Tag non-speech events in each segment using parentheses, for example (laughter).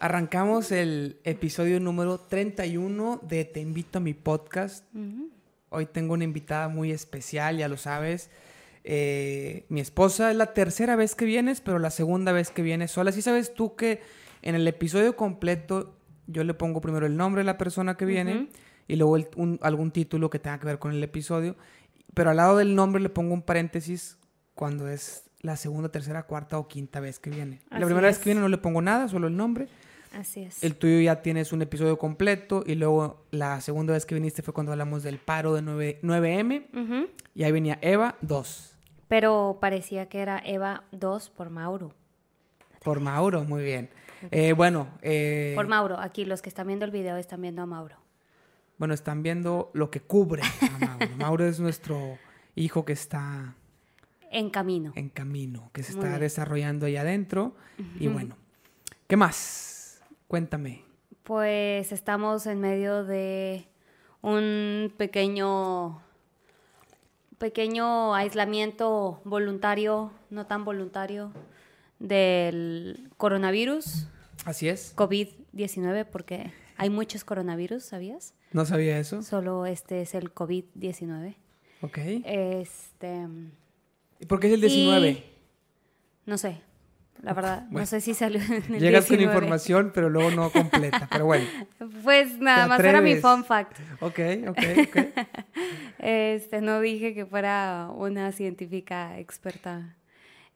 arrancamos el episodio número 31 de Te invito a mi podcast. Hoy tengo una invitada muy especial, ya lo sabes. Eh, mi esposa es la tercera vez que vienes, pero la segunda vez que vienes sola. Sí sabes tú que en el episodio completo yo le pongo primero el nombre de la persona que viene y luego algún título que tenga que ver con el episodio. Pero al lado del nombre le pongo un paréntesis cuando es la segunda, tercera, cuarta o quinta vez que viene. la primera vez que viene no le pongo nada, solo el nombre. Así es. El tuyo ya tienes un episodio completo y luego la segunda vez que viniste fue cuando hablamos del paro de 9, m y ahí venía Eva 2. Pero parecía que era Eva 2 por Mauro. Por Mauro, muy bien. Eh, bueno. Eh, por Mauro, aquí los que están viendo el video están viendo a Mauro. Bueno, están viendo lo que cubre a Mauro. Mauro es nuestro hijo que está en camino. En camino, que se está desarrollando ahí adentro. Y bueno, ¿qué más? Cuéntame. Pues estamos en medio de un pequeño pequeño aislamiento voluntario, no tan voluntario, del coronavirus. Así es. COVID-19, porque hay muchos coronavirus, ¿sabías? No sabía eso. Solo este es el COVID-19. Ok. Este. ¿Y por qué es el 19? no sé. La verdad, no sé si salió en el Llegas con información, pero luego no completa, pero bueno. (laughs) Pues nada más era mi fun fact. Ok, ok, ok. (laughs) Este, no dije que fuera una científica experta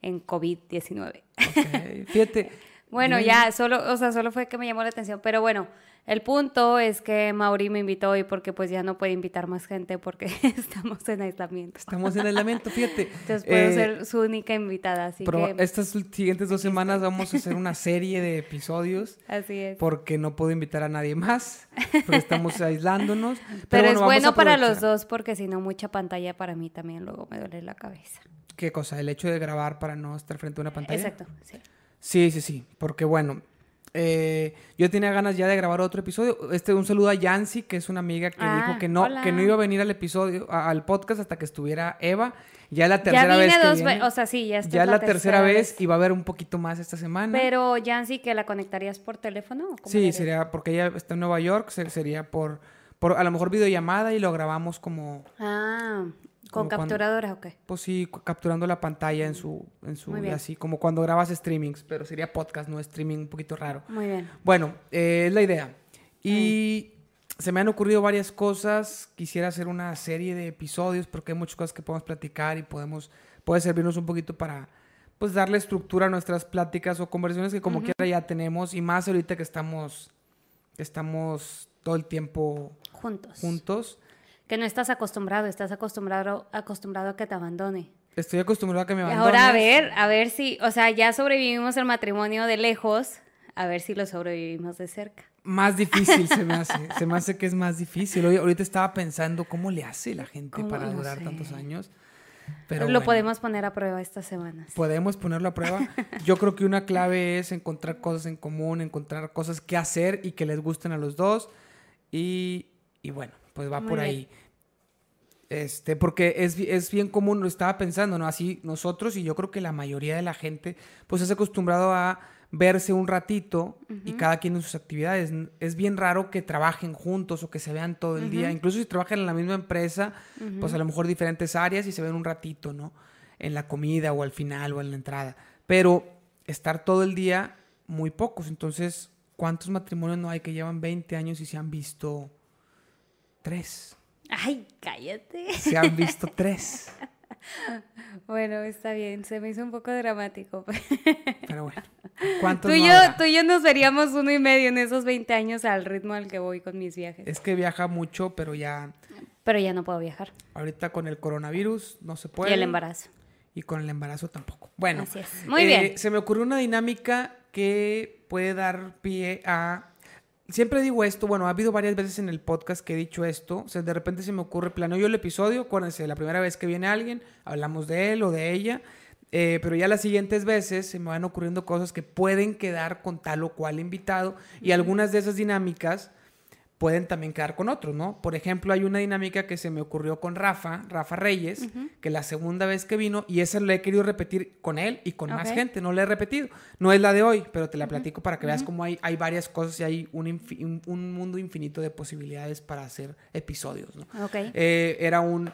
en COVID-19. Ok, fíjate. (laughs) bueno, ya, solo, o sea, solo fue que me llamó la atención, pero bueno, el punto es que Mauri me invitó hoy porque pues ya no puede invitar más gente porque (laughs) estamos en aislamiento. Estamos en aislamiento, fíjate. Entonces puedo eh, ser su única invitada, así que... Estas siguientes dos semanas vamos a hacer una (laughs) serie de episodios. Así es. Porque no puedo invitar a nadie más, porque estamos aislándonos. (laughs) Pero, es bueno para los dos porque si no mucha pantalla para mí también luego me duele la cabeza. ¿Qué cosa? ¿El hecho de grabar para no estar frente a una pantalla? Exacto, sí. Sí, sí, sí, porque bueno, eh, yo tenía ganas ya de grabar otro episodio. Este, un saludo a Yancy, que es una amiga que dijo ah, que no, que no iba a venir al episodio, al podcast hasta que estuviera Eva. Ya la tercera vez. Que o sea, sí, ya Ya es la, tercera, vez, y va a haber un poquito más esta semana. Pero Yancy, ¿que la conectarías por teléfono? sí, sería porque ella está en Nueva York, sería por, por a lo mejor videollamada y lo grabamos como. Ah. ¿Con capturadora o qué? Pues sí, capturando la pantalla en su, en su así, como cuando grabas streamings, pero sería podcast, no streaming, un poquito raro. Muy bien. Bueno, eh, es la idea. Y se me han ocurrido varias cosas. Quisiera hacer una serie de episodios porque hay muchas cosas que podemos platicar y podemos, puede servirnos un poquito para pues darle estructura a nuestras pláticas o conversaciones que como quiera ya tenemos y más ahorita que estamos, estamos todo el tiempo juntos. juntos que no estás acostumbrado, estás acostumbrado, acostumbrado a que te abandone. Estoy acostumbrado a que me abandone. Ahora a ver, a ver si, o sea, ya sobrevivimos el matrimonio de lejos, a ver si lo sobrevivimos de cerca. Más difícil se me hace, (laughs) se me hace que es más difícil. ahorita estaba pensando cómo le hace la gente para durar tantos años. Pero lo podemos poner a prueba estas semanas. Podemos ponerlo a prueba. Yo creo que una clave es encontrar cosas en común, encontrar cosas que hacer y que les gusten a los dos. Y, y bueno, pues va por ahí. Este, porque es, es, bien común, lo estaba pensando, ¿no? Así nosotros y yo creo que la mayoría de la gente, pues es acostumbrado a verse un ratito y cada quien en sus actividades. Es bien raro que trabajen juntos o que se vean todo el día. Incluso si trabajan en la misma empresa, pues a lo mejor diferentes áreas y se ven un ratito, ¿no? En la comida o al final o en la entrada. Pero estar todo el día, muy pocos. Entonces, ¿cuántos matrimonios no hay que llevan 20 años y se han visto tres. Ay, cállate. Se han visto tres. (laughs) Bueno, está bien, se me hizo un poco dramático. (laughs) Pero bueno, ¿cuántos tú, y yo, tú y yo nos veríamos uno y medio en esos 20 años al ritmo al que voy con mis viajes. Es que viaja mucho, pero ya... Pero ya no puedo viajar. Ahorita con el coronavirus no se puede. Y el embarazo. Y con el embarazo tampoco. Bueno, Así es. Muy bien. Eh, se me ocurrió una dinámica que puede dar pie a siempre digo esto, bueno, ha habido varias veces en el podcast que he dicho esto, o sea, de repente se me ocurre, planeo yo el episodio, acuérdense, la primera vez que viene alguien, hablamos de él o de ella, eh, pero ya las siguientes veces se me van ocurriendo cosas que pueden quedar con tal o cual invitado y algunas de esas dinámicas pueden también quedar con otros, ¿no? Por ejemplo, hay una dinámica que se me ocurrió con Rafa, Rafa Reyes, que la segunda vez que vino, y esa la he querido repetir con él y con más Ok. gente, no la he repetido. No es la de hoy, pero te la platico para que veas cómo hay, hay varias cosas y hay un, un- un mundo infinito de posibilidades para hacer episodios, ¿no? Ok. Eh, era un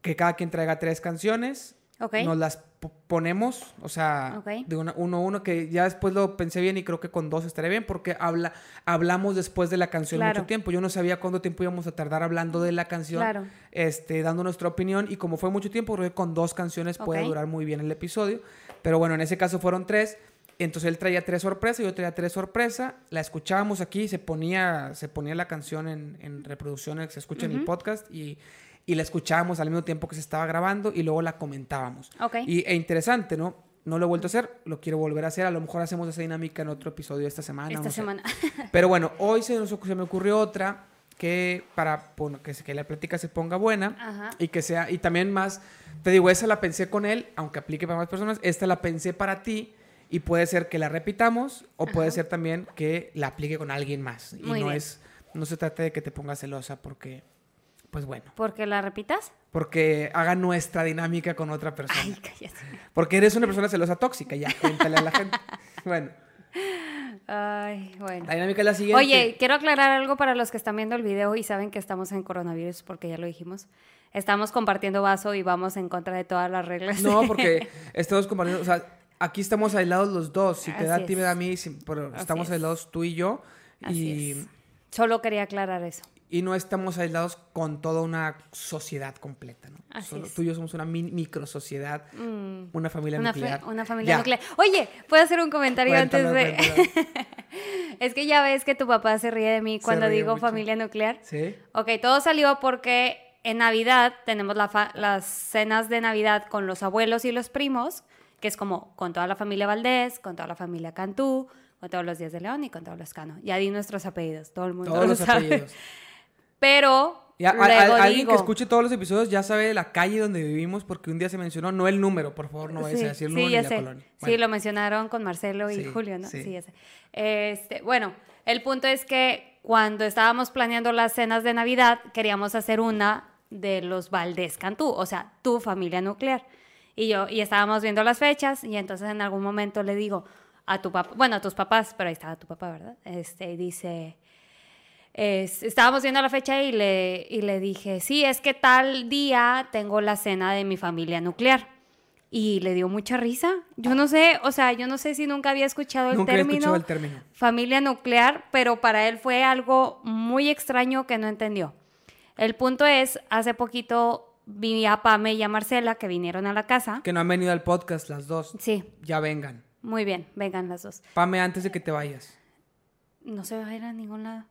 que cada quien traiga tres canciones, Ok. nos las po- ponemos, o sea, Ok. de una, uno a uno, que ya después lo pensé bien y creo que con dos estaría bien, porque habla, hablamos después de la canción Claro. mucho tiempo. Yo no sabía cuánto tiempo íbamos a tardar hablando de la canción, Claro. este, dando nuestra opinión, y como fue mucho tiempo, creo que con dos canciones puede durar muy bien el episodio. Pero bueno, en ese caso fueron tres. Entonces él traía tres sorpresas, yo traía tres sorpresas. La escuchábamos aquí, se ponía, se ponía la canción en, en reproducciones, se escucha en el podcast y, y la escuchábamos al mismo tiempo que se estaba grabando y luego la comentábamos. Ok. Y, e interesante, ¿no? No lo he vuelto a hacer, lo quiero volver a hacer. A lo mejor hacemos esa dinámica en otro episodio esta semana. Esta no sé. semana. (laughs) Pero bueno, hoy se, nos, se me ocurrió otra que para bueno, que, que la plática se ponga buena Ajá. y que sea, y también más, te digo, esa la pensé con él, aunque aplique para más personas, esta la pensé para ti y puede ser que la repitamos o puede ser también que la aplique con alguien más. Y Muy no bien. es, no se trata de que te pongas celosa porque, pues bueno, ¿Porque la repitas? porque haga nuestra dinámica con otra persona. Ay, cállate. Porque eres una persona celosa tóxica, ya, cuéntale a la gente. Bueno, Ay, bueno. la dinámica es la siguiente. Oye, quiero aclarar algo para los que están viendo el video y saben que estamos en coronavirus, porque ya lo dijimos. Estamos compartiendo vaso y vamos en contra de todas las reglas. No, (laughs) porque estamos compartiendo, o sea, aquí estamos aislados los dos. Si te da a ti, me da a mí, pero Así estamos es. aislados tú y yo. Así Y, es. Solo quería aclarar eso. Y no estamos aislados con toda una sociedad completa, ¿no? Así Solo es. tú y yo somos una mi- micro sociedad, Mm, una familia una, nuclear. una familia Ya. nuclear. Oye, ¿puedo hacer un comentario Cuéntalo, antes de...? (laughs) es que ya ves que tu papá se ríe de mí cuando digo mucho. familia nuclear. ¿Sí? Ok, todo salió porque en Navidad tenemos la fa- las cenas de Navidad con los abuelos y los primos, que es como con toda la familia Valdés, con toda la familia Cantú, con todos los Díaz de León y con todos los Cano. Ya di nuestros apellidos, todo el mundo Todos lo los sabe. apellidos. (laughs) Pero Ya, luego a- alguien digo, que escuche todos los episodios ya sabe la calle donde vivimos porque un día se mencionó, no el número, por favor, no vayas Sí, a decir el sí, número ni la sé. colonia. Sí, Bueno, lo mencionaron con Marcelo y Sí, Julio, ¿no? sí. Sí, ya sé. Este, bueno, el punto es que cuando estábamos planeando las cenas de Navidad, queríamos hacer una de los Valdés Cantú, o sea, tu familia nuclear. Y yo, y estábamos viendo las fechas, y entonces en algún momento le digo a tu papá, bueno, a tus papás, pero ahí estaba tu papá, ¿verdad? Este, y dice, es- estábamos viendo la fecha y le, y le dije, sí, es que tal día tengo la cena de mi familia nuclear. Y le dio mucha risa. Yo no sé, o sea, yo no sé si nunca había escuchado el Nunca término escuchado el término. familia nuclear, pero para él fue algo muy extraño que no entendió. El punto es, hace poquito vi a Pame y a Marcela que vinieron a la casa. Que no han venido al podcast las dos. Sí, Ya vengan. muy bien, vengan las dos. Pame antes de que te vayas. No se va a ir a ningún lado.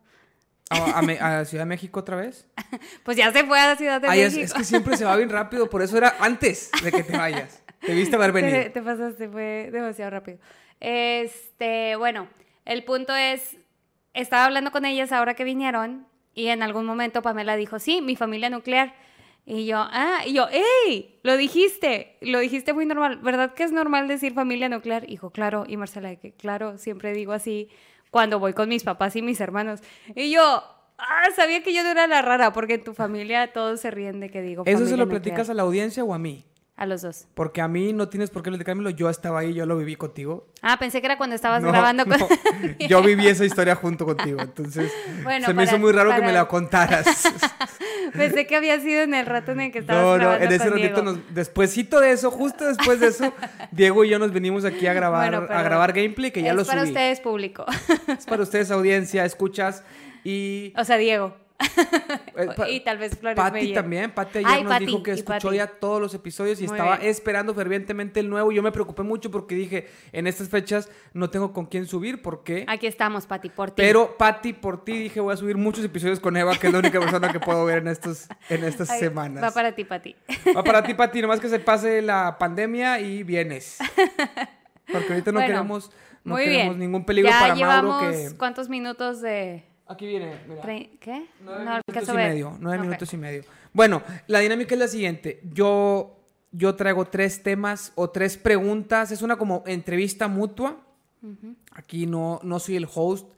¿A, a a Ciudad de México otra vez? (laughs) Pues ya se fue a la Ciudad de Ay, es, México. es que siempre se va bien rápido, por eso era antes de que te (laughs) vayas. Te viste haber venido. Te, te pasaste, fue demasiado rápido. Este, bueno, el punto es, estaba hablando con ellas ahora que vinieron y en algún momento Pamela dijo, sí, mi familia nuclear. Y yo, ah, y yo, ¡ey! Lo dijiste, lo dijiste muy normal. ¿Verdad que es normal decir familia nuclear? Hijo, claro. Y Marcela, que claro, siempre digo así cuando voy con mis papás y mis hermanos. Y yo, ah, sabía que yo no era la rara, porque en tu familia todos se ríen de que digo. ¿Eso se lo nuclear. platicas a la audiencia o a mí? A los dos. Porque a mí no tienes por qué platicármelo. Yo estaba ahí, yo lo viví contigo. Ah, pensé que era cuando estabas No, grabando con... no, (laughs) Yo viví esa historia junto contigo. Entonces, (laughs) Bueno, se me para- hizo muy raro que para- me la contaras. (laughs) Pensé que había sido en el rato en el que estabas No, no, grabando en ese con ratito, nos, despuésito de eso, justo después de eso, Diego y yo nos venimos aquí a grabar, Bueno, a grabar gameplay, que ya es lo para subí. ustedes, público. Es para ustedes, audiencia, escuchas. Y, o sea, Diego. (laughs) eh, y tal vez Flores Meyer. también. Pati ayer Ay, nos dijo que escuchó ya todos los episodios y Muy estaba bien. esperando fervientemente el nuevo. Yo me preocupé mucho porque dije, en estas fechas no tengo con quién subir, ¿por qué? Aquí estamos, Pati, por ti. Pero, Pati, por ti dije, voy a subir muchos episodios con Eva, que es la única persona que puedo ver en, estos, en estas Ay, semanas. Va para ti, Pati. Va para ti, Pati, nomás que se pase la pandemia y vienes. Porque ahorita no Bueno, queremos, no queremos ningún peligro ya para llevamos Mauro que... ¿Cuántos minutos de...? Aquí viene, mira. ¿Qué? Nueve no minutos y medio, nueve minutos y medio. Bueno, la dinámica es la siguiente. Yo, yo traigo tres temas o tres preguntas. Es una como entrevista mutua. Aquí no, no soy el host.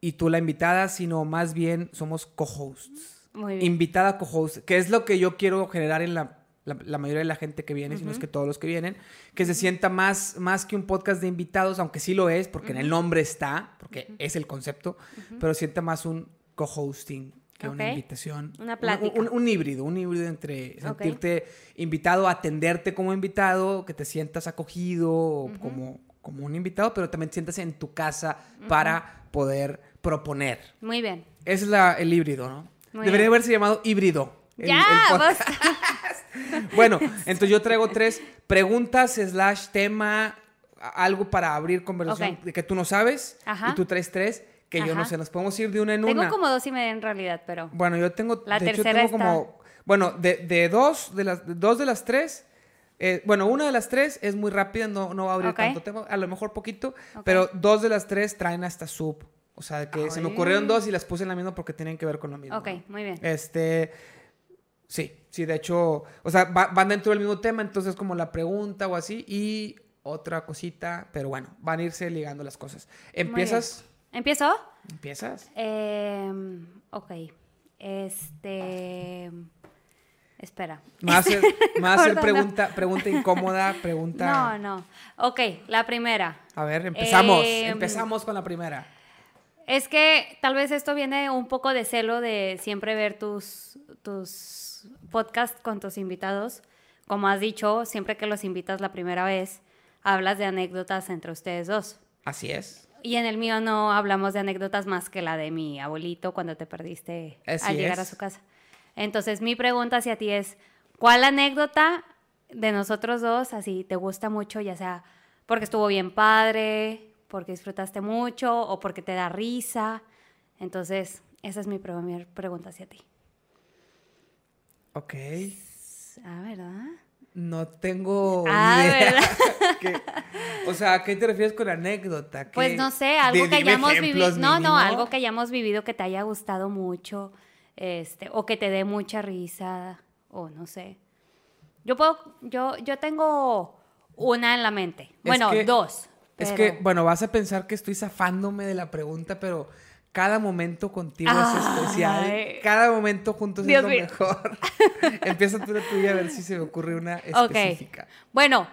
y tú la invitada, sino más bien somos co-hosts. Muy bien. Invitada co-host, que es lo que yo quiero generar en la, la- la mayoría de la gente que viene, si no es que todos los que vienen, que se sienta más, más que un podcast de invitados, aunque sí lo es, porque en el nombre está, porque es el concepto, pero sienta más un co-hosting que una invitación. Una Un- plática. Un, un híbrido, un híbrido entre sentirte invitado, atenderte como invitado, que te sientas acogido como, como un invitado, pero también te sientas en tu casa para poder proponer. Muy bien. Ese es la- el híbrido, ¿no? Muy Debería bien. haberse llamado híbrido. el- ya, el. (laughs) (laughs) Bueno, entonces yo traigo tres preguntas slash tema, algo para abrir conversación de que tú no sabes Ajá. y tú traes tres que yo no sé. Nos podemos ir de una en Tengo una. como dos y media en realidad, pero. Bueno, yo tengo, La de hecho, tercera tengo como, bueno, de, de dos, de las, de dos de las tres, eh, bueno, una de las tres es muy rápida, no, no va a abrir tanto tema, a lo mejor poquito, pero dos de las tres traen hasta sub. O sea, que se me ocurrieron dos y las puse en la misma porque tienen que ver con lo mismo. Ok, muy bien. Este, sí, sí, de hecho, o sea, va- van dentro del mismo tema, entonces como la pregunta o así, y otra cosita, pero bueno, van a irse ligando las cosas. ¿Empiezas? ¿Empiezo? ¿Empiezas? Eh, ok. Este. Espera. Me va a hacer, (laughs) me va a hacer Perdona. pregunta, pregunta incómoda, (laughs) pregunta... No, no. Ok, la primera. A ver, empezamos, Em, empezamos con la primera. Es que tal vez esto viene un poco de celo de siempre ver tus, tus podcasts con tus invitados. Como has dicho, siempre que los invitas la primera vez, hablas de anécdotas entre ustedes dos. Así es. Y en el mío no hablamos de anécdotas más que la de mi abuelito cuando te perdiste Así al llegar a su casa. Entonces, mi pregunta hacia ti es, ¿cuál anécdota de nosotros dos así te gusta mucho, ya sea porque estuvo bien padre, porque disfrutaste mucho o porque te da risa? Entonces, esa es mi primera pregunta hacia ti. Ok. Ah, ¿verdad? No tengo Ah, idea. ¿verdad? (laughs) ¿Qué- o sea, ¿a qué te refieres con anécdota? ¿Qué- Pues no sé, algo que hayamos vivido. No, no, algo que hayamos vivido que te haya gustado mucho, este, o que te dé mucha risa, o no sé. Yo puedo, yo, yo tengo una en la mente. Bueno, que- dos. Es que, bueno, vas a pensar que estoy zafándome de la pregunta, pero cada momento contigo es Ay. especial. Cada momento juntos Dios es lo mío. mejor. (laughs) Empieza tú la tuya a ver si se me ocurre una específica. Bueno,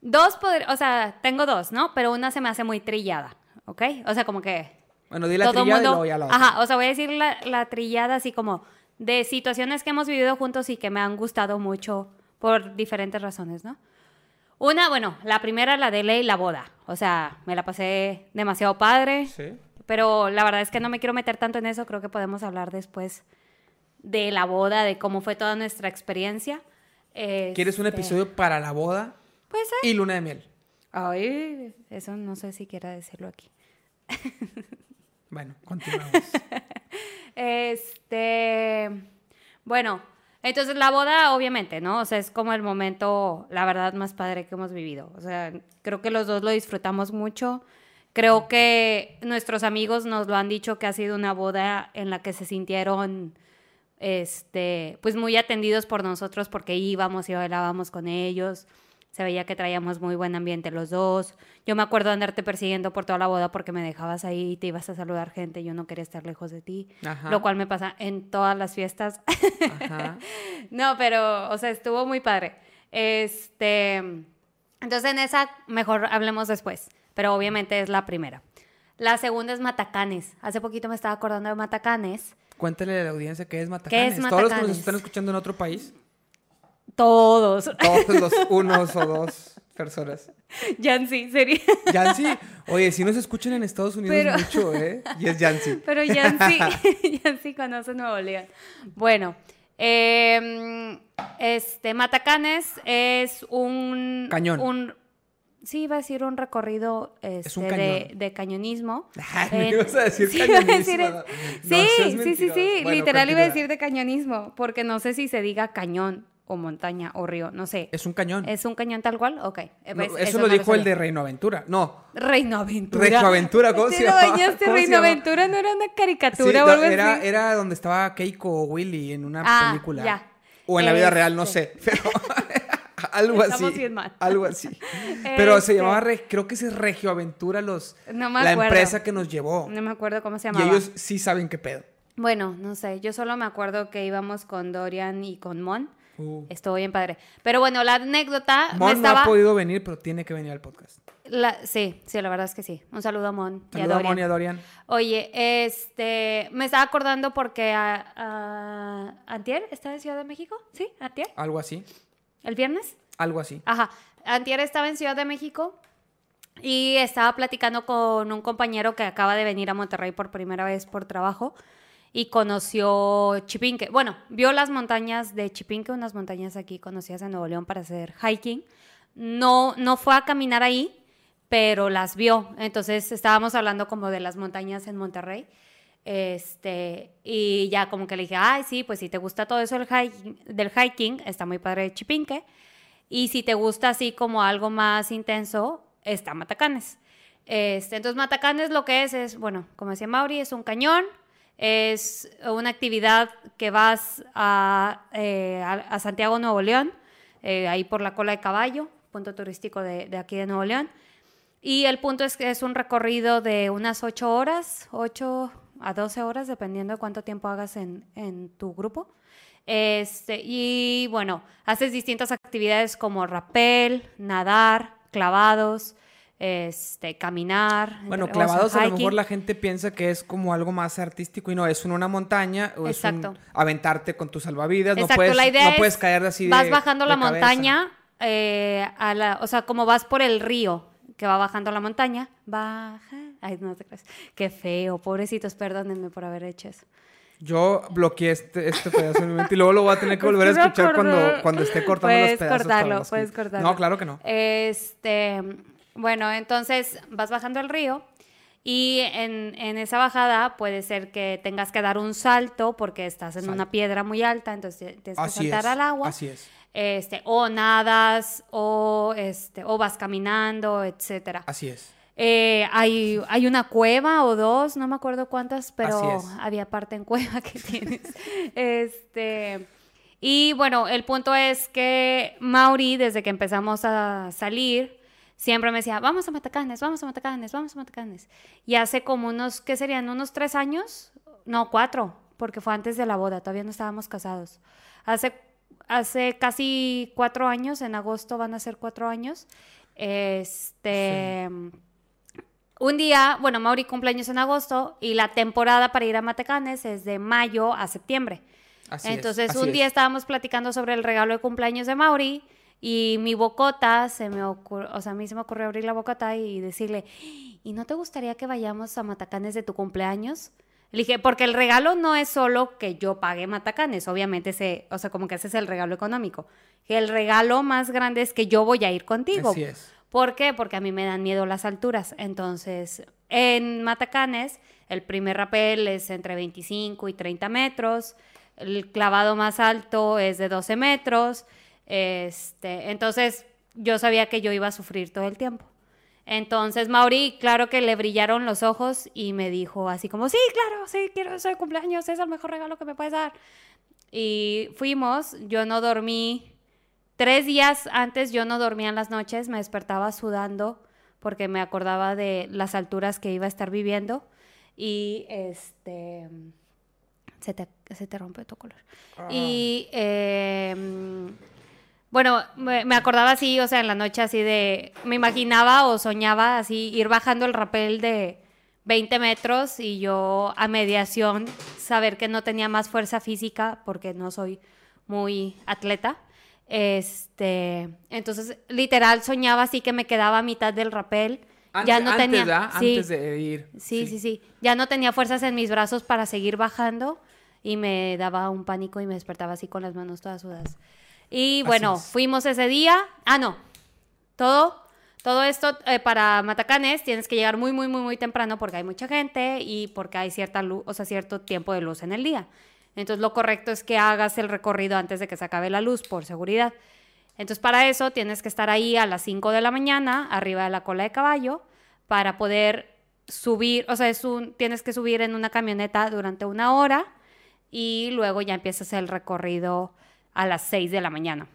dos poder, o sea, tengo dos, ¿no? Pero una se me hace muy trillada, ¿ok? O sea, como que Bueno, di la todo trillada y mundo. luego ya la otra. Ajá, o sea, voy a decir la, la trillada así como de situaciones que hemos vivido juntos y que me han gustado mucho por diferentes razones, ¿no? Una, bueno, la primera, la de ley, la boda. O sea, me la pasé demasiado padre, Sí. Pero la verdad es que no me quiero meter tanto en eso. Creo que podemos hablar después de la boda, de cómo fue toda nuestra experiencia. ¿Quieres un Este, episodio para la boda Puede ser. y luna de miel? Ay, eso no sé si quiera decirlo aquí. (laughs) Bueno, continuamos. (laughs) Este, bueno, entonces la boda, obviamente, ¿no? O sea, es como el momento, la verdad, más padre que hemos vivido. O sea, creo que los dos lo disfrutamos mucho. Creo que nuestros amigos nos lo han dicho que ha sido una boda en la que se sintieron, este, pues muy atendidos por nosotros porque íbamos y bailábamos con ellos. Se veía que traíamos muy buen ambiente los dos. Yo me acuerdo de andarte persiguiendo por toda la boda porque me dejabas ahí y te ibas a saludar gente. Yo no quería estar lejos de ti. Ajá. Lo cual me pasa en todas las fiestas. Ajá. (laughs) no, pero, o sea, estuvo muy padre. Este. Entonces, en esa, mejor hablemos después. Pero obviamente es la primera. La segunda es Matacanes. Hace poquito me estaba acordando de Matacanes. Cuéntale a la audiencia qué es Matacanes. es Todos los que nos Matacanes? están escuchando en otro país, Todos. todos los (laughs) unos o dos personas. Yancy, sería. Yancy, oye, si nos escuchan en Estados Unidos Pero- mucho, ¿eh? Y es Yancy. Pero Yancy, (laughs) Yancy conoce Nuevo León. Bueno, eh, este, Matacanes es un... Cañón. Un, sí, iba a decir un recorrido este, un de, cañonismo. (laughs) Ay, me ibas a decir Sí, (laughs) iba a decir cañonismo. No sí, sí, sí, sí, Bueno, literal iba a decir de cañonismo, porque no sé si se diga cañón o montaña o río, no sé. Es un cañón. ¿Es un cañón tal cual? Ok. No, ¿ves? eso, no lo dijo el de Reino Aventura. No. Reino Aventura. Reino Aventura, ¿cómo se ¿Te lo llama? bañaste? ¿Cómo se Reino? Aventura no era una Sí, caricatura o no, algo era, así. era donde estaba Keiko o Willy en una Ah, película. ya. O en la vida real, no Este. sé. Pero (laughs) algo así. Estamos bien mal. Algo así. (laughs) Pero se Este, llamaba, Re- creo que es Regio Aventura, los, No me la acuerdo. empresa que nos llevó. No me acuerdo cómo se y llamaba. ellos sí saben qué pedo. Bueno, no sé, yo solo me acuerdo que íbamos con Dorian y con Mon. Uh. Estuvo bien padre. Pero bueno, la anécdota me Mon estaba... no ha podido venir, pero tiene que venir al podcast. la- Sí, sí, la verdad es que sí. Un saludo a Mon y a Dorian. Mon y a Dorian. Oye, este, me estaba acordando porque a, a- Antier está en Ciudad de México, ¿sí? Antier, Algo así. El viernes. Algo así. Ajá, Antier estaba en Ciudad de México y estaba platicando con un compañero que acaba de venir a Monterrey por primera vez por trabajo y conoció Chipinque. Bueno, vio las montañas de Chipinque, unas montañas aquí conocidas en Nuevo León para hacer hiking. No, no fue a caminar ahí, pero las vio. Entonces estábamos hablando como de las montañas en Monterrey. Este, y ya como que le dije, ay, sí, pues si te gusta todo eso del hiking, del hiking está muy padre Chipinque. Y si te gusta así como algo más intenso, está Matacanes. Este, entonces, Matacanes lo que es, es, bueno, como decía Mauri, es un cañón, es una actividad que vas a, eh, a, a Santiago, Nuevo León, eh, ahí por la cola de caballo, punto turístico de, de aquí de Nuevo León. Y el punto es que es un recorrido de unas 8 horas, 8 a 12 horas, dependiendo de cuánto tiempo hagas en, en tu grupo. Este, y bueno, haces distintas actividades como rappel, nadar, clavados, este, caminar. Bueno, entre- o sea, clavados a lo mejor la gente piensa que es como algo más artístico y no, es en una montaña o es un Exacto. aventarte con tus salvavidas, no Exacto, puedes, la idea no es, puedes caer así de Vas bajando de la cabeza. montaña, eh, a la, o sea, como vas por el río que va bajando la montaña, baja. Ay, no te creas. Qué feo, pobrecitos, perdónenme por haber hecho eso. Yo bloqueé este, este pedazo de mi mente y luego lo voy a tener que volver a que escuchar cuando, cuando esté cortando los Puedes pedazos. para cortarlo, los puedes cortarlo. No, claro que no. Este, bueno, entonces vas bajando el río y en, en esa bajada puede ser que tengas que dar un salto porque estás en Salto. una piedra muy alta, entonces tienes que Así saltar es. al agua. Así es. Este, o nadas, o este, o vas caminando, etcétera. Así es. Eh, hay, hay una cueva o dos, no me acuerdo cuántas, pero había parte en cueva que (laughs) tienes. este, y bueno, el punto es que Mauri, desde que empezamos a salir, siempre me decía, vamos a Matacanes, vamos a Matacanes, vamos a Matacanes. Y hace como unos, ¿qué serían? ¿Unos tres años? No, cuatro, porque fue antes de la boda, todavía no estábamos casados. Hace, hace casi cuatro años, en agosto van a ser cuatro años. Este. Un día, bueno, Mauri cumpleaños en agosto y la temporada para ir a Matecanes es de mayo a septiembre. Así es, Entonces, así un es. día estábamos platicando sobre el regalo de cumpleaños de Mauri y mi bocota se me ocurrió, o sea, a mí se me ocurrió abrir la bocota y decirle, ¿y no te gustaría que vayamos a Matacanes de tu cumpleaños? Le dije, porque el regalo no es solo que yo pague Matacanes, obviamente, ese, o sea, como que ese es el regalo económico. El regalo más grande es que yo voy a ir contigo. Así es. ¿Por qué? Porque a mí me dan miedo las alturas. Entonces, en Matacanes, el primer rapel es entre 25 y 30 metros. El clavado más alto es de 12 metros. Este, entonces, yo sabía que yo iba a sufrir todo el tiempo. Entonces, Mauri, claro que le brillaron los ojos y me dijo así como, sí, claro, sí, quiero eso de cumpleaños, es el mejor regalo que me puedes dar. Y fuimos, yo no dormí Tres días antes yo no dormía en las noches, me despertaba sudando porque me acordaba de las alturas que iba a estar viviendo y este se te, se te rompe tu color. Y eh, bueno, me, me acordaba así, o sea, en la noche así de, me imaginaba o soñaba así ir bajando el rapel de 20 metros y yo a mediación saber que no tenía más fuerza física porque no soy muy atleta. Este, entonces literal soñaba así que me quedaba a mitad del rapel. Antes, ya no antes, tenía, sí, Antes de ir. sí, sí, sí, ya no tenía fuerzas en mis brazos para seguir bajando y me daba un pánico y me despertaba así con las manos todas sudadas. Y bueno, fuimos ese día. Ah, no. Todo, todo esto eh, para Matacanes tienes que llegar muy, muy, muy, muy temprano porque hay mucha gente y porque hay cierta luz, o sea, cierto tiempo de luz en el día. Entonces, lo correcto es que hagas el recorrido antes de que se acabe la luz por seguridad. Entonces, para eso tienes que estar ahí a las 5 de la mañana, arriba de la cola de caballo, para poder subir, o sea, es un, tienes que subir en una camioneta durante una hora y luego ya empiezas el recorrido a las 6 de la mañana.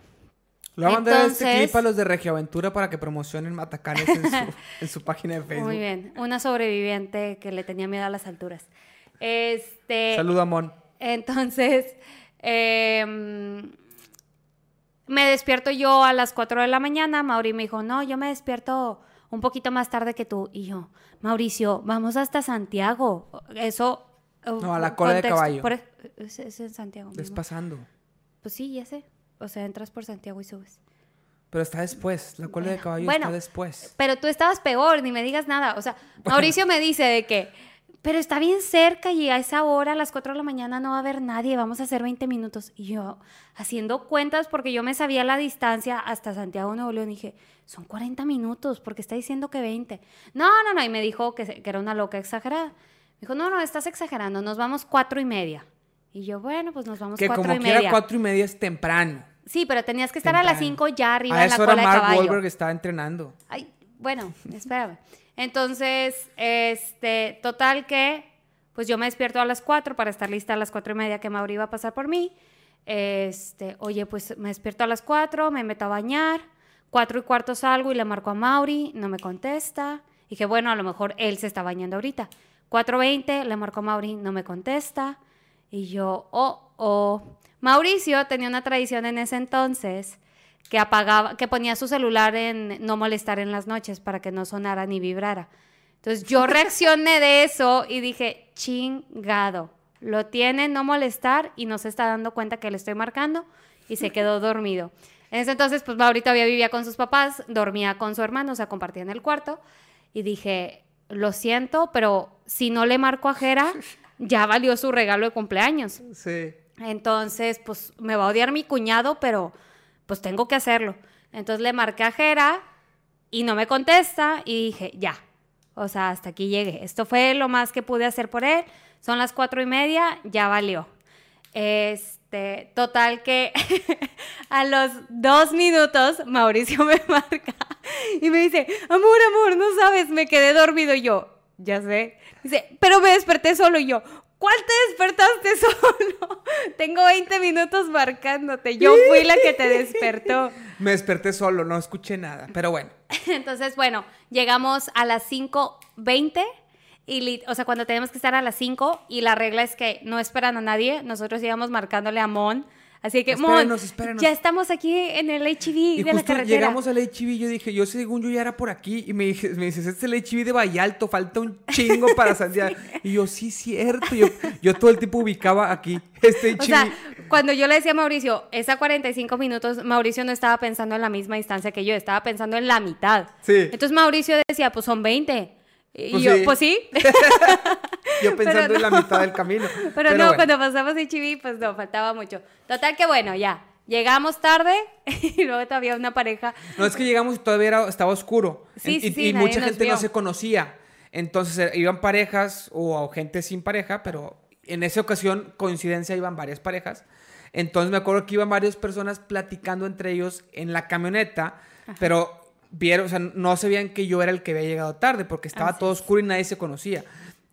Le voy a mandar este clip a los de Regioaventura para que promocionen Matacanes en su, (laughs) en su página de Facebook. Muy bien. Una sobreviviente que le tenía miedo a las alturas. Este. Saluda, Mon. Entonces, (laughs) em, me despierto yo a las 4 de la mañana. Mauri me dijo, no, yo me despierto un poquito más tarde que tú. Y yo, Mauricio, vamos hasta Santiago. Eso. No, a la cola de caballo. Por, es, en Santiago. Es pasando. Pues sí, ya sé. O sea, entras por Santiago y subes. Pero está después, la cola de caballo está después. Pero tú estabas peor, ni me digas nada. O sea, Mauricio me dice de que, pero está bien cerca y a esa hora, a las 4 de la mañana, no va a haber nadie, vamos a hacer 20 minutos. Y yo, haciendo cuentas, porque yo me sabía la distancia hasta Santiago Nuevo León, dije, son 40 minutos, porque está diciendo que 20. No, no, no, y me dijo que, que era una loca exagerada. Me dijo, no, no, estás exagerando, nos vamos cuatro y media. Y yo, bueno, pues nos vamos que cuatro y media. Que como quiera cuatro y media es temprano. Sí, pero tenías que estar a las 5 ya arriba en la cola Mark de caballo. estaba entrenando. Ay, bueno, espérame. Entonces, este, total que, pues yo me despierto a las 4 para estar lista a las cuatro y media que Mauri iba a pasar por mí. Este, oye, pues me despierto a las 4, me meto a bañar, 4 y cuarto salgo y le marco a Mauri, no me contesta. Dije, bueno, a lo mejor él se está bañando ahorita. 4.20, le marco a Mauri, no me contesta. Y yo, oh, oh. Mauricio tenía una tradición en ese entonces que apagaba, que ponía su celular en no molestar en las noches para que no sonara ni vibrara. Entonces yo (laughs) reaccioné de eso y dije, chingado, lo tiene no molestar y no se está dando cuenta que le estoy marcando y se quedó (laughs) dormido. En ese entonces, pues Mauricio todavía vivía con sus papás, dormía con su hermano, o sea, compartía en el cuarto y dije, lo siento, pero si no le marco a Jera, (laughs) ya valió su regalo de cumpleaños. Sí. Entonces, pues me va a odiar mi cuñado, pero pues tengo que hacerlo. Entonces le marqué a Jera y no me contesta y dije, ya, o sea, hasta aquí llegué. Esto fue lo más que pude hacer por él. Son las cuatro y media, ya valió. Este, total que (laughs) a los dos minutos Mauricio (laughs) me marca y me dice, amor, amor, no sabes, me quedé dormido yo. Ya sé. Dice, pero me desperté solo y yo, ¿Cuál te despertaste (laughs) solo? Tengo 20 minutos marcándote. Yo fui la que te despertó. Me desperté solo, no escuché nada, pero bueno. (laughs) Entonces, bueno, llegamos a las 5.20 y, o sea, cuando tenemos que estar a las 5 y la regla es que no esperan a nadie, nosotros íbamos marcándole a Mon Así que, ya estamos aquí en el HIV de la carretera. llegamos al HIV yo dije, yo según yo ya era por aquí. Y me, dije, me dices, este es el HIV de Vallalto, falta un chingo para Santiago. (laughs) y yo, sí, cierto. Yo, yo todo el tiempo ubicaba aquí este HIV. O sea, cuando yo le decía a Mauricio, esa 45 minutos, Mauricio no estaba pensando en la misma distancia que yo, estaba pensando en la mitad. Sí. Entonces Mauricio decía, pues son 20. Y pues yo, sí. pues sí. (laughs) yo pensando en la mitad del camino. Pero, no, cuando pasamos en Chiví, pues no, faltaba mucho. Total que bueno, ya. Llegamos tarde (laughs) y luego todavía una pareja. No, es que llegamos y todavía estaba oscuro. Sí, y, sí, y mucha gente no se conocía. Entonces eh, iban parejas o gente sin pareja, pero en esa ocasión, coincidencia, iban varias parejas. Entonces me acuerdo que iban varias personas platicando entre ellos en la camioneta, pero vieron, o sea, no sabían que yo era el que había llegado tarde porque estaba todo oscuro y nadie se conocía.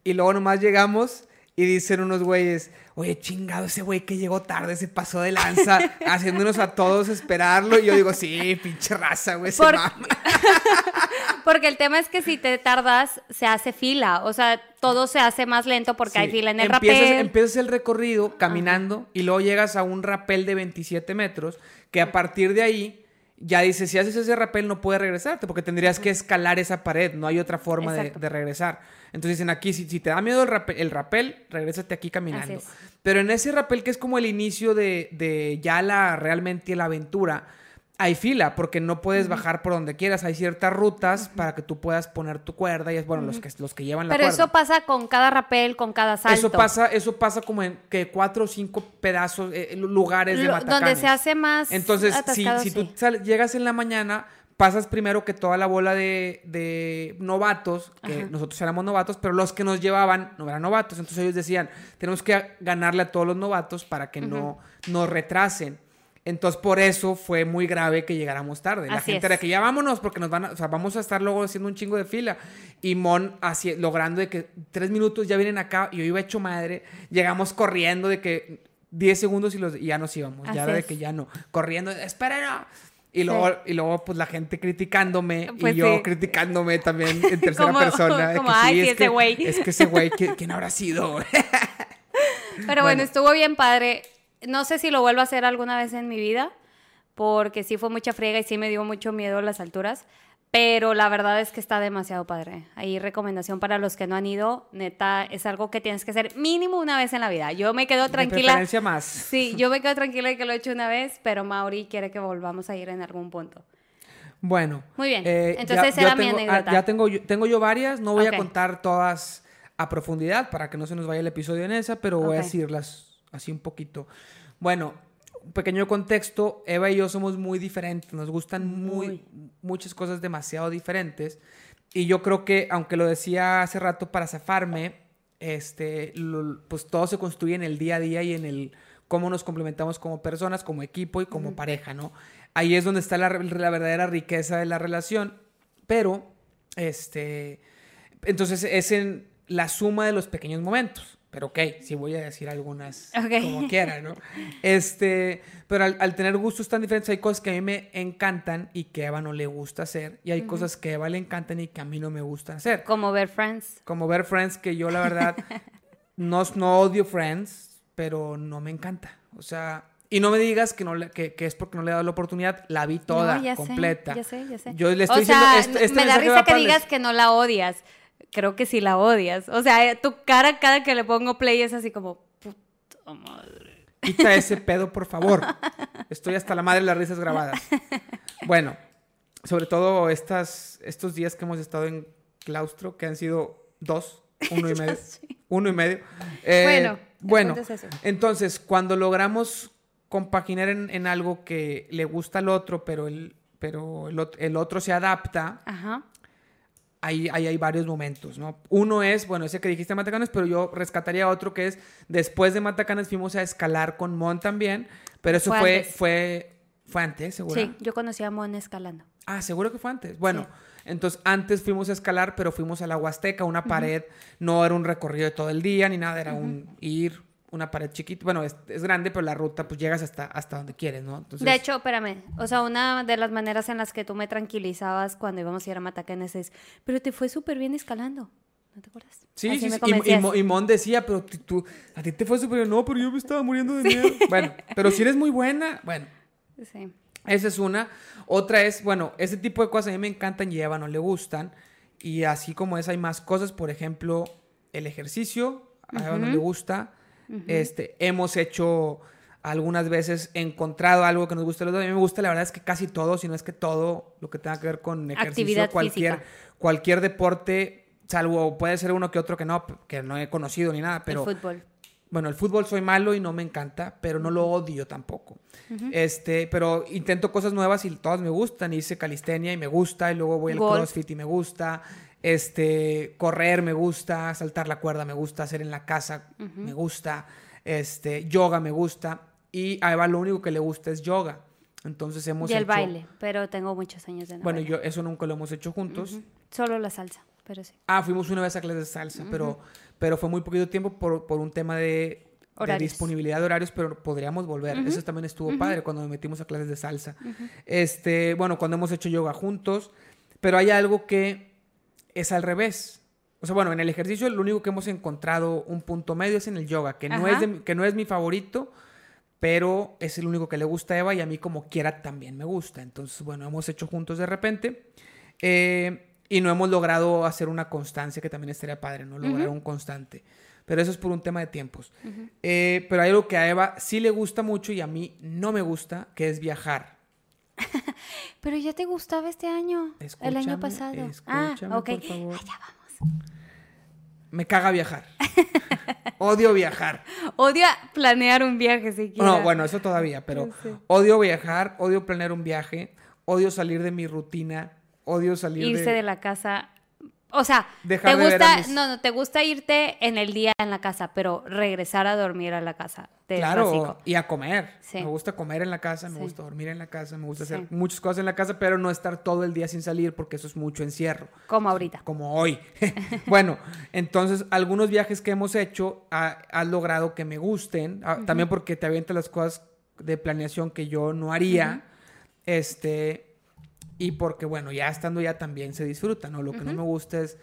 Y luego nomás llegamos y dicen unos güeyes, oye, chingado, ese güey que llegó tarde se pasó de lanza, (laughs) haciéndonos a todos esperarlo. Y yo digo, sí, pinche raza, güey, se (laughs) Porque el tema es que si te tardas, se hace fila. O sea, todo se hace más lento porque hay fila en el empiezas, rapel. Empiezas el recorrido caminando y luego llegas a un rapel de 27 metros que a partir de ahí ya dice, si haces ese rappel no puedes regresarte porque tendrías que escalar esa pared, no hay otra forma de, regresar. Entonces dicen aquí, si, te da miedo el rappel, el rappel regrésate aquí caminando. Pero en ese rappel que es como el inicio de, de ya la realmente la aventura, hay fila porque no puedes bajar por donde quieras. Hay ciertas rutas para que tú puedas poner tu cuerda y es bueno los que los que llevan la Pero eso pasa con cada rapel, con cada salto. Eso pasa, eso pasa como en que cuatro o cinco pedazos, eh, lugares de matacanes. Donde se hace más. Entonces, si, si tú llegas en la mañana, pasas primero que toda la bola de, novatos, que nosotros éramos novatos, pero los que nos llevaban no eran novatos. Entonces ellos decían, tenemos que ganarle a todos los novatos para que no nos retrasen. Entonces, por eso fue muy grave que llegáramos tarde. La gente era que ya vámonos porque nos van a, o sea, vamos a estar luego haciendo un chingo de fila. Y Mon así, logrando de que tres minutos ya vienen acá y yo iba hecho madre. Llegamos corriendo de que diez segundos y, los, ya nos íbamos. ya de que ya no. Corriendo, esperen. Y luego, y luego, pues la gente criticándome y pues yo criticándome también en (laughs) tercera persona. Como, ay, sí, ese güey. Es que ese güey, (laughs) ¿quién, habrá sido? (laughs) Pero bueno, estuvo bien padre. No sé si lo vuelvo a hacer alguna vez en mi vida, porque sí fue mucha friega y sí me dio mucho miedo las alturas. Pero la verdad es que está demasiado padre. Ahí recomendación para los que no han ido. Neta, es algo que tienes que hacer mínimo una vez en la vida. Yo me quedo tranquila. De más. Sí, yo me quedo tranquila de que lo he hecho una vez, pero Mauri quiere que volvamos a ir en algún punto. Bueno. Muy bien. Eh, Entonces era mi ah, anécdota. Ya tengo, tengo yo varias. No voy a contar todas a profundidad para que no se nos vaya el episodio en esa, pero voy a decirlas así un poquito. Bueno, pequeño contexto, Eva y yo somos muy diferentes, nos gustan muy, muchas cosas demasiado diferentes. Y yo creo que, aunque lo decía hace rato para zafarme, este, pues todo se construye en el día a día y en el cómo nos complementamos como personas, como equipo y como pareja, ¿no? Ahí es donde está la, la, verdadera riqueza de la relación, pero, este, entonces es en la suma de los pequeños momentos. Pero ok, sí voy a decir algunas como quiera, ¿no? Este, pero al, tener gustos tan diferentes, hay cosas que a mí me encantan y que a Eva no le gusta hacer. Y hay cosas que a Eva le encantan y que a mí no me gusta hacer. Como ver Friends. Como ver Friends, que yo la verdad (laughs) no, no odio Friends, pero no me encanta. O sea, y no me digas que, no que, que, es porque no le he dado la oportunidad. La vi toda, completa. ya sé, ya sé. Yo le estoy o sea, diciendo, me da risa que digas que no la odias creo que sí la odias. O sea, tu cara cada que le pongo play es así como, puta madre. Quita ese (laughs) pedo, por favor. Estoy hasta la madre de las risas grabadas. Bueno, sobre todo estas, estos días que hemos estado en claustro, que han sido dos, uno y (laughs) medio. Uno y medio. Eh, bueno, bueno entonces, cuando logramos compaginar en, algo que le gusta al otro, pero el, pero el, el otro se adapta, Ajá ahí, hay varios momentos, ¿no? Uno es, bueno, ese que dijiste Matacanes, pero yo rescataría otro que es, después de Matacanes fuimos a escalar con Mon también, pero eso fue, fue, fue, antes, seguro. Sí, yo conocí a Mon escalando. Ah, seguro que fue antes. Bueno, entonces antes fuimos a escalar, pero fuimos a la Huasteca, una pared, no era un recorrido de todo el día ni nada, era un ir, una pared chiquita, bueno, es, grande, pero la ruta pues llegas hasta, hasta donde quieres, ¿no? De hecho, espérame, o sea, una de las maneras en las que tú me tranquilizabas cuando íbamos a ir a Matacanes es, pero te fue súper bien escalando. ¿No te acuerdas? Sí, sí, sí. Y, Mon decía, pero tú, a ti te fue súper bien. No, pero yo me estaba muriendo de miedo. Bueno, pero si eres muy buena, bueno. Sí. Esa es una. Otra es, bueno, ese tipo de cosas a mí me encantan y a Eva no le gustan. Y así como es, hay más cosas. Por ejemplo, el ejercicio. A Eva no le gusta este, hemos hecho algunas veces encontrado algo que nos gusta a los dos. A mí me gusta, la verdad es que casi todo, si no es que todo lo que tenga que ver con ejercicio, cualquier, cualquier deporte, salvo puede ser uno que otro que no, que no he conocido ni nada, pero... El fútbol. Bueno, el fútbol soy malo y no me encanta, pero no lo odio tampoco. Este, pero intento cosas nuevas y todas me gustan. Hice calistenia y me gusta, y luego voy al CrossFit y me gusta. Este, correr me gusta, saltar la cuerda me gusta, hacer en la casa me gusta, este, yoga me gusta. Y a Eva lo único que le gusta es yoga. Entonces hemos y el baile, pero tengo muchos años de no Bueno, yo eso nunca lo hemos hecho juntos. Solo la salsa, pero sí. Ah, fuimos una vez a clases de salsa, pero, pero fue muy poquito tiempo por, por un tema de, disponibilidad de horarios, pero podríamos volver. Eso también estuvo padre cuando nos metimos a clases de salsa. Este, bueno, cuando hemos hecho yoga juntos, pero hay algo que es al revés. O sea, bueno, en el ejercicio lo único que hemos encontrado un punto medio es en el yoga, que, no es, que no es mi favorito, pero es el único que le gusta a Eva y a mí como quiera también me gusta. Entonces, bueno, hemos hecho juntos de repente eh, y no hemos logrado hacer una constancia que también estaría padre, ¿no? Lograr un constante. Pero eso es por un tema de tiempos. Eh, pero hay algo que a Eva sí le gusta mucho y a mí no me gusta, que es viajar. (laughs) Pero ya te gustaba este año, el año pasado. Ah, ok. Por favor. Allá vamos. Me caga viajar. (laughs) odio viajar. Odio planear un viaje siquiera. No, bueno, eso todavía, pero odio viajar, odio planear un viaje, odio salir de mi rutina, odio salir Irse de la casa o sea, te gusta, no, no, te gusta irte en el día en la casa, pero regresar a dormir a la casa. Claro, y a comer. Me gusta comer en la casa, me gusta dormir en la casa, me gusta hacer muchas cosas en la casa, pero no estar todo el día sin salir porque eso es mucho encierro. Como ahorita. Como hoy. (laughs) bueno, entonces algunos viajes que hemos hecho has logrado que me gusten, ah, también porque te avientas las cosas de planeación que yo no haría. Este, y porque, bueno, ya estando ya también se disfruta, ¿no? Lo que no me gusta es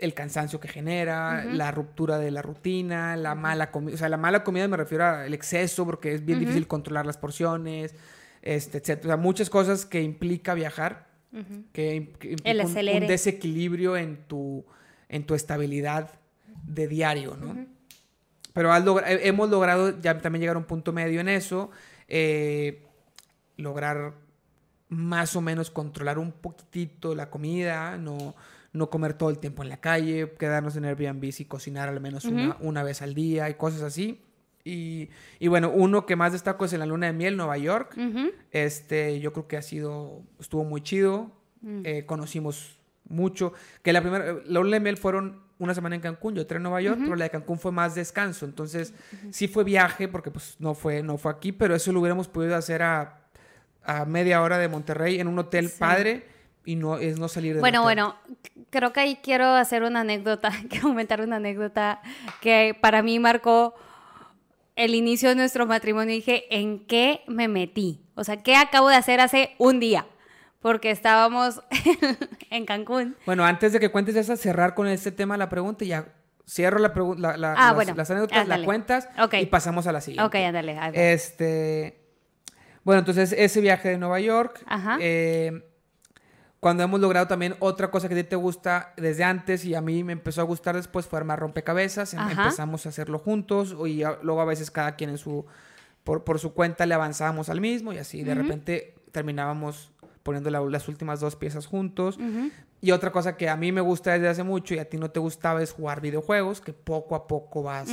el cansancio que genera, la ruptura de la rutina, la mala comida, o sea, la mala comida me refiero al exceso porque es bien difícil controlar las porciones, este, etcétera. muchas cosas que implica viajar, que, implica un, desequilibrio en tu, en tu estabilidad de diario, ¿no? Pero hemos logrado ya también llegar a un punto medio en eso, eh, lograr más o menos controlar un poquitito la comida, no, no comer todo el tiempo en la calle, quedarnos en Airbnb y cocinar al menos una, vez al día y cosas así. Y, bueno, uno que más destaco es en la luna de miel, Nueva York. Este, yo creo que ha sido, estuvo muy chido. Mm. Eh, conocimos mucho. Que la primera, la luna de miel fueron una semana en Cancún, yo otra en Nueva York, pero la de Cancún fue más descanso. Entonces, sí fue viaje, porque pues no fue, no fue aquí, pero eso lo hubiéramos podido hacer a, media hora de Monterrey en un hotel padre y no es no salir de Bueno, bueno, creo que ahí quiero hacer una anécdota, (laughs) quiero comentar una anécdota que para mí marcó el inicio de nuestro matrimonio. Dije, ¿en qué me metí? O sea, ¿qué acabo de hacer hace un día? porque estábamos (laughs) en Cancún. Bueno, antes de que cuentes esa, cerrar con este tema la pregunta y ya cierro la pregunta, la, ah, las, las, anécdotas, las cuentas y pasamos a la siguiente. Ok, ándale. Este, bueno, entonces ese viaje de Nueva York. Ajá. Eh, cuando hemos logrado también otra cosa que a ti te gusta desde antes y a mí me empezó a gustar después fue armar rompecabezas. Em, empezamos a hacerlo juntos y luego a veces cada quien en su, por, por su cuenta le avanzábamos al mismo y así de repente terminábamos poniendo las últimas dos piezas juntos. Y otra cosa que a mí me gusta desde hace mucho y a ti no te gustaba es jugar videojuegos, que poco a poco vas,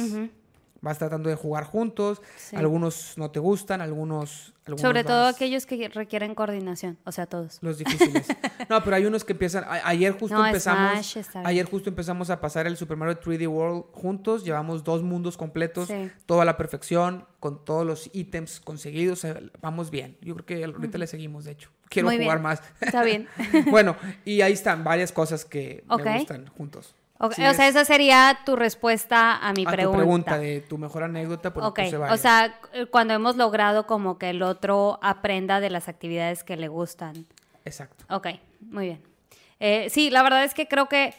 vas tratando de jugar juntos. Algunos no te gustan, algunos... Sobre todo aquellos que requieren coordinación, o sea, todos. Los difíciles. (laughs) no, pero hay unos que empiezan... ayer justo empezamos... ayer justo empezamos a pasar el Super Mario 3D World juntos. Llevamos dos mundos completos, toda la perfección, con todos los ítems conseguidos. vamos bien. Yo creo que ahorita le seguimos, de hecho quiero jugar más. Está bien. (laughs) bueno, y ahí están varias cosas que me gustan juntos. O sea, esa sería tu respuesta a mi a pregunta. Tu pregunta de tu mejor anécdota. Por ok, o sea, eh, cuando hemos logrado como que el otro aprenda de las actividades que le gustan. Exacto. Ok, muy bien. Eh, sí, la verdad es que creo que,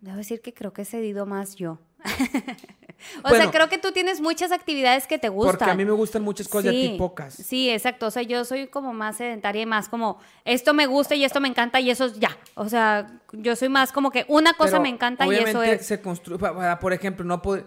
debo decir que creo que he cedido más yo. (laughs) (laughs) o sea, creo que tú tienes muchas actividades que te gustan. Porque a mí me gustan muchas cosas y a ti pocas. Sí, exacto. O sea, yo soy como más sedentaria y más como esto me gusta y esto me encanta y eso es ya. O sea, yo soy más como que una cosa me encanta y eso es. se construye. Por ejemplo, no puede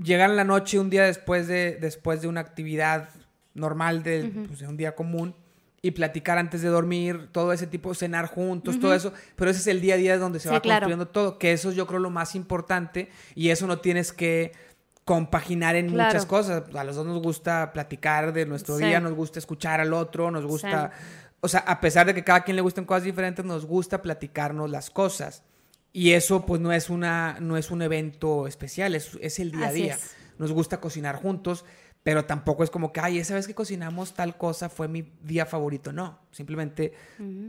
llegar en la noche un día después de, después de una actividad normal de, pues, de un día común y platicar antes de dormir, todo ese tipo, cenar juntos, todo eso, pero ese es el día a día donde se va construyendo todo, que eso yo creo lo más importante y eso no tienes que compaginar en muchas cosas. A los dos nos gusta platicar de nuestro día, nos gusta escuchar al otro, nos gusta, o sea, a pesar de que cada quien le gusten cosas diferentes, nos gusta platicarnos las cosas. Y eso pues no es, una, no es un evento especial, es, es el día a día. Nos gusta cocinar juntos pero tampoco es como que, ay, esa vez que cocinamos tal cosa fue mi día favorito. No, simplemente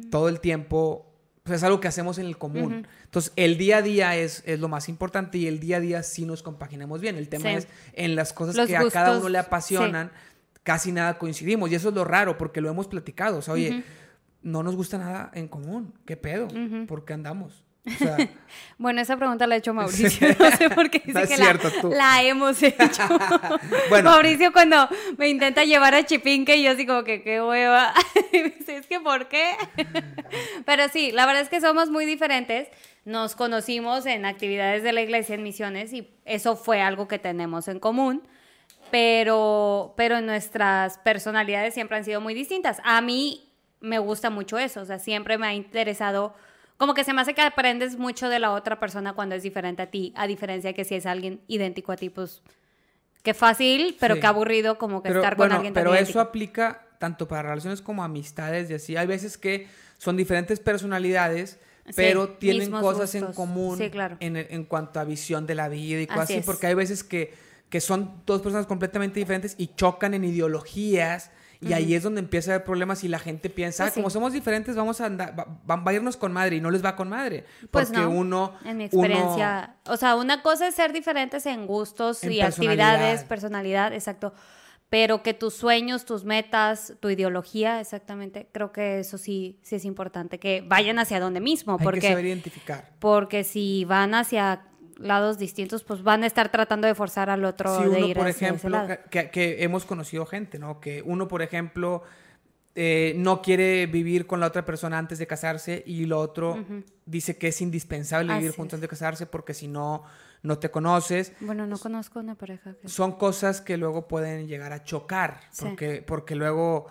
todo el tiempo pues es algo que hacemos en el común. Entonces, el día a día es, es, lo más importante y el día a día sí nos compaginamos bien. El tema es en las cosas que a cada uno le apasionan, casi nada coincidimos. Y eso es lo raro porque lo hemos platicado. O sea, oye, no nos gusta nada en común. ¿Qué pedo? ¿Por qué andamos? (laughs) bueno, esa pregunta la ha hecho Mauricio. (laughs) No sé por qué (laughs) dice que la, hemos hecho. Mauricio cuando me intenta llevar a Chipinque y yo así como que qué hueva. es que ¿por qué? Pero sí, la verdad es que somos muy diferentes. Nos conocimos en actividades de la iglesia en misiones y eso fue algo que tenemos en común. Pero, pero nuestras personalidades siempre han sido muy distintas. A mí me gusta mucho eso. O sea, siempre me ha interesado como que se me hace que aprendes mucho de la otra persona cuando es diferente a ti, a diferencia de que si es alguien idéntico a ti, pues qué fácil, pero qué aburrido como que estar con alguien Pero eso aplica tanto para relaciones como amistades y así. Hay veces que son diferentes personalidades, pero tienen cosas en común en, cuanto a visión de la vida y cosas así, porque hay veces que, que son dos personas completamente diferentes y chocan en ideologías y ahí es donde empieza a haber problemas y la gente piensa, pues ah, como somos diferentes, vamos a andar, va, a irnos con madre y no les va con madre. Pues porque uno. En mi experiencia. o sea, una cosa es ser diferentes en gustos y actividades, personalidad, exacto. pero que tus sueños, tus metas, tu ideología, exactamente, creo que eso sí, sí es importante, que vayan hacia donde mismo, Hay porque, que saber identificar. porque si van hacia lados distintos, pues van a estar tratando de forzar al otro Si de uno, ir por hacia ese ejemplo, lado. que, que hemos conocido gente, ¿no? Que uno, por ejemplo, eh, no quiere vivir con la otra persona antes de casarse y lo otro dice que es indispensable vivir juntos es. antes de casarse porque si no, no te conoces. Bueno, no conozco una pareja que... Son cosas que luego pueden llegar a chocar Sí. porque, porque luego...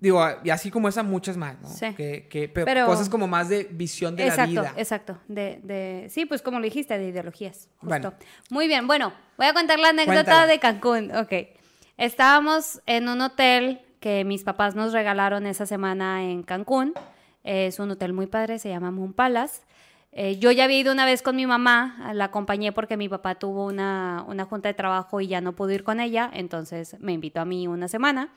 Digo, y así como esa, muchas más, ¿no? Sí. Que, que- pero, Pero- cosas como más de visión de exacto, la vida. exacto. De, de, sí, pues como lo dijiste, de ideologías. Justo. Bueno. Muy bien, bueno, voy a contar la anécdota Cuéntala. de Cancún. Ok. Estábamos en un hotel que mis papás nos regalaron esa semana en Cancún. Es un hotel muy padre, se llama Moon Palace. Eh, yo ya había ido una vez con mi mamá, la acompañé porque mi papá tuvo una, una junta de trabajo y ya no pudo ir con ella, entonces me invitó a mí una semana.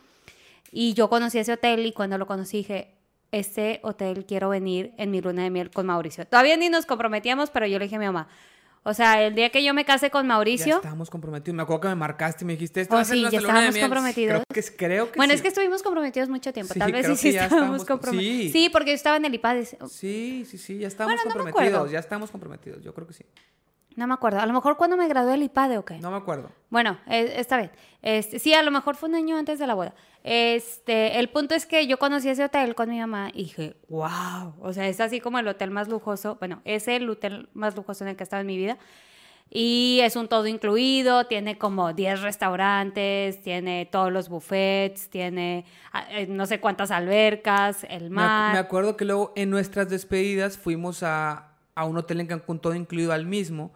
Y yo conocí ese hotel y cuando lo conocí dije, este hotel quiero venir en mi luna de miel con Mauricio. Todavía ni nos comprometíamos, pero yo le dije a mi mamá, o sea, el día que yo me case con Ya Mauricio, estábamos comprometidos. Me acuerdo que me marcaste y me dijiste esto. Oh, sí, ya estábamos miel". comprometidos. Creo que, creo que bueno, sí. es que estuvimos comprometidos mucho tiempo, Sí, tal vez sí, sí ya estábamos estábamos- comprometidos. sí. Sí. porque yo estaba en el IPAD. Sí, sí, sí, ya estamos Bueno, no me comprometidos. ya estamos comprometidos. Yo creo que sí. No me acuerdo, a lo mejor cuando me gradué del IPAD o qué. No me acuerdo. Bueno, eh, está bien. Este, sí, a lo mejor fue un año antes de la boda. Este, el punto es que yo conocí ese hotel con mi mamá y dije, wow, o sea, es así como el hotel más lujoso, bueno, es el hotel más lujoso en el que he estado en mi vida. Y es un todo incluido, tiene como 10 restaurantes, tiene todos los buffets, tiene ah, eh, no sé cuántas albercas, el Me, ac- mar. me acuerdo que luego en nuestras despedidas fuimos a, a un hotel en Cancún todo incluido al mismo.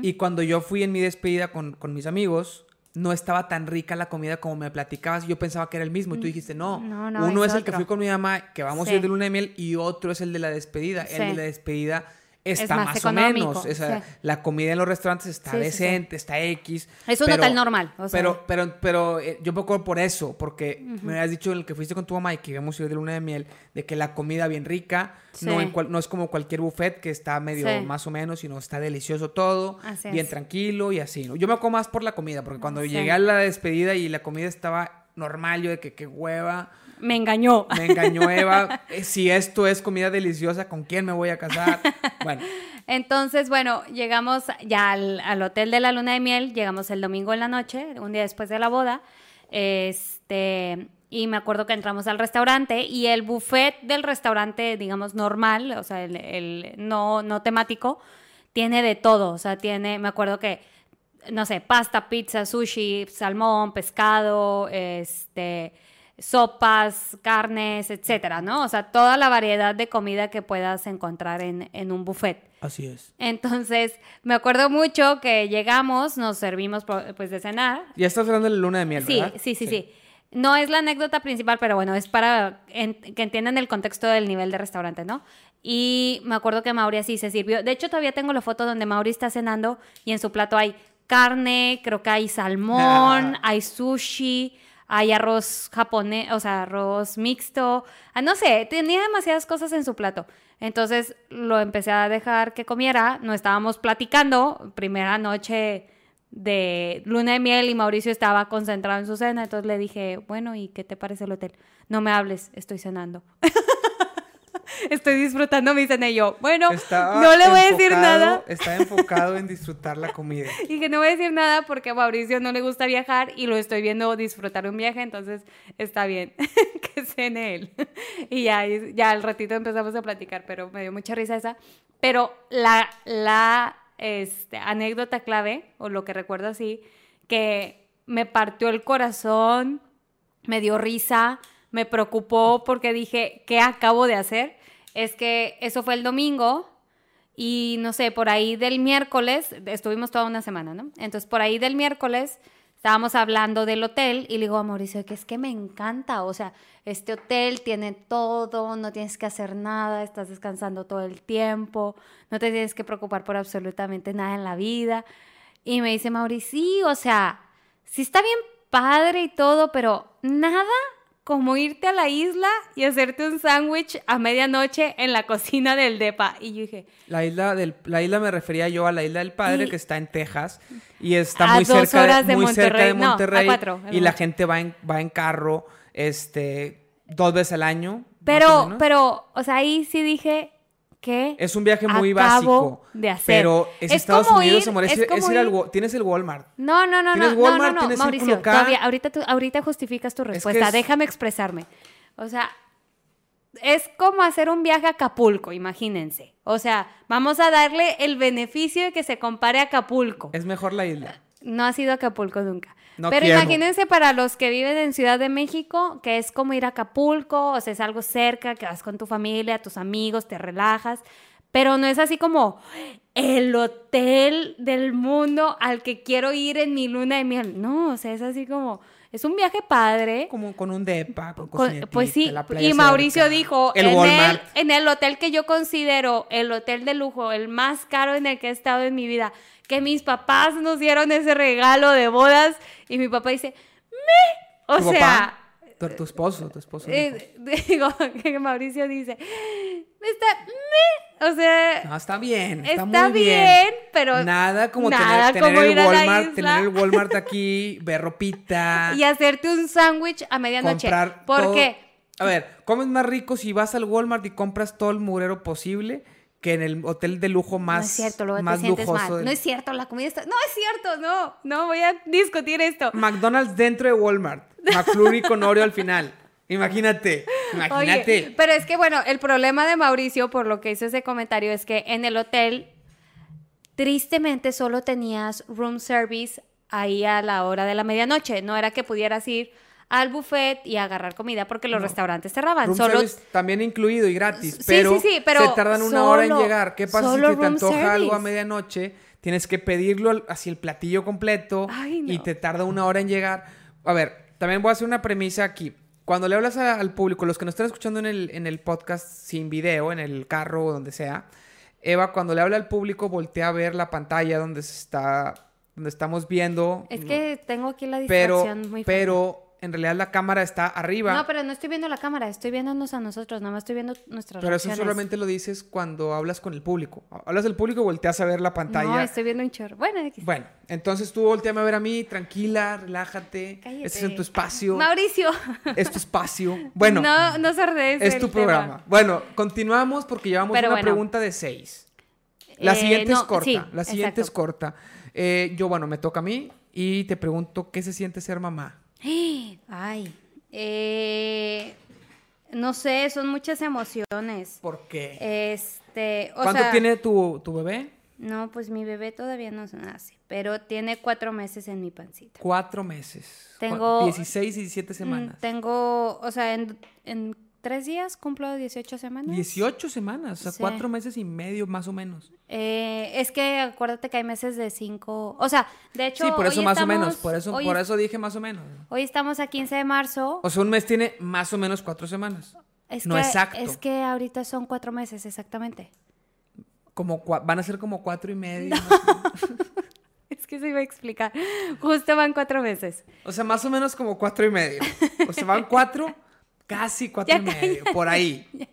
Y cuando yo fui en mi despedida con, con mis amigos, no estaba tan rica la comida como me platicabas. Yo pensaba que era el mismo. Y tú dijiste, no. Mm, No, no, uno es es, el que fui con mi mamá, que vamos a ir de luna de miel, y otro es el de la despedida. Sí. El de la despedida está más más, o menos. Esa- sí. La comida en los restaurantes está Sí, sí, sí. decente, está X. Es un pero- hotel normal, o sea. pero, pero, pero eh, yo me acuerdo por eso, porque me habías dicho en el que fuiste con tu mamá y que íbamos a ir de luna de miel, de que la comida bien rica, no, Sí. en cual- no es como cualquier buffet que está medio más o menos, sino está delicioso todo, Así bien es. tranquilo y así. Yo me acuerdo más por la comida, porque cuando llegué a la despedida y la comida estaba normal, yo de que qué hueva, Me engañó. me engañó Eva, eh, si esto es comida deliciosa, ¿con quién me voy a casar? Bueno, Entonces, bueno, llegamos ya al, al hotel de la luna de miel, llegamos el domingo en la noche, un día después de la boda, este, y me acuerdo que entramos al restaurante y el buffet del restaurante, digamos, normal, o sea, el, el no, no temático, tiene de todo, o sea, tiene, me acuerdo que, no sé, pasta, pizza, sushi, salmón, pescado, este, sopas, carnes, etcétera, ¿no? O sea, toda la variedad de comida que puedas encontrar en, en un buffet. así es. Entonces, me acuerdo mucho que llegamos, nos servimos pues de cenar. Ya estás hablando de la luna de miel, Sí, ¿verdad? sí, sí, sí. No es la anécdota principal, pero bueno, es para en- que entiendan el contexto del nivel de restaurante, ¿no? Y me acuerdo que Mauri así se sirvió. De hecho, todavía tengo la foto donde Mauri está cenando y en su plato hay carne, creo que hay salmón, hay sushi, hay arroz japonés, o sea, arroz mixto. Ah, no sé, tenía demasiadas cosas en su plato. Entonces lo empecé a dejar que comiera. No estábamos platicando. Primera noche de luna de miel y Mauricio estaba concentrado en su cena. Entonces le dije, bueno, ¿y qué te parece el hotel? No me hables, estoy cenando. (laughs) estoy disfrutando mi cena y yo, bueno, Estaba no le voy a decir nada. Está enfocado en disfrutar la comida. (laughs) Y que no voy a decir nada porque a Mauricio no le gusta viajar y lo estoy viendo disfrutar un viaje, entonces está bien (laughs) que cene él. Y ya, ya al ratito empezamos a platicar, pero me dio mucha risa esa. Pero la, la este, anécdota clave, o lo que recuerdo así, que me partió el corazón, me dio risa, me preocupó porque dije, ¿qué acabo de hacer? Es que eso fue el domingo y no sé, por ahí del miércoles, estuvimos toda una semana, ¿no? Entonces por ahí del miércoles estábamos hablando del hotel y le digo a Mauricio que es que me encanta, o sea, este hotel tiene todo, no tienes que hacer nada, estás descansando todo el tiempo, no te tienes que preocupar por absolutamente nada en la vida. Y me dice Mauricio, sí, o sea, sí está bien padre y todo, pero nada como irte a la isla y hacerte un sándwich a medianoche en la cocina del DEPA. Y yo dije... La isla, del, la isla me refería yo a la isla del padre Y- que está en Texas y está muy cerca horas de, muy cerca de Monterrey. No, a Monterrey cuatro, en y la gente va en, va en carro este, dos veces al año. Pero, pero, o sea, ahí sí dije que... Es un viaje muy acabo básico. de hacer. Pero es, Es Estados como Unidos, ir- amor. Es, es es como ir al ir- Wa- Tienes el Walmart. No, no, no, no, ¿Tienes no, Walmart? no, no, ¿Tienes Mauricio, todavía, ahorita, tú- ahorita justificas tu respuesta, es- déjame expresarme. O sea, es como hacer un viaje a Acapulco, imagínense. O sea, vamos a darle el beneficio de que se compare a Acapulco. Es mejor la isla. No ha sido Acapulco nunca. No Pero quiero. imagínense para los que viven en Ciudad de México, que es como ir a Acapulco, o sea, es algo cerca, que vas con tu familia, tus amigos, te relajas, pero no es así como el hotel del mundo al que quiero ir en mi luna de miel. No, o sea, es así como, es un viaje padre. Como con un depa, con Con- pues sí, la playa y Mauricio cerca, dijo, el en, el, en el hotel que yo considero el hotel de lujo, el más caro en el que he estado en mi vida, que mis papás nos dieron ese regalo de bodas y mi papá dice, me, o sea, papá, tu, tu esposo, tu esposo. eh, (laughs) digo, que Mauricio dice, está, o sea, No, está bien, está, está muy bien, pero Nada como nada tener, tener como el Walmart, tener el Walmart (laughs) aquí, ver ropita, y hacerte un sándwich a medianoche. comprar ¿Por todo. qué? A ver, comes más rico si vas al Walmart y compras todo el murero posible que en el hotel de lujo más, no es cierto, luego más te lujoso. mal. del- No es cierto, la comida está... No es cierto, no, no voy a discutir esto. McDonald's dentro de Walmart, McFlurry con Oreo al final. Imagínate, imagínate. Oye, pero es que bueno, el problema de Mauricio, por lo que hizo ese comentario, es que en el hotel, tristemente solo tenías room service ahí a la hora de la medianoche. No era que pudieras ir al buffet y agarrar comida porque los No. restaurantes cerraban. Room solo service también incluido y gratis, Sí, pero, sí, sí, pero se tardan una hora en llegar. ¿Qué pasa si te, antoja algo a medianoche? Tienes que pedirlo así el platillo completo Ay, no. y te tarda una hora en llegar. A ver, también voy a hacer una premisa aquí. Cuando le hablas a- al público, los que nos están escuchando en el, en el podcast sin video, en el carro o donde sea, Eva, cuando le habla al público, voltea a ver la pantalla donde se está, donde estamos viendo. Es que tengo aquí la pero, distracción muy fuerte. pero en realidad la cámara está arriba. No, pero no estoy viendo la cámara, estoy viéndonos a nosotros, nada más estoy viendo nuestras Pero eso solamente lo dices cuando hablas con el público. Hablas del público y volteas a ver la pantalla. No, estoy viendo un chorro. Bueno. Bueno, entonces tú volteame a ver a mí, tranquila, relájate. Cállate. Este es tu espacio. Mauricio. Es tu espacio. Bueno, no, no sordees es tu tema. programa. Bueno, continuamos porque llevamos Pero una bueno. pregunta de seis. La Eh, siguiente es corta. sí, la siguiente es corta. Eh, yo, bueno, me toca a mí y te pregunto, ¿qué se siente ser mamá? Ay, eh, no sé, son muchas emociones. ¿Por qué? Este, o ¿Cuánto sea, tiene tu, tu bebé? No, pues mi bebé todavía no se nace, pero tiene cuatro meses en mi pancita. Cuatro meses. Tengo- 16 y 17 semanas. Mm, Tengo, o sea, en, en tres días cumplo 18 semanas. 18 semanas, o sea, Sí. cuatro meses y medio más o menos. Eh, es que acuérdate que hay meses de cinco, o sea, de hecho... sí, por eso hoy más o menos, por eso, hoy, por eso dije más o menos. hoy estamos a 15 de marzo. O sea, un mes tiene más o menos cuatro semanas. Es no que, exacto. Es que ahorita son cuatro meses, exactamente. Como van a ser como cuatro y medio. (laughs) Es que se iba a explicar. Justo van cuatro meses. O sea, más o menos como cuatro y medio. O sea, van cuatro, casi cuatro Ya y medio, por ahí. (laughs)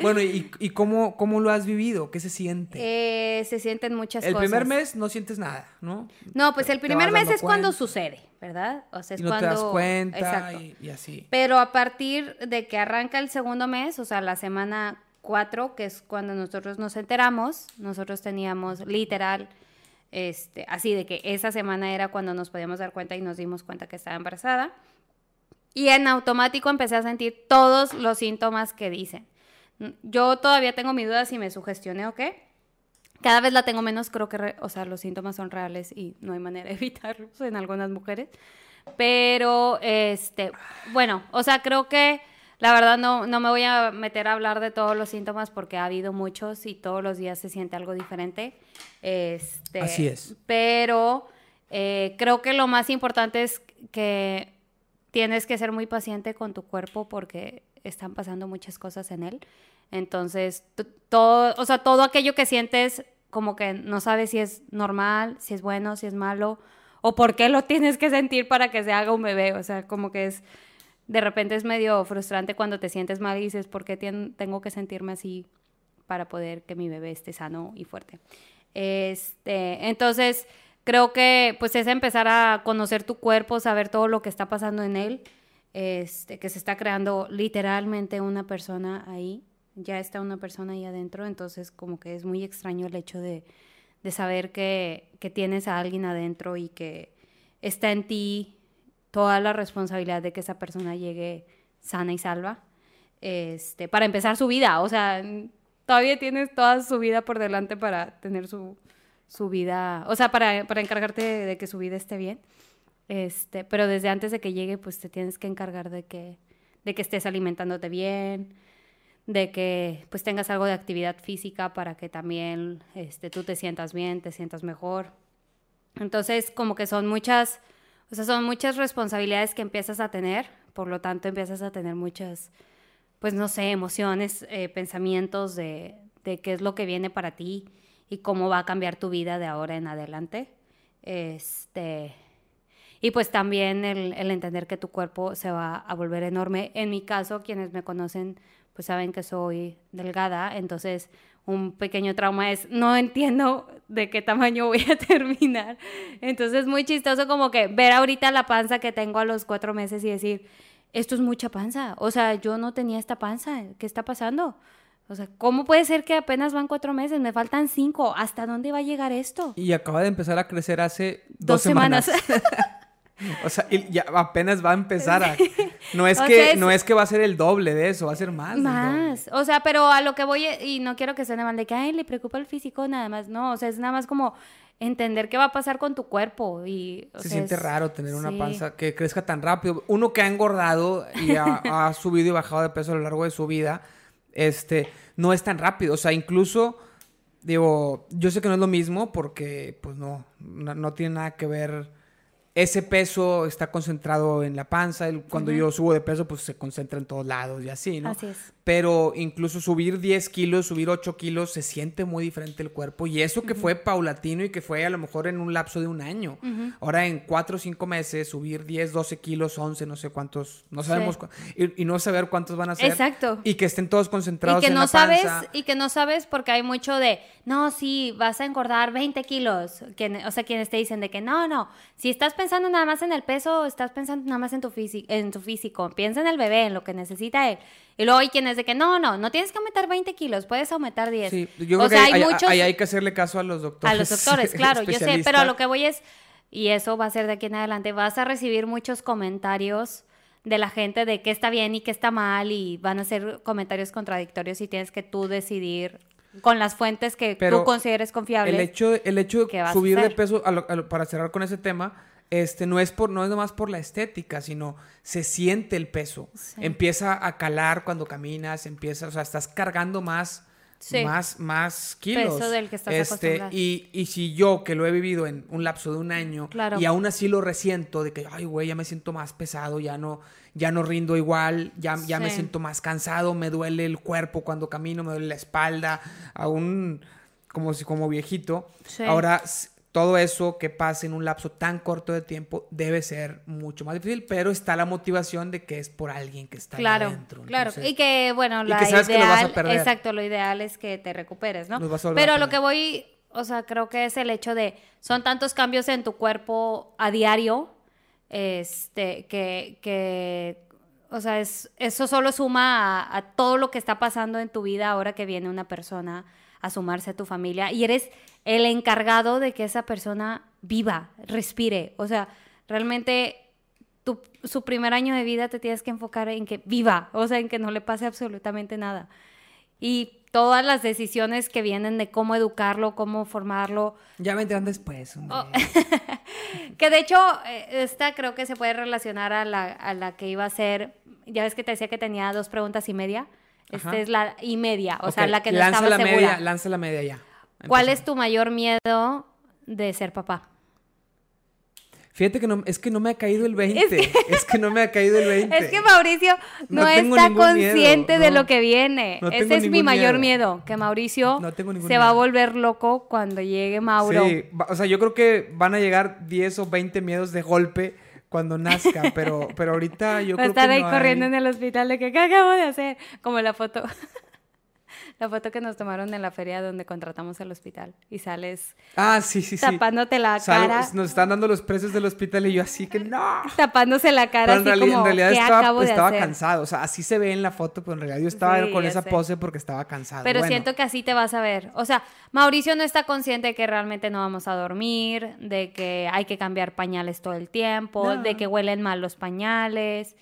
Bueno, ¿y, y cómo, cómo lo has vivido? ¿Qué se siente? Eh, se sienten muchas el cosas. primer mes no sientes nada, ¿no? No, pues el primer mes es cuando sucede, ¿verdad? O sea, es Y no cuando... te das cuenta Exacto. y, y así. Pero a partir de que arranca el segundo mes, o sea, la semana 4, que es cuando nosotros nos enteramos, nosotros teníamos literal, este, así de que esa semana era cuando nos podíamos dar cuenta y nos dimos cuenta que estaba embarazada. Y en automático empecé a sentir todos los síntomas que dicen. Yo todavía tengo mi duda si me sugestioné o qué. Cada vez la tengo menos, creo que, re- o sea, los síntomas son reales y no hay manera de (laughs) evitarlos en algunas mujeres. Pero, este, bueno, o sea, creo que la verdad no, no me voy a meter a hablar de todos los síntomas porque ha habido muchos y todos los días se siente algo diferente. Este, Así es. Pero eh, creo que lo más importante es que tienes que ser muy paciente con tu cuerpo porque están pasando muchas cosas en él. Entonces, todo, o sea, todo aquello que sientes como que no sabes si es normal, si es bueno, si es malo, o por qué lo (laughs) tienes que sentir para que se haga un bebé. O sea, como que es de repente es medio frustrante cuando te sientes mal y dices, ¿por qué tengo que sentirme así para poder que mi bebé esté sano y fuerte? Este, entonces, creo que pues es empezar a conocer tu cuerpo, saber todo lo que está pasando en él, este, que se está creando literalmente una persona ahí, ya está una persona ahí adentro, entonces como que es muy extraño el hecho de, de saber que, que tienes a alguien adentro y que está en ti toda la responsabilidad de que esa persona llegue sana y salva, este, para empezar su vida, o sea, todavía tienes toda su vida por delante para tener su, su vida, o sea, para, para encargarte de, que su vida esté bien. Este, pero desde antes de que llegue, pues te tienes que encargar de que, de que estés alimentándote bien, de que pues tengas algo de actividad física para que también este, tú te sientas bien, te sientas mejor. Entonces, como que son muchas, o sea, son muchas responsabilidades que empiezas a tener, por lo tanto empiezas a tener muchas, pues no sé, emociones, eh, pensamientos de, de qué es lo que viene para ti y cómo va a cambiar tu vida de ahora en adelante. Este, y pues también el, entender que tu cuerpo se va a volver enorme. En mi caso, quienes me conocen, pues saben que soy delgada, entonces un pequeño trauma es, no entiendo de qué tamaño voy a (laughs) terminar. Entonces es muy chistoso como que ver ahorita la panza que tengo a los cuatro meses y decir, esto es mucha panza. O sea, yo no tenía esta panza, ¿qué está pasando? O sea, ¿cómo puede ser que apenas van cuatro meses? Me faltan cinco. ¿Hasta dónde va a llegar esto? Y acaba de empezar a crecer hace dos, semanas. (laughs) o sea, ya apenas va a empezar a... No es, que, no es que va a ser el doble de eso, va a ser más. Más. O sea, pero a lo que voy, y no quiero que se mal de que, ay, le preocupa el físico, nada más. No, o sea, es nada más como entender qué va a pasar con tu cuerpo. Y, se siente raro tener una panza que crezca tan rápido. Uno que ha engordado y (laughs) ha subido y bajado de peso a lo largo de su vida este, no es tan rápido. O sea, incluso, digo, yo sé que no es lo mismo porque, pues no, no tiene nada que ver ese peso está concentrado en la panza. Cuando yo subo de peso, pues se concentra en todos lados y así, ¿no? Así es. Pero incluso subir 10 kilos, subir 8 kilos, se siente muy diferente el cuerpo. Y eso que fue paulatino y que fue a lo mejor en un lapso de un año. Ahora en 4 o 5 meses, subir 10, 12 kilos, 11, no sé cuántos, no sabemos. Y, no saber cuántos van a ser. Exacto. Y que estén todos concentrados y que en no la sabes Y que no sabes porque hay mucho de, no, sí, vas a engordar 20 kilos. o sea, quienes te dicen de que no, no, si estás pensando nada más en el peso, estás pensando nada más en tu, en tu físico. Piensa en el bebé, en lo que necesita él. Y luego hay quienes de que no, no, no tienes que aumentar 20 kilos, puedes aumentar 10. Sí, yo creo que hay, muchos... hay, que hacerle caso a los doctores. A los doctores, (laughs) claro, yo sé, pero lo que voy es, y eso va a ser de aquí en adelante, vas a recibir muchos comentarios de la gente de qué está bien y qué está mal y van a ser comentarios contradictorios y tienes que tú decidir con las fuentes que tú consideres confiables. El hecho, el hecho de subir de peso, para cerrar con ese tema, este, no es por, no es nomás por la estética, sino se siente el peso. Empieza a calar cuando caminas, empieza, o sea, estás cargando más, más, más kilos. Peso del que estás este, y, y si yo, que lo he vivido en un lapso de un año, y aún así lo resiento de que, ay, güey, ya me siento más pesado, ya no, ya no rindo igual, ya, ya me siento más cansado, me duele el cuerpo cuando camino, me duele la espalda, aún como si como viejito. Ahora todo eso que pase en un lapso tan corto de tiempo debe ser mucho más difícil, pero está la motivación de que es por alguien que está claro, dentro. Claro, y que bueno, la ideal, exacto, lo ideal es que te recuperes, ¿no? Pero lo que voy, o sea, creo que es el hecho de son tantos cambios en tu cuerpo a diario, este, que, que o sea, es, eso solo suma a, a todo lo que está pasando en tu vida ahora que viene una persona a sumarse a tu familia y eres el encargado de que esa persona viva, respire. O sea, realmente tu, su primer año de vida te tienes que enfocar en que viva, o sea, en que no le pase absolutamente nada. Y todas las decisiones que vienen de cómo educarlo, cómo formarlo. Ya vendrán después. Oh. (laughs) que de hecho, eh, esta creo que se puede relacionar a la, a la que iba a ser, ya ves que te decía que tenía dos preguntas y media. Esta es la y media, o sea, la que no lanza estaba la segura. Media, lanza la media ya. ¿Cuál es tu mayor miedo de ser papá? Fíjate que no, es que no me ha caído el 20. (laughs) (laughs) Es que, no me ha caído el 20. Es que Mauricio no, está consciente de lo que viene. Ese es mi mayor miedo, que Mauricio se va a volver loco cuando llegue Mauro. Sí, o sea, yo creo que van a llegar 10 o 20 miedos de golpe cuando nazca, pero, pero ahorita yo Va a creo estar que ahí no corriendo hay- en el hospital de que, ¿qué acabo de hacer? Como la foto. La foto que nos tomaron en la feria donde contratamos el hospital. Y sales Ah, sí, sí, sí. tapándote la cara. nos están dando los precios del hospital y yo así que no. Tapándose la cara Pero en, así reali- como, en realidad ¿qué estaba, acabo de estaba hacer? cansado. O sea, así se ve en la foto, pero en realidad yo estaba Sí, con esa sé. pose porque estaba cansado. Pero Bueno, siento que así te vas a ver. O sea, Mauricio no está consciente de que realmente no vamos a dormir, de que hay que cambiar pañales todo el tiempo, No. de que huelen mal los pañales.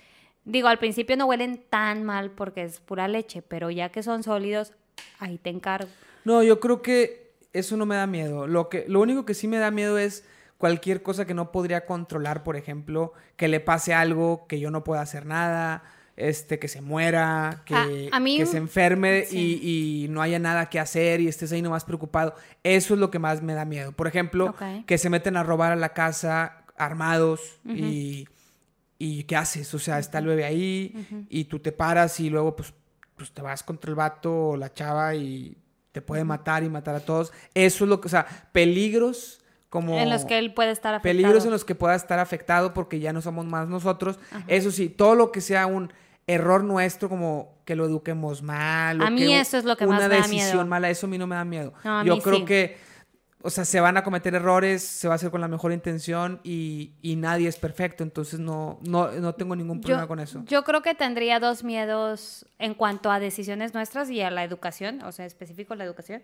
Digo, al principio no huelen tan mal porque es pura leche, pero ya que son sólidos, ahí te encargo. No, yo creo que eso no me da miedo. Lo, que, lo único que sí me da miedo es cualquier cosa que no podría controlar, por ejemplo, que le pase algo, que yo no pueda hacer nada, este, que se muera, que, A- a mí- que se enferme sí. y, y no haya nada que hacer y estés ahí nomás preocupado. Eso es lo que más me da miedo. Por ejemplo, que se meten a robar a la casa armados y, y ¿qué haces? O sea, está el bebé ahí y tú te paras y luego pues, pues te vas contra el vato o la chava y te puede matar y matar a todos. Eso es lo que, o sea, peligros como... En los que él puede estar afectado. Peligros en los que pueda estar afectado porque ya no somos más nosotros. Eso sí, todo lo que sea un error nuestro, como que lo eduquemos mal. o A mí que eso es lo que una más me da decisión miedo. mala, eso a mí no me da miedo. No, a Yo mí creo sí. que, o sea, se van a cometer errores, se va a hacer con la mejor intención y, y nadie es perfecto, entonces no, no, no tengo ningún problema yo, con eso. yo creo que tendría dos miedos en cuanto a decisiones nuestras y a la educación, o sea, específico la educación.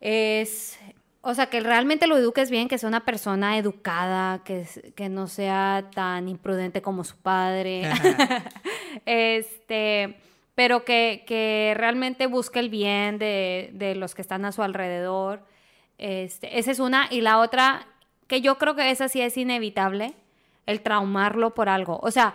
Es, o sea, que realmente lo eduques bien, que sea una persona educada, que, que no sea tan imprudente como su padre. (laughs) este, pero que, que realmente busque el bien de, de los que están a su alrededor. Este, esa es una. Y la otra, que yo creo que esa sí es inevitable, el traumarlo por algo. O sea,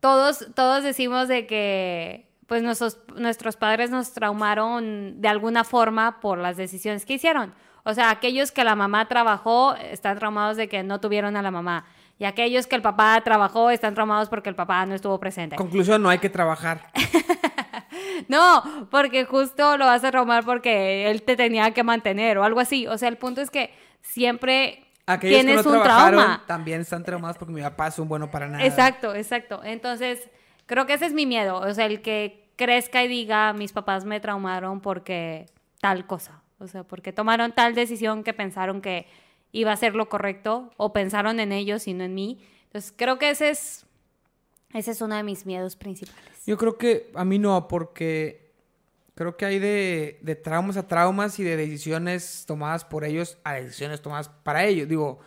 todos, todos decimos de que pues nuestros, nuestros padres nos traumaron de alguna forma por las decisiones que hicieron. O sea, aquellos que la mamá trabajó están traumados de que no tuvieron a la mamá. Y aquellos que el papá trabajó están traumados porque el papá no estuvo presente. Conclusión, no hay que trabajar. (laughs) (laughs) No, porque justo lo vas a traumar porque él te tenía que mantener o algo así. O sea, el punto es que siempre Aquellos tienes que no un trauma. también están traumados porque mi papá es un bueno para nada. Exacto, exacto. Entonces, creo que ese es mi miedo. O sea, el que crezca y diga, mis papás me traumaron porque tal cosa. O sea, porque tomaron tal decisión que pensaron que iba a ser lo correcto o pensaron en ellos y no en mí. Entonces, creo que ese es, ese es uno de mis miedos principales. Yo creo que a mí no, porque creo que hay de, de traumas a traumas y de decisiones tomadas por ellos a decisiones tomadas para ellos. Digo,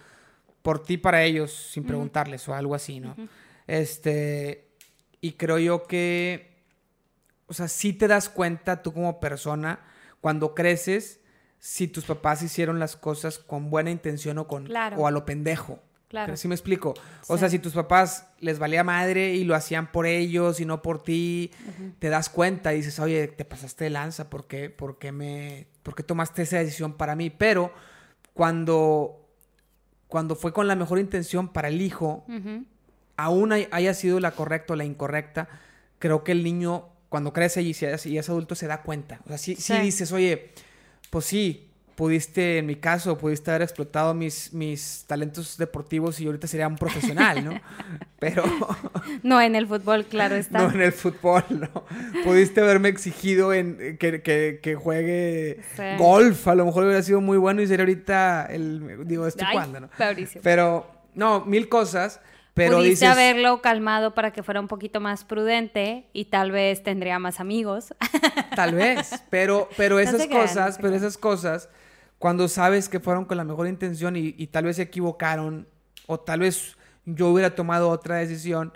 por ti para ellos, sin preguntarles o algo así, ¿no? Este, y creo yo que, o sea, sí te das cuenta tú como persona cuando creces si tus papás hicieron las cosas con buena intención o con Claro. o a lo pendejo. Claro. ¿Sí me explico? O Sí. sea, si tus papás les valía madre y lo hacían por ellos y no por ti, te das cuenta y dices, oye, te pasaste de lanza, ¿por qué, por qué me, por qué tomaste esa decisión para mí? Pero cuando, cuando fue con la mejor intención para el hijo, aún hay- haya sido la correcta o la incorrecta, creo que el niño, cuando crece y, y es adulto, se da cuenta. O sea, sí, sí Sí. dices, oye, pues sí, pudiste, en mi caso, pudiste haber explotado mis, mis talentos deportivos y ahorita sería un profesional, ¿no? (laughs) Pero No en el fútbol, claro (laughs) está. no en el fútbol, ¿no? Pudiste haberme exigido en que, que- que juegue Sí. golf, a lo mejor hubiera sido muy bueno y sería ahorita el, digo, estoy jugando, ¿no? Pero, no, mil cosas, pero Pudiste dices... haberlo calmado para que fuera un poquito más prudente y tal vez tendría más amigos. Tal vez, pero, pero (laughs) No esas se crean, no cosas, pero esas cosas, cuando sabes que fueron con la mejor intención y, y tal vez se equivocaron, o tal vez yo hubiera tomado otra decisión,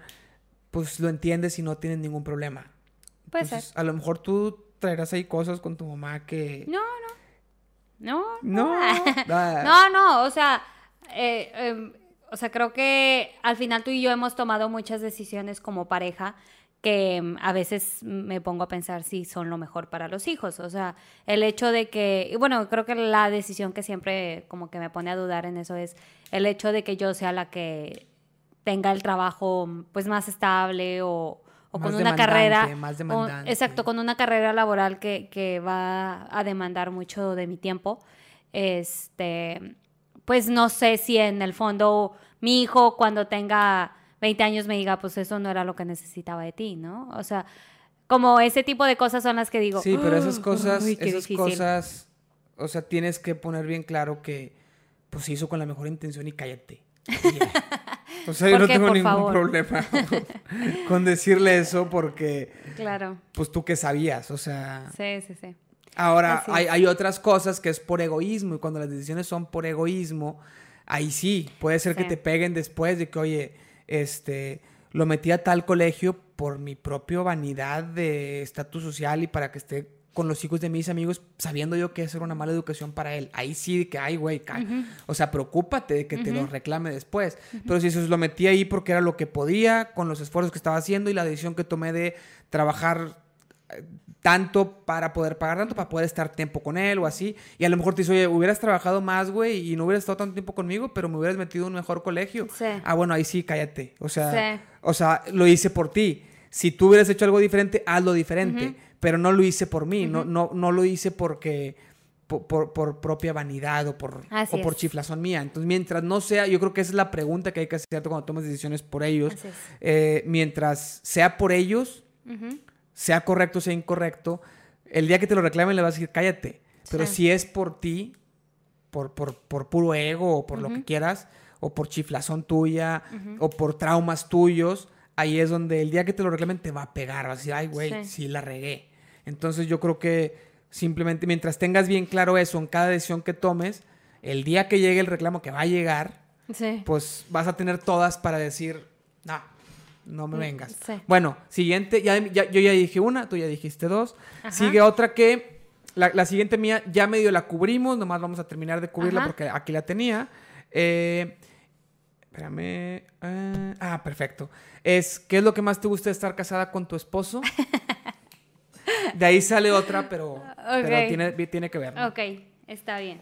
pues lo entiendes y no tienes ningún problema. Puede Entonces, ser. A lo mejor tú traerás ahí cosas con tu mamá que... No, no. No. No, ah, (laughs) (laughs) No, no, o sea, eh, em, o sea, creo que al final tú y yo hemos tomado muchas decisiones como pareja que em, a veces me pongo a pensar si son lo mejor para los hijos. O sea, el hecho de que, y bueno, creo que la decisión que siempre como que me pone a dudar en eso es el hecho de que yo sea la que tenga el trabajo pues más estable o, con una carrera. más o- demandante. exacto, con una carrera laboral que, que va a demandar mucho de mi tiempo. Este, pues no sé si en el fondo mi hijo cuando tenga 20 años me diga, pues eso no era lo que necesitaba de ti, ¿no? O sea, como ese tipo de cosas son las que digo. Sí, pero esas cosas, esas cosas, o sea, tienes que poner bien claro que pues se hizo con la mejor intención y cállate. (laughs) O sea, yo no tengo ningún problema (laughs) con decirle eso porque. Claro. Pues tú que sabías, o sea. Sí, sí, sí. Ahora, hay, hay, otras cosas que es por egoísmo y cuando las decisiones son por egoísmo, ahí sí, puede ser que te peguen después de que, oye, este, lo metí a tal colegio por mi propia vanidad de estatus social y para que esté con los hijos de mis amigos, sabiendo yo que eso una mala educación para él. Ahí sí, que, ay, güey, o sea, preocúpate de que te lo reclame después. Pero si eso lo metí ahí porque era lo que podía, con los esfuerzos que estaba haciendo y la decisión que tomé de trabajar tanto para poder pagar tanto, para poder estar tiempo con él o así. Y a lo mejor te dice, oye, hubieras trabajado más, güey, y no hubieras estado tanto tiempo conmigo, pero me hubieras metido en un mejor colegio. Ah, bueno, ahí sí, cállate. O sea, o sea, lo hice por ti. Si tú hubieras hecho algo diferente, hazlo diferente pero no lo hice por mí, no, no, no lo hice porque por, por, propia vanidad o por, o por chiflazón mía. Entonces, mientras no sea, yo creo que esa es la pregunta que hay que hacer cuando tomas decisiones por ellos. Eh, mientras sea por ellos, sea correcto, sea incorrecto, el día que te lo reclamen le vas a decir, cállate. Pero si es por ti, por, por, por puro ego o por lo que quieras, o por chiflazón tuya, o por traumas tuyos, ahí es donde el día que te lo reclamen te va a pegar. Vas a decir, ay, güey, sí la regué. Entonces yo creo que simplemente mientras tengas bien claro eso en cada decisión que tomes, el día que llegue el reclamo que va a llegar, pues vas a tener todas para decir, no, no me mm, vengas. Bueno, siguiente, ya, yo ya dije una, tú ya dijiste dos. Sigue otra que, la, siguiente mía ya medio la cubrimos, nomás vamos a terminar de cubrirla porque aquí la tenía. Eh, espérame. Eh, ah, perfecto. Es, ¿qué es lo que más te gusta de estar casada con tu esposo? (laughs) De ahí sale otra, pero, tiene, tiene, que ver. Ok, está bien.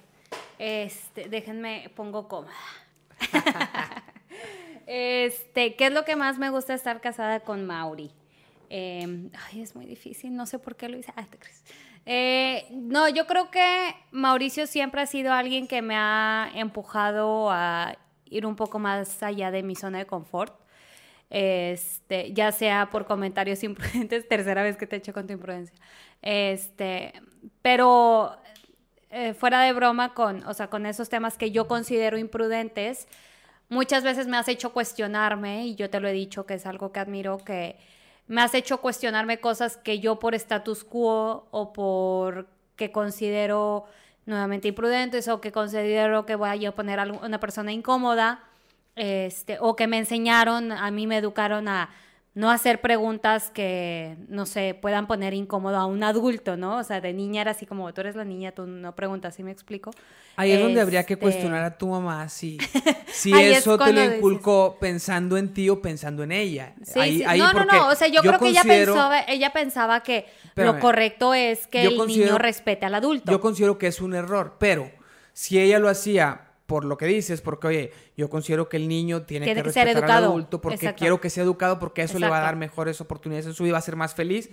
Este, déjenme, pongo cómoda. (laughs) este, ¿qué es lo que más me gusta estar casada con Mauri? Em, ay, es muy difícil, no sé por qué lo hice. Eh, no, yo creo que Mauricio siempre ha sido alguien que me ha empujado a ir un poco más allá de mi zona de confort este, ya sea por comentarios (laughs) imprudentes, tercera vez que te echo con tu imprudencia, este, pero eh, fuera de broma con, o sea, con esos temas que yo considero imprudentes, muchas veces me has hecho cuestionarme, y yo te lo he dicho que es algo que admiro, que me has hecho cuestionarme cosas que yo por status quo o por que considero nuevamente imprudentes o que considero que voy a poner a una persona incómoda, este, o que me enseñaron, a mí me educaron a no hacer preguntas que, no sé, puedan poner incómodo a un adulto, ¿no? O sea, de niña era así como, tú eres la niña, tú no preguntas, ¿sí me explico? Ahí es donde habría que este cuestionar a tu mamá si, (laughs) si eso te lo inculcó pensando en ti o pensando en ella. Sí, no, no, no, o sea, yo, creo que ella, pensaba, ella pensaba que lo correcto es que el niño respete al adulto. Yo considero que es un error, pero si ella lo hacía por lo que dices, porque oye, yo considero que el niño tiene, que, respetar ser educado. al adulto porque quiero que sea educado porque eso le va a dar mejores oportunidades en su vida, va a ser más feliz.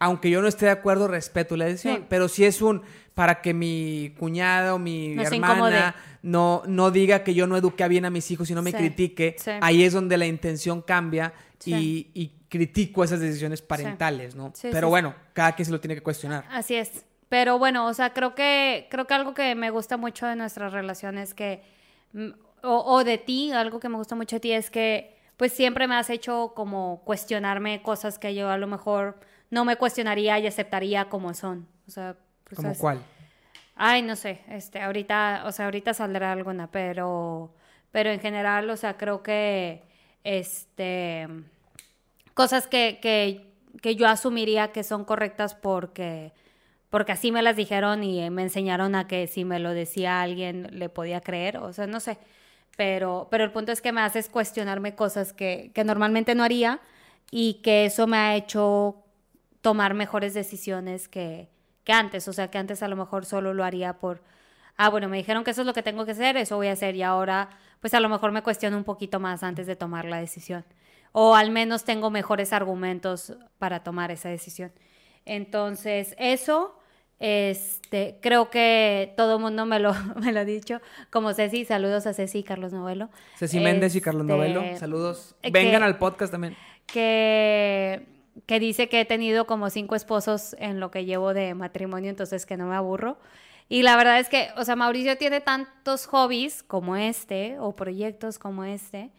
Aunque yo no esté de acuerdo, respeto la decisión, pero si es un para que mi cuñada o mi hermana no, no diga que yo no eduqué bien a mis hijos y no me critique, ahí es donde la intención cambia y, y, critico esas decisiones parentales, ¿no? pero bueno, cada quien se lo tiene que cuestionar. Así es. Pero bueno, o sea, creo que, creo que algo que me gusta mucho de nuestras relaciones que, mm, o, de ti, algo que me gusta mucho de ti es que pues siempre me has hecho como cuestionarme cosas que yo a lo mejor no me cuestionaría y aceptaría como son. O sea, pues, ¿Como cuál? Ay, no sé, este, ahorita, o sea, ahorita saldrá alguna, pero, pero en general, o sea, creo que, este, cosas que, que, que yo asumiría que son correctas porque porque así me las dijeron y me enseñaron a que si me lo decía alguien le podía creer, o sea, no sé. Pero, pero el punto es que me haces cuestionarme cosas que, normalmente no haría y que eso me ha hecho tomar mejores decisiones que, que antes. O sea, que antes a lo mejor solo lo haría por, ah, bueno, me dijeron que eso es lo que tengo que hacer, eso voy a hacer y ahora pues a lo mejor me cuestiono un poquito más antes de tomar la decisión. O al menos tengo mejores argumentos para tomar esa decisión. Entonces, eso Este, creo que todo el mundo me lo, (laughs) me lo ha dicho. Como Ceci, saludos a Ceci y Carlos Novelo. Ceci Méndez y Carlos Este, Novelo, saludos. que- Vengan al podcast también. que, que dice que he tenido como cinco esposos en lo que llevo de matrimonio, entonces que no me aburro. Y la verdad es que, o sea, Mauricio tiene tantos hobbies como este, o proyectos como este.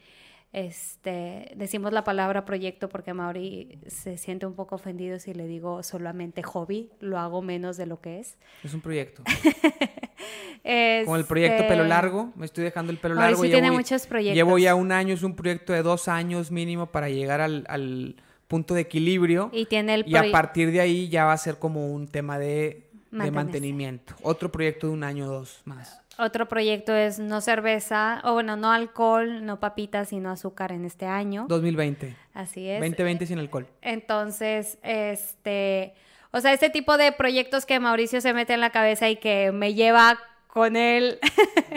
Este, decimos la palabra proyecto porque Mauri se siente un poco ofendido si le digo solamente hobby, lo hago menos de lo que es. Es un proyecto. (laughs) Como el proyecto Este, pelo largo, me estoy dejando el pelo largo. tiene llevo- muchos proyectos. Llevo ya un año, es un proyecto de dos años mínimo para llegar al, al punto de equilibrio. Y tiene el Y a partir de ahí ya va a ser como un tema de, de mantenimiento. Otro proyecto de un año o dos más. Otro proyecto es no cerveza, o bueno, no alcohol, no papitas, sino azúcar en este año. 2020. Así es. 2020 sin alcohol. Entonces, este, o sea, este tipo de proyectos que Mauricio se mete en la cabeza y que me lleva con él,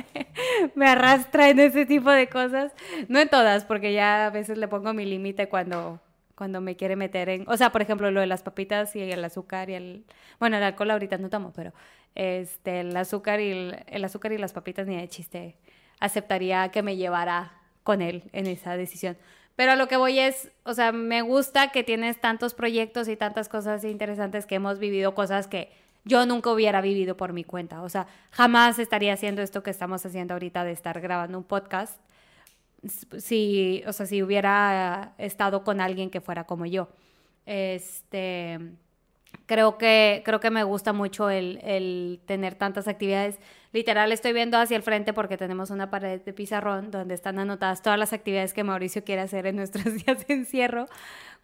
(laughs) me arrastra en ese tipo de cosas. No en todas, porque ya a veces le pongo mi límite cuando, cuando me quiere meter en, o sea, por ejemplo, lo de las papitas y el azúcar y el, bueno, el alcohol ahorita no tomo, pero este, el azúcar y el, azúcar y las papitas ni de chiste aceptaría que me llevara con él en esa decisión. Pero a lo que voy es, o sea, me gusta que tienes tantos proyectos y tantas cosas interesantes que hemos vivido, cosas que yo nunca hubiera vivido por mi cuenta. O sea, jamás estaría haciendo esto que estamos haciendo ahorita de estar grabando un podcast si, o sea, si hubiera estado con alguien que fuera como yo. Este, creo que, creo que me gusta mucho el, el tener tantas actividades. Literal, estoy viendo hacia el frente porque tenemos una pared de pizarrón donde están anotadas todas las actividades que Mauricio quiere hacer en nuestros (laughs) días de encierro.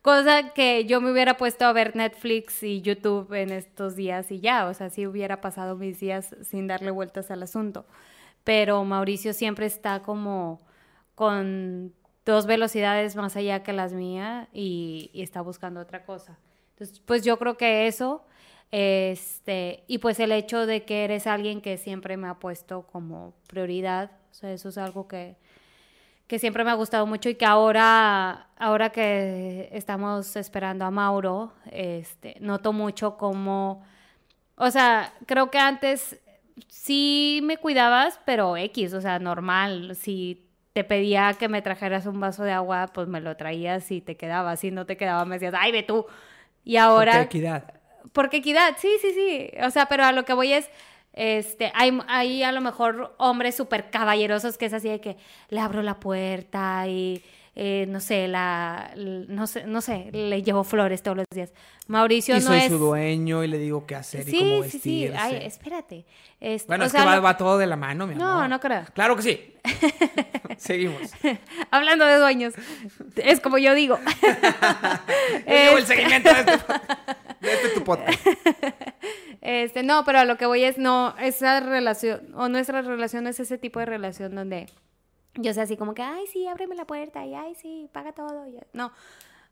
Cosa que yo me hubiera puesto a ver Netflix y YouTube en estos días y ya, o sea, sí hubiera pasado mis días sin darle vueltas al asunto. Pero Mauricio siempre está como con dos velocidades más allá que las mías y, y está buscando otra cosa. Entonces, pues yo creo que eso, este, y pues el hecho de que eres alguien que siempre me ha puesto como prioridad, o sea, eso es algo que, que siempre me ha gustado mucho y que ahora, ahora que estamos esperando a Mauro, este, noto mucho como, o sea, creo que antes sí me cuidabas, pero X, o sea, normal, si te pedía que me trajeras un vaso de agua, pues me lo traías y te quedabas, si no te quedaba me decías, ay, ve tú. Y ahora... Porque equidad. Porque equidad, sí, sí, sí. O sea, pero a lo que voy es, este, hay, hay a lo mejor hombres súper caballerosos que es así de que le abro la puerta y, eh, no sé, la, no sé, no sé, le llevo flores todos los días. Mauricio Y no soy es... su dueño y le digo qué hacer y cómo Sí, sí, vestirse. sí. Ay, espérate. Este, Bueno, o es sea, que va, va todo de la mano, mi No, amor. no creo. Claro que sí. (laughs) Seguimos. (laughs) Hablando de dueños, es como yo digo. (laughs) Yo llevo el Este- seguimiento de este, de este tu podcast. Este, no, pero a lo que voy es no, esa relación, o nuestra relación es ese tipo de relación donde yo sea así como que, ay, sí, ábreme la puerta, y ay, sí, paga todo. y- No,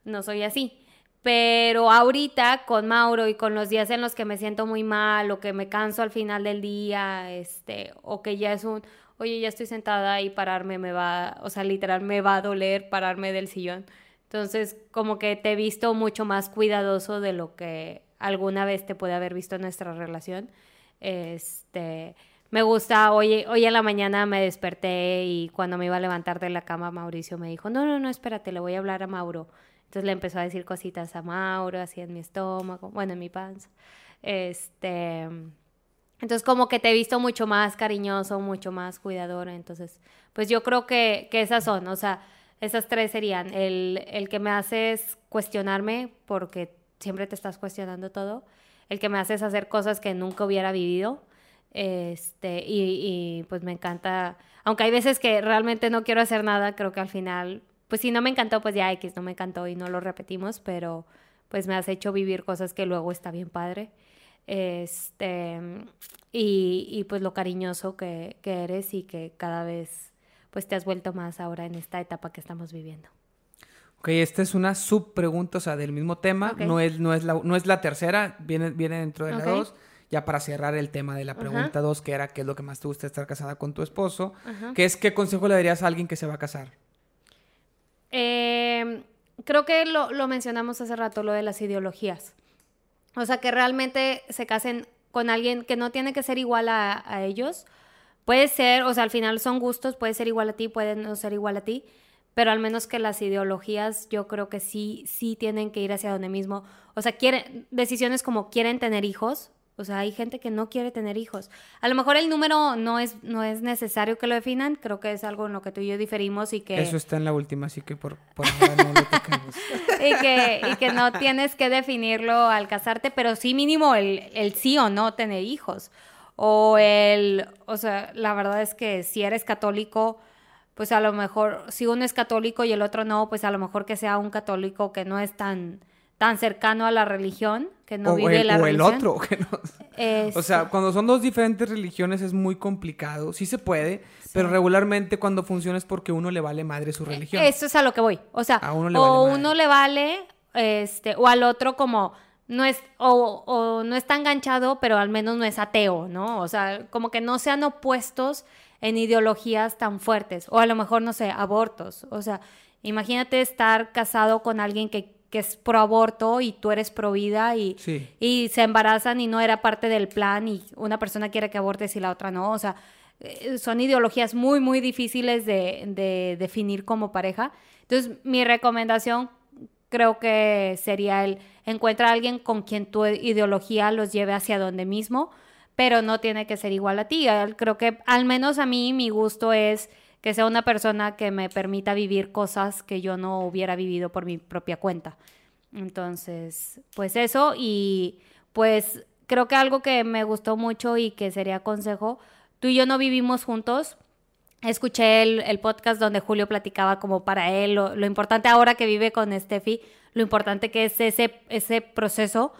no soy así. Pero ahorita con Mauro y con los días en los que me siento muy mal o que me canso al final del día, este, o que ya es un, oye, ya estoy sentada y pararme me va, o sea, literal me va a doler pararme del sillón. Entonces, como que te he visto mucho más cuidadoso de lo que alguna vez te puede haber visto en nuestra relación. Este, me gusta, hoy, hoy en la mañana me desperté y cuando me iba a levantar de la cama, Mauricio me dijo, no, no, no, espérate, le voy a hablar a Mauro. Entonces le empezó a decir cositas a Mauro, así en mi estómago, bueno, en mi panza. Este, entonces como que te he visto mucho más cariñoso, mucho más cuidador. Entonces, pues yo creo que, que esas son, o sea, esas tres serían. El, el que me haces cuestionarme porque siempre te estás cuestionando todo. El que me haces hacer cosas que nunca hubiera vivido. Este, y, y, pues me encanta, aunque hay veces que realmente no quiero hacer nada, creo que al final, pues si no me encantó, pues ya X no me encantó y no lo repetimos, pero pues me has hecho vivir cosas que luego está bien padre. Este, y, y pues lo cariñoso que, que eres y que cada vez pues te has vuelto más ahora en esta etapa que estamos viviendo. Ok, esta es una subpregunta, o sea, del mismo tema. No, es, no, es la, no es la tercera, viene, viene dentro de la dos. Ya para cerrar el tema de la pregunta dos, que era qué es lo que más te gusta estar casada con tu esposo, Ajá. que es qué consejo le darías a alguien que se va a casar. Eh, creo que lo, lo mencionamos hace rato, lo de las ideologías. O sea, que realmente se casen con alguien que no tiene que ser igual a, a ellos. Puede ser, o sea, al final son gustos, puede ser igual a ti, puede no ser igual a ti, pero al menos que las ideologías yo creo que sí, sí tienen que ir hacia donde mismo. O sea, quieren, decisiones como quieren tener hijos, o sea, hay gente que no quiere tener hijos. A lo mejor el número no es, no es necesario que lo definan, creo que es algo en lo que tú y yo diferimos y que... Eso está en la última, así que por, por ahora no lo toquemos. (laughs) y, que, y que no tienes que definirlo al casarte, pero sí mínimo el, el sí o no tener hijos. O el, o sea, la verdad es que si eres católico, pues a lo mejor, si uno es católico y el otro no, pues a lo mejor que sea un católico que no es tan, tan cercano a la religión, que no o vive el, la o el religión. otro. (laughs) que no- Es- O sea, cuando son dos diferentes religiones es muy complicado. Sí se puede, pero regularmente cuando funciona es porque uno le vale madre su religión. Eso es a lo que voy. O sea, A uno le o vale madre. uno le vale, este, o al otro como no es, o, o no está enganchado, pero al menos no es ateo, ¿no? O sea, como que no sean opuestos en ideologías tan fuertes. O a lo mejor, no sé, abortos. O sea, imagínate estar casado con alguien que, que es pro aborto y tú eres pro vida y, Sí. y se embarazan y no era parte del plan y una persona quiere que abortes y la otra no. O sea, eh, son ideologías muy, muy difíciles de, de definir como pareja. Entonces, mi recomendación creo que sería el encuentra a alguien con quien tu ideología los lleve hacia donde mismo, pero no tiene que ser igual a ti. Creo que al menos a mí mi gusto es que sea una persona que me permita vivir cosas que yo no hubiera vivido por mi propia cuenta. Entonces, pues eso y pues creo que algo que me gustó mucho y que sería consejo, tú y yo no vivimos juntos. Escuché el, el podcast donde Julio platicaba como para él lo, importante ahora que vive con Steffi, lo importante que es ese, ese proceso.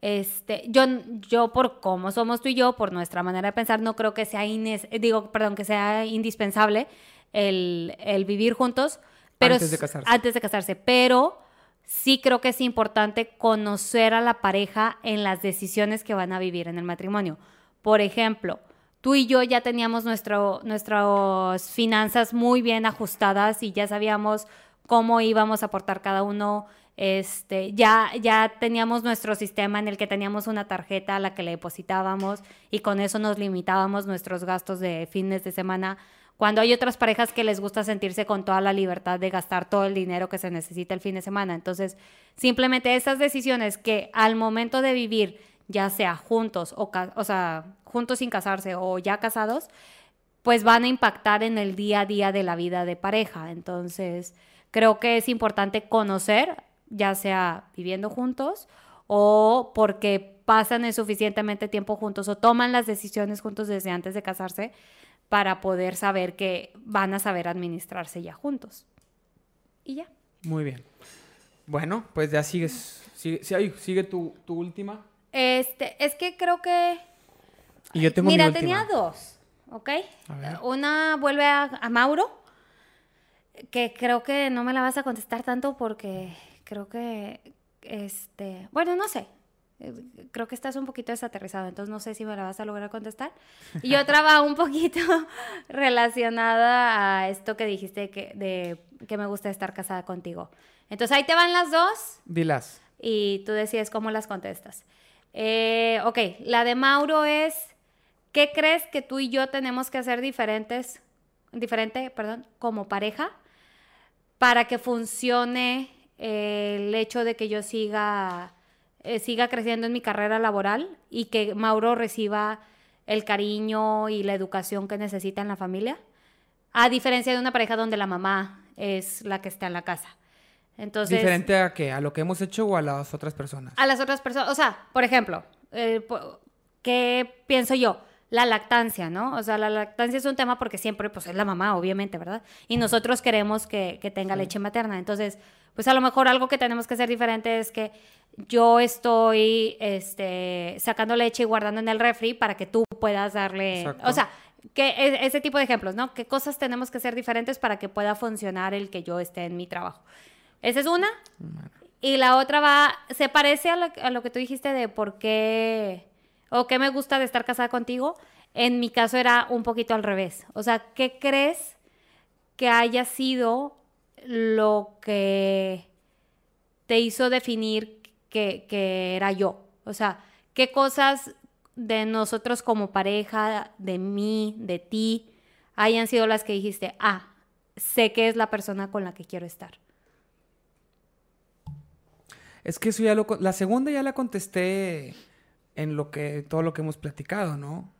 Este, yo, yo por cómo somos tú y yo, por nuestra manera de pensar, no creo que sea ines- digo, perdón, que sea indispensable el, el vivir juntos. Pero Antes de casarse. Antes de casarse. Pero sí creo que es importante conocer a la pareja en las decisiones que van a vivir en el matrimonio. Por ejemplo, tú y yo ya teníamos nuestro, nuestras finanzas muy bien ajustadas y ya sabíamos cómo íbamos a aportar cada uno. Este, ya, ya teníamos nuestro sistema en el que teníamos una tarjeta a la que le depositábamos y con eso nos limitábamos nuestros gastos de fines de semana. Cuando hay otras parejas que les gusta sentirse con toda la libertad de gastar todo el dinero que se necesita el fin de semana. Entonces, simplemente esas decisiones que al momento de vivir, ya sea juntos o, o sea, juntos sin casarse o ya casados, pues van a impactar en el día a día de la vida de pareja. Entonces, creo que es importante conocer, ya sea viviendo juntos o porque pasan el suficientemente tiempo juntos o toman las decisiones juntos desde antes de casarse para poder saber que van a saber administrarse ya juntos. Y ya. Muy bien. Bueno, pues ya sigues. Sigue, ay, sigue tu, tu última. Este, es que creo que Y yo tengo Mira, mi última. tenía dos, ¿ok? A ver. Una vuelve a, a Mauro, que creo que no me la vas a contestar tanto porque creo que, este, bueno, no sé. Eh, Creo que estás un poquito desaterrizado, entonces no sé si me la vas a lograr contestar. Y (laughs) otra va un poquito (laughs) relacionada a esto que dijiste que, de que me gusta estar casada contigo. Entonces ahí te van las dos Dilas. y tú decides cómo las contestas. Eh, ok, la de Mauro es, ¿qué crees que tú y yo tenemos que hacer diferentes, diferente, perdón, como pareja para que funcione eh, el hecho de que yo siga, eh, siga creciendo en mi carrera laboral y que Mauro reciba el cariño y la educación que necesita en la familia? A diferencia de una pareja donde la mamá es la que está en la casa. Entonces, ¿Diferente a qué? ¿A lo que hemos hecho o a las otras personas? a las otras personas. O sea, por ejemplo, eh, ¿qué pienso yo? La lactancia, ¿no? O sea, la lactancia es un tema porque siempre, pues, es la mamá, obviamente, ¿verdad? Y nosotros queremos que, que tenga leche materna. Entonces, pues, a lo mejor algo que tenemos que hacer diferente es que yo estoy, este, sacando leche y guardando en el refri para que tú puedas darle... Exacto. O sea, que e- ese tipo de ejemplos, ¿no? ¿Qué cosas tenemos que hacer diferentes para que pueda funcionar el que yo esté en mi trabajo? Esa es una. Y la otra va, se parece a lo, a lo que tú dijiste de por qué o qué me gusta de estar casada contigo. En mi caso era un poquito al revés. O sea, ¿qué crees que haya sido lo que te hizo definir que, que era yo? O sea, ¿qué cosas de nosotros como pareja, de mí, de ti, hayan sido las que dijiste, ah, sé que es la persona con la que quiero estar? Es que eso ya lo... La segunda ya la contesté en lo que... Todo lo que hemos platicado, ¿no?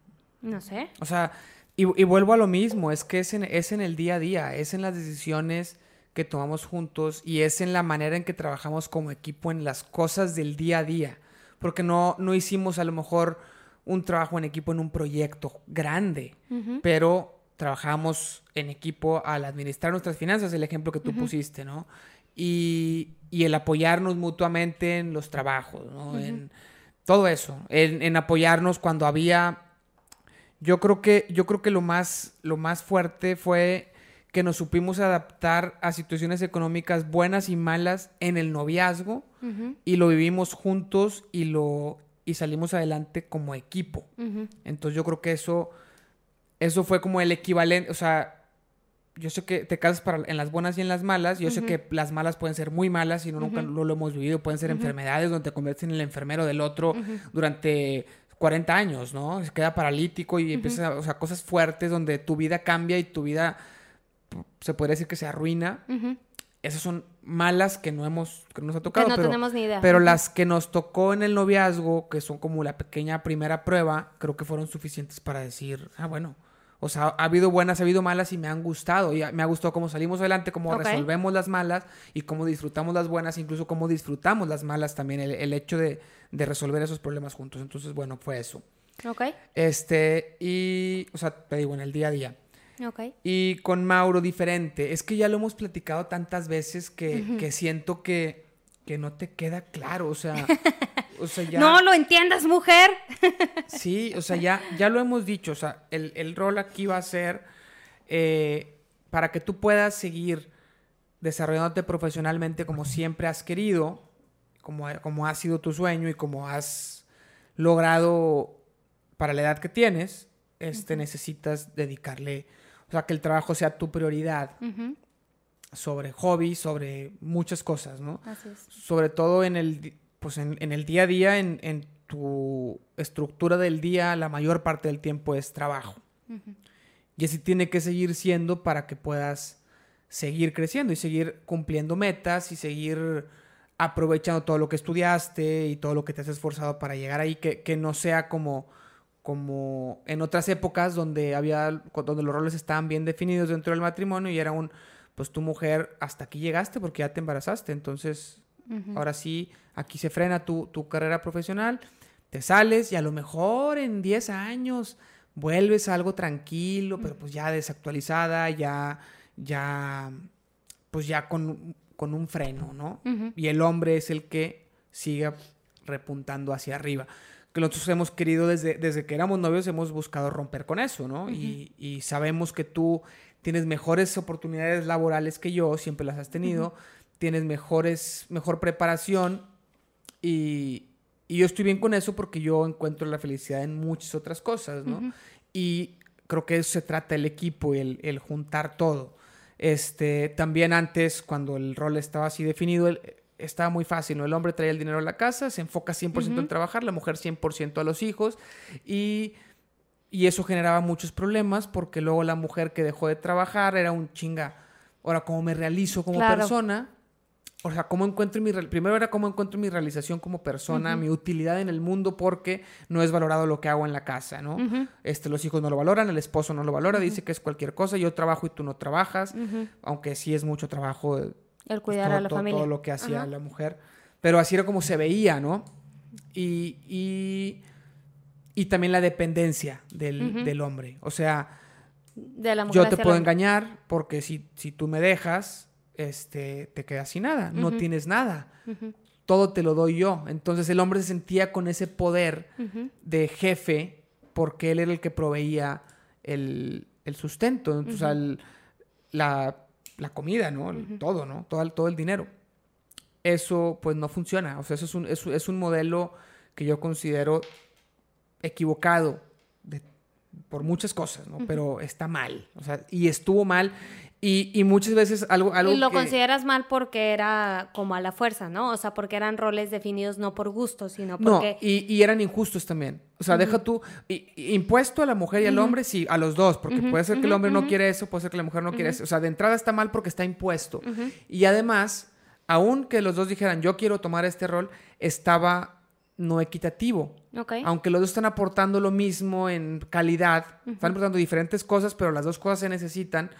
No sé. O sea, y, vuelvo a lo mismo, es que es en, es en el día a día, es en las decisiones que tomamos juntos y es en la manera en que trabajamos como equipo en las cosas del día a día. Porque no, no hicimos a lo mejor un trabajo en equipo en un proyecto grande, pero trabajamos en equipo al administrar nuestras finanzas, el ejemplo que tú pusiste, ¿no? Y, y, el apoyarnos mutuamente en los trabajos, ¿no? En todo eso, en, en, apoyarnos cuando había... Yo creo que, yo creo que lo, más, lo más fuerte fue que nos supimos adaptar a situaciones económicas buenas y malas en el noviazgo y lo vivimos juntos y lo y salimos adelante como equipo. Entonces yo creo que eso eso fue como el equivalente, o sea, yo sé que te casas para, en las buenas y en las malas, yo sé que las malas pueden ser muy malas y no, nunca no lo hemos vivido, pueden ser enfermedades donde te conviertes en el enfermero del otro durante 40 años, ¿no? Se queda paralítico y empieza, o sea, cosas fuertes donde tu vida cambia y tu vida se podría decir que se arruina. Esas son malas que no hemos, que nos ha tocado. Que no pero, tenemos ni idea. Pero las que nos tocó en el noviazgo, que son como la pequeña primera prueba, creo que fueron suficientes para decir, ah, bueno, o sea, ha habido buenas, ha habido malas y me han gustado. Y me ha gustado cómo salimos adelante, cómo resolvemos las malas y cómo disfrutamos las buenas, incluso cómo disfrutamos las malas también, el, hecho de, de, resolver esos problemas juntos. Entonces, bueno, fue eso. Ok. Este, y, o sea, te digo, en el día a día. Y con Mauro diferente. Es que ya lo hemos platicado tantas veces que, siento que, que, no te queda claro. O sea, (laughs) o sea ya... No lo entiendas, mujer. (laughs) sí, o sea, ya, ya lo hemos dicho. O sea, el, rol aquí va a ser eh, para que tú puedas seguir desarrollándote profesionalmente como siempre has querido, como, como ha sido tu sueño y como has logrado para la edad que tienes, este, necesitas dedicarle o sea, que el trabajo sea tu prioridad. Sobre hobbies, sobre muchas cosas, ¿no? Así es. Sobre todo en el, pues en, el día a día, en, tu estructura del día, la mayor parte del tiempo es trabajo. Y así tiene que seguir siendo para que puedas seguir creciendo y seguir cumpliendo metas y seguir aprovechando todo lo que estudiaste y todo lo que te has esforzado para llegar ahí, que, que no sea como como en otras épocas donde había donde los roles estaban bien definidos dentro del matrimonio y era un pues tu mujer hasta aquí llegaste porque ya te embarazaste. Entonces ahora sí aquí se frena tu, tu, carrera profesional te sales y a lo mejor en 10 años vuelves a algo tranquilo pero pues ya desactualizada ya ya pues ya con, con un freno no y el hombre es el que sigue repuntando hacia arriba que nosotros hemos querido desde, desde que éramos novios, hemos buscado romper con eso, ¿no? y, sabemos que tú tienes mejores oportunidades laborales que yo, siempre las has tenido, tienes mejores, mejor preparación y, yo estoy bien con eso porque yo encuentro la felicidad en muchas otras cosas, ¿no? Y creo que eso se trata el equipo y el, el juntar todo. Este, también antes, cuando el rol estaba así definido, el, estaba muy fácil, ¿no? El hombre trae el dinero a la casa, se enfoca 100% en trabajar, la mujer 100% a los hijos y, y, eso generaba muchos problemas porque luego la mujer que dejó de trabajar era un chinga, ahora cómo me realizo como persona, o sea, cómo encuentro mi, primero era cómo encuentro mi realización como persona, mi utilidad en el mundo porque no es valorado lo que hago en la casa, ¿no? Este, los hijos no lo valoran, el esposo no lo valora, dice que es cualquier cosa, yo trabajo y tú no trabajas, aunque sí es mucho trabajo el pues, cuidar a la familia. Todo lo que hacía la mujer. Pero así era como se veía, ¿no? Y, y, también la dependencia del, hombre. O sea, yo te puedo engañar porque si, si tú me dejas, este, te quedas sin nada. No tienes nada. Todo te lo doy yo. Entonces el hombre se sentía con ese poder de jefe porque él era el que proveía el, sustento. Entonces, la la comida, ¿no? Todo, ¿no? Todo el, todo el dinero. Eso pues no funciona. O sea, eso es un, es un modelo que yo considero equivocado por muchas cosas, ¿no? Pero está mal. O sea, y estuvo mal Y, y muchas veces algo, algo y lo que- consideras mal porque era como a la fuerza, ¿no? O sea, porque eran roles definidos no por gusto, sino No, porque... y, y eran injustos también. O sea, deja tú, y- impuesto a la mujer y al hombre, sí, a los dos, porque puede ser que el hombre no quiere eso, puede ser que la mujer no quiere eso. O sea, de entrada está mal porque está impuesto. Y además, aun que los dos dijeran, yo quiero tomar este rol, estaba no equitativo. Ok. Aunque los dos están aportando lo mismo en calidad, están aportando diferentes cosas, pero las dos cosas se necesitan,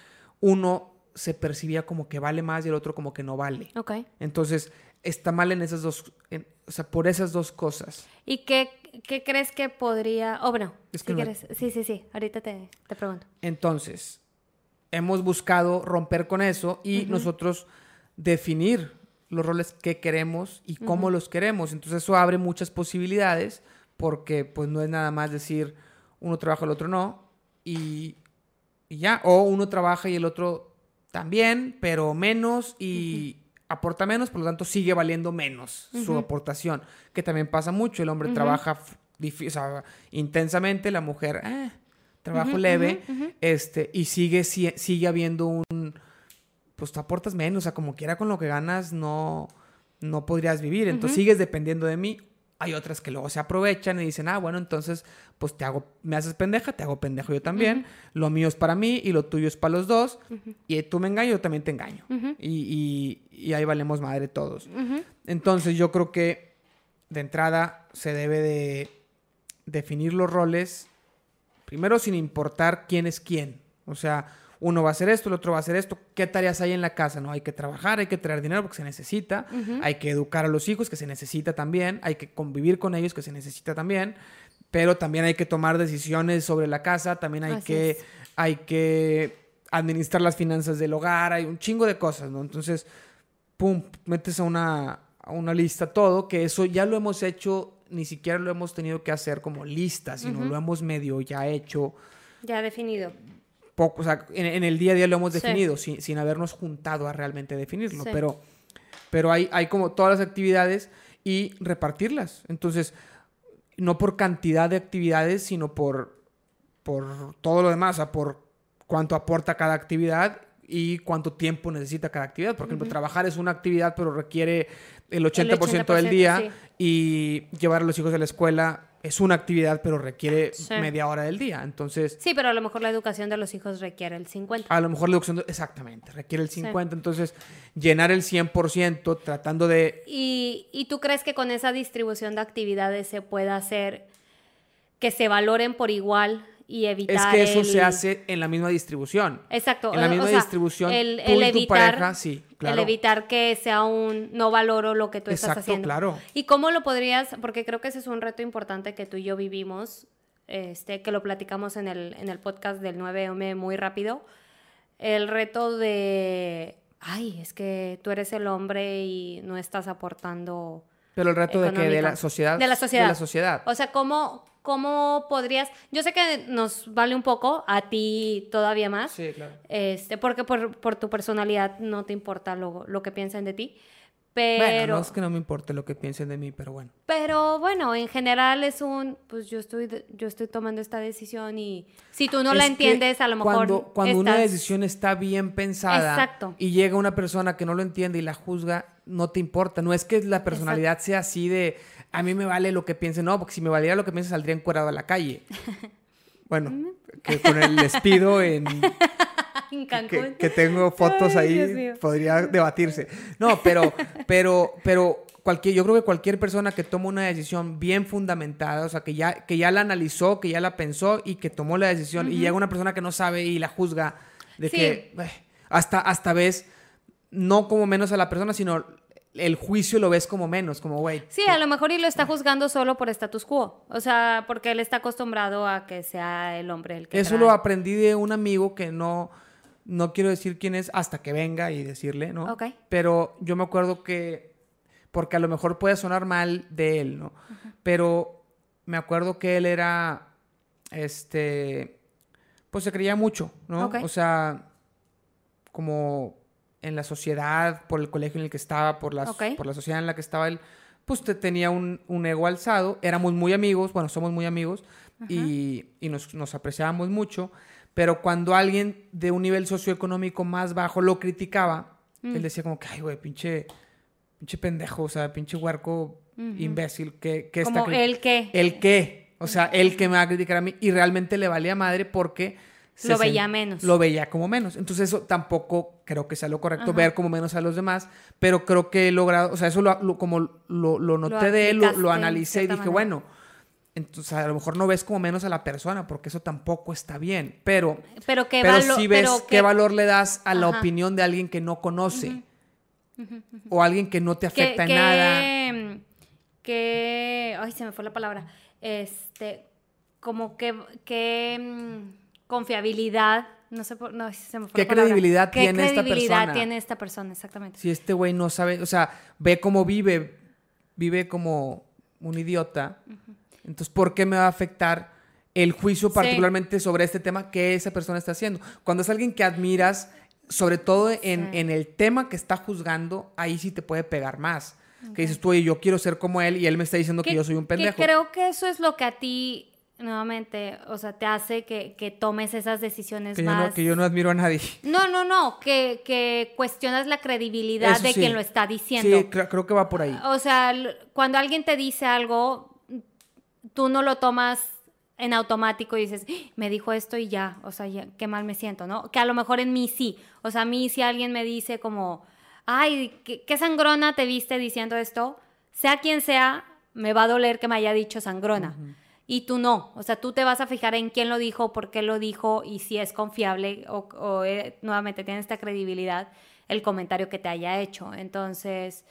uno se percibía como que vale más y el otro como que no vale. Ok. Entonces, está mal en esas dos, en- o sea, por esas dos cosas. ¿Y qué, qué crees que podría... Oh, bueno, Es si que me- quieres... Sí, sí, sí. Ahorita te, te pregunto. Entonces, hemos buscado romper con eso y nosotros definir los roles que queremos y cómo los queremos. Entonces, eso abre muchas posibilidades porque pues no es nada más decir uno trabaja, el otro no y, y ya. O uno trabaja y el otro también, pero menos y aporta menos, por lo tanto sigue valiendo menos su aportación, que también pasa mucho. El hombre trabaja o sea, intensamente, la mujer... eh, trabajo leve, este, y sigue, si- sigue habiendo un, pues tú aportas menos, o sea, como quiera con lo que ganas, no, no podrías vivir, entonces sigues dependiendo de mí. Hay otras que luego se aprovechan y dicen, ah, bueno, entonces, pues te hago, me haces pendeja, te hago pendejo yo también, lo mío es para mí y lo tuyo es para los dos, y tú me engaño, yo también te engaño, y, y- y ahí valemos madre todos. Entonces yo creo que de entrada se debe de definir los roles primero sin importar quién es quién. O sea, uno va a hacer esto, el otro va a hacer esto. ¿Qué tareas hay en la casa? No, hay que trabajar, hay que traer dinero porque se necesita. Hay que educar a los hijos que se necesita también. Hay que convivir con ellos que se necesita también. Pero también hay que tomar decisiones sobre la casa. También hay Así que, es. hay que administrar las finanzas del hogar. Hay un chingo de cosas, ¿no? Entonces, pum, metes a una, a una lista todo, que eso ya lo hemos hecho, ni siquiera lo hemos tenido que hacer como lista, sino lo hemos medio ya hecho Ya definido. Poco, o sea, en, en el día a día lo hemos Sí. definido, sin, sin habernos juntado a realmente definirlo, Sí. pero, pero hay, hay como todas las actividades y repartirlas. Entonces, no por cantidad de actividades, sino por, por todo lo demás, o sea, por cuánto aporta cada actividad y cuánto tiempo necesita cada actividad. Por ejemplo, trabajar es una actividad, pero requiere el 80%, del 80%, día sí. y llevar a los hijos a la escuela es una actividad, pero requiere Sí. media hora del día. Entonces, Sí, pero a lo mejor la educación de los hijos requiere el 50. a lo mejor la educación, de- exactamente, requiere el 50, entonces llenar el 100% tratando de... ¿Y, ¿Y tú crees que con esa distribución de actividades se pueda hacer que se valoren por igual y evitar Es que eso el- se hace en la misma distribución. Exacto. En la o misma sea, distribución, el, tú el y tu evitar, pareja, sí, El claro. evitar que sea un no valoro lo que tú estás haciendo. claro. ¿Y cómo lo podrías? Porque creo que ese es un reto importante que tú y yo vivimos, este, que lo platicamos en el, en el podcast del 9M muy rápido. El reto de, ay, es que tú eres el hombre y no estás aportando Pero el reto de que de la sociedad... De la sociedad. De la sociedad. O sea, ¿cómo, ¿cómo podrías? Yo sé que nos vale un poco, a ti todavía más. Sí, claro. Este, porque por, por tu personalidad no te importa lo, lo que piensen de ti. Pero, Bueno, no es que no me importe lo que piensen de mí, pero bueno. pero bueno, en general es un, pues yo estoy, yo estoy tomando esta decisión y si tú no la Es que entiendes, a lo mejor Cuando, cuando una estás- decisión está bien pensada Exacto. y llega una persona que no lo entiende y la juzga, no te importa. No es que la personalidad sea así de a mí me vale lo que piense, no, porque si me valiera lo que piense saldría encuerado a la calle. (laughs) Bueno, que con el despido en (laughs) en Cancún. que, que tengo fotos Ay, ahí, podría debatirse. No, pero, pero, pero cualquier, yo creo que cualquier persona que toma una decisión bien fundamentada, o sea, que ya, que ya la analizó, que ya la pensó y que tomó la decisión, y llega una persona que no sabe y la juzga de Sí. que eh, hasta, hasta ves, no como menos a la persona, sino el juicio lo ves como menos, como, güey. Sí, a lo mejor y lo está juzgando solo por status quo. O sea, porque él está acostumbrado a que sea el hombre el que Eso trae. lo aprendí de un amigo que no, no quiero decir quién es hasta que venga y decirle, ¿no? Ok. Pero yo me acuerdo que, porque a lo mejor puede sonar mal de él, ¿no? Pero me acuerdo que él era, este, pues se creía mucho, ¿no? Ok. O sea, como en la sociedad, por el colegio en el que estaba, por, las, Ok. por la sociedad en la que estaba él, pues te- tenía un, un ego alzado, éramos muy amigos, bueno, somos muy amigos y, y nos, nos apreciábamos mucho, pero cuando alguien de un nivel socioeconómico más bajo lo criticaba, él decía como que, ay, güey, pinche, pinche pendejo, o sea, pinche huerco imbécil, que, que Como está... el que. El que, o sea, el que me va a criticar a mí y realmente le valía madre porque... Lo veía menos. Lo veía como menos. Entonces eso tampoco creo que sea lo correcto, ver como menos a los demás, pero creo que he logrado, o sea, eso lo, lo- como lo, lo noté de él, lo, analicé y dije, manera. bueno, entonces a lo mejor no ves como menos a la persona porque eso tampoco está bien, pero, Pero qué pero sí ves pero qué qué- valor le das a la Ajá. opinión de alguien que no conoce. O alguien que no te que, afecta en que- nada. que- ay, se me fue la palabra. Este, como que, que mm, confiabilidad, no sé, por, no, se me fue ¿Qué la credibilidad ¿Qué tiene esta credibilidad persona? tiene esta persona, exactamente. Si este güey no sabe, o sea, ve cómo vive, vive como un idiota, entonces, ¿por qué me va a afectar el juicio Sí. particularmente sobre este tema que esa persona está haciendo? Cuando es alguien que admiras, sobre todo en, Sí. en el tema que está juzgando, ahí sí te puede pegar más. Que dices tú, oye, yo quiero ser como él y él me está diciendo que, yo soy un pendejo. Que creo que eso es lo que a ti, nuevamente, o sea, te hace que, que tomes esas decisiones Que yo, más... no, que yo no admiro a nadie. No, no, no, que, que cuestionas la credibilidad Eso de sí. quien lo está diciendo. Sí, creo, que va por ahí. O sea, cuando alguien te dice algo, tú no lo tomas en automático y dices, "Ah, me dijo esto y ya, o sea, ya, qué mal me siento, ¿no? Que a lo mejor en mí sí. O sea, a mí si alguien me dice como, ay, qué, qué sangrona te viste diciendo esto, sea quien sea, me va a doler que me haya dicho sangrona. Y tú no, o sea, tú te vas a fijar en quién lo dijo, por qué lo dijo y si es confiable o, o, eh, nuevamente tiene esta credibilidad el comentario que te haya hecho. Entonces,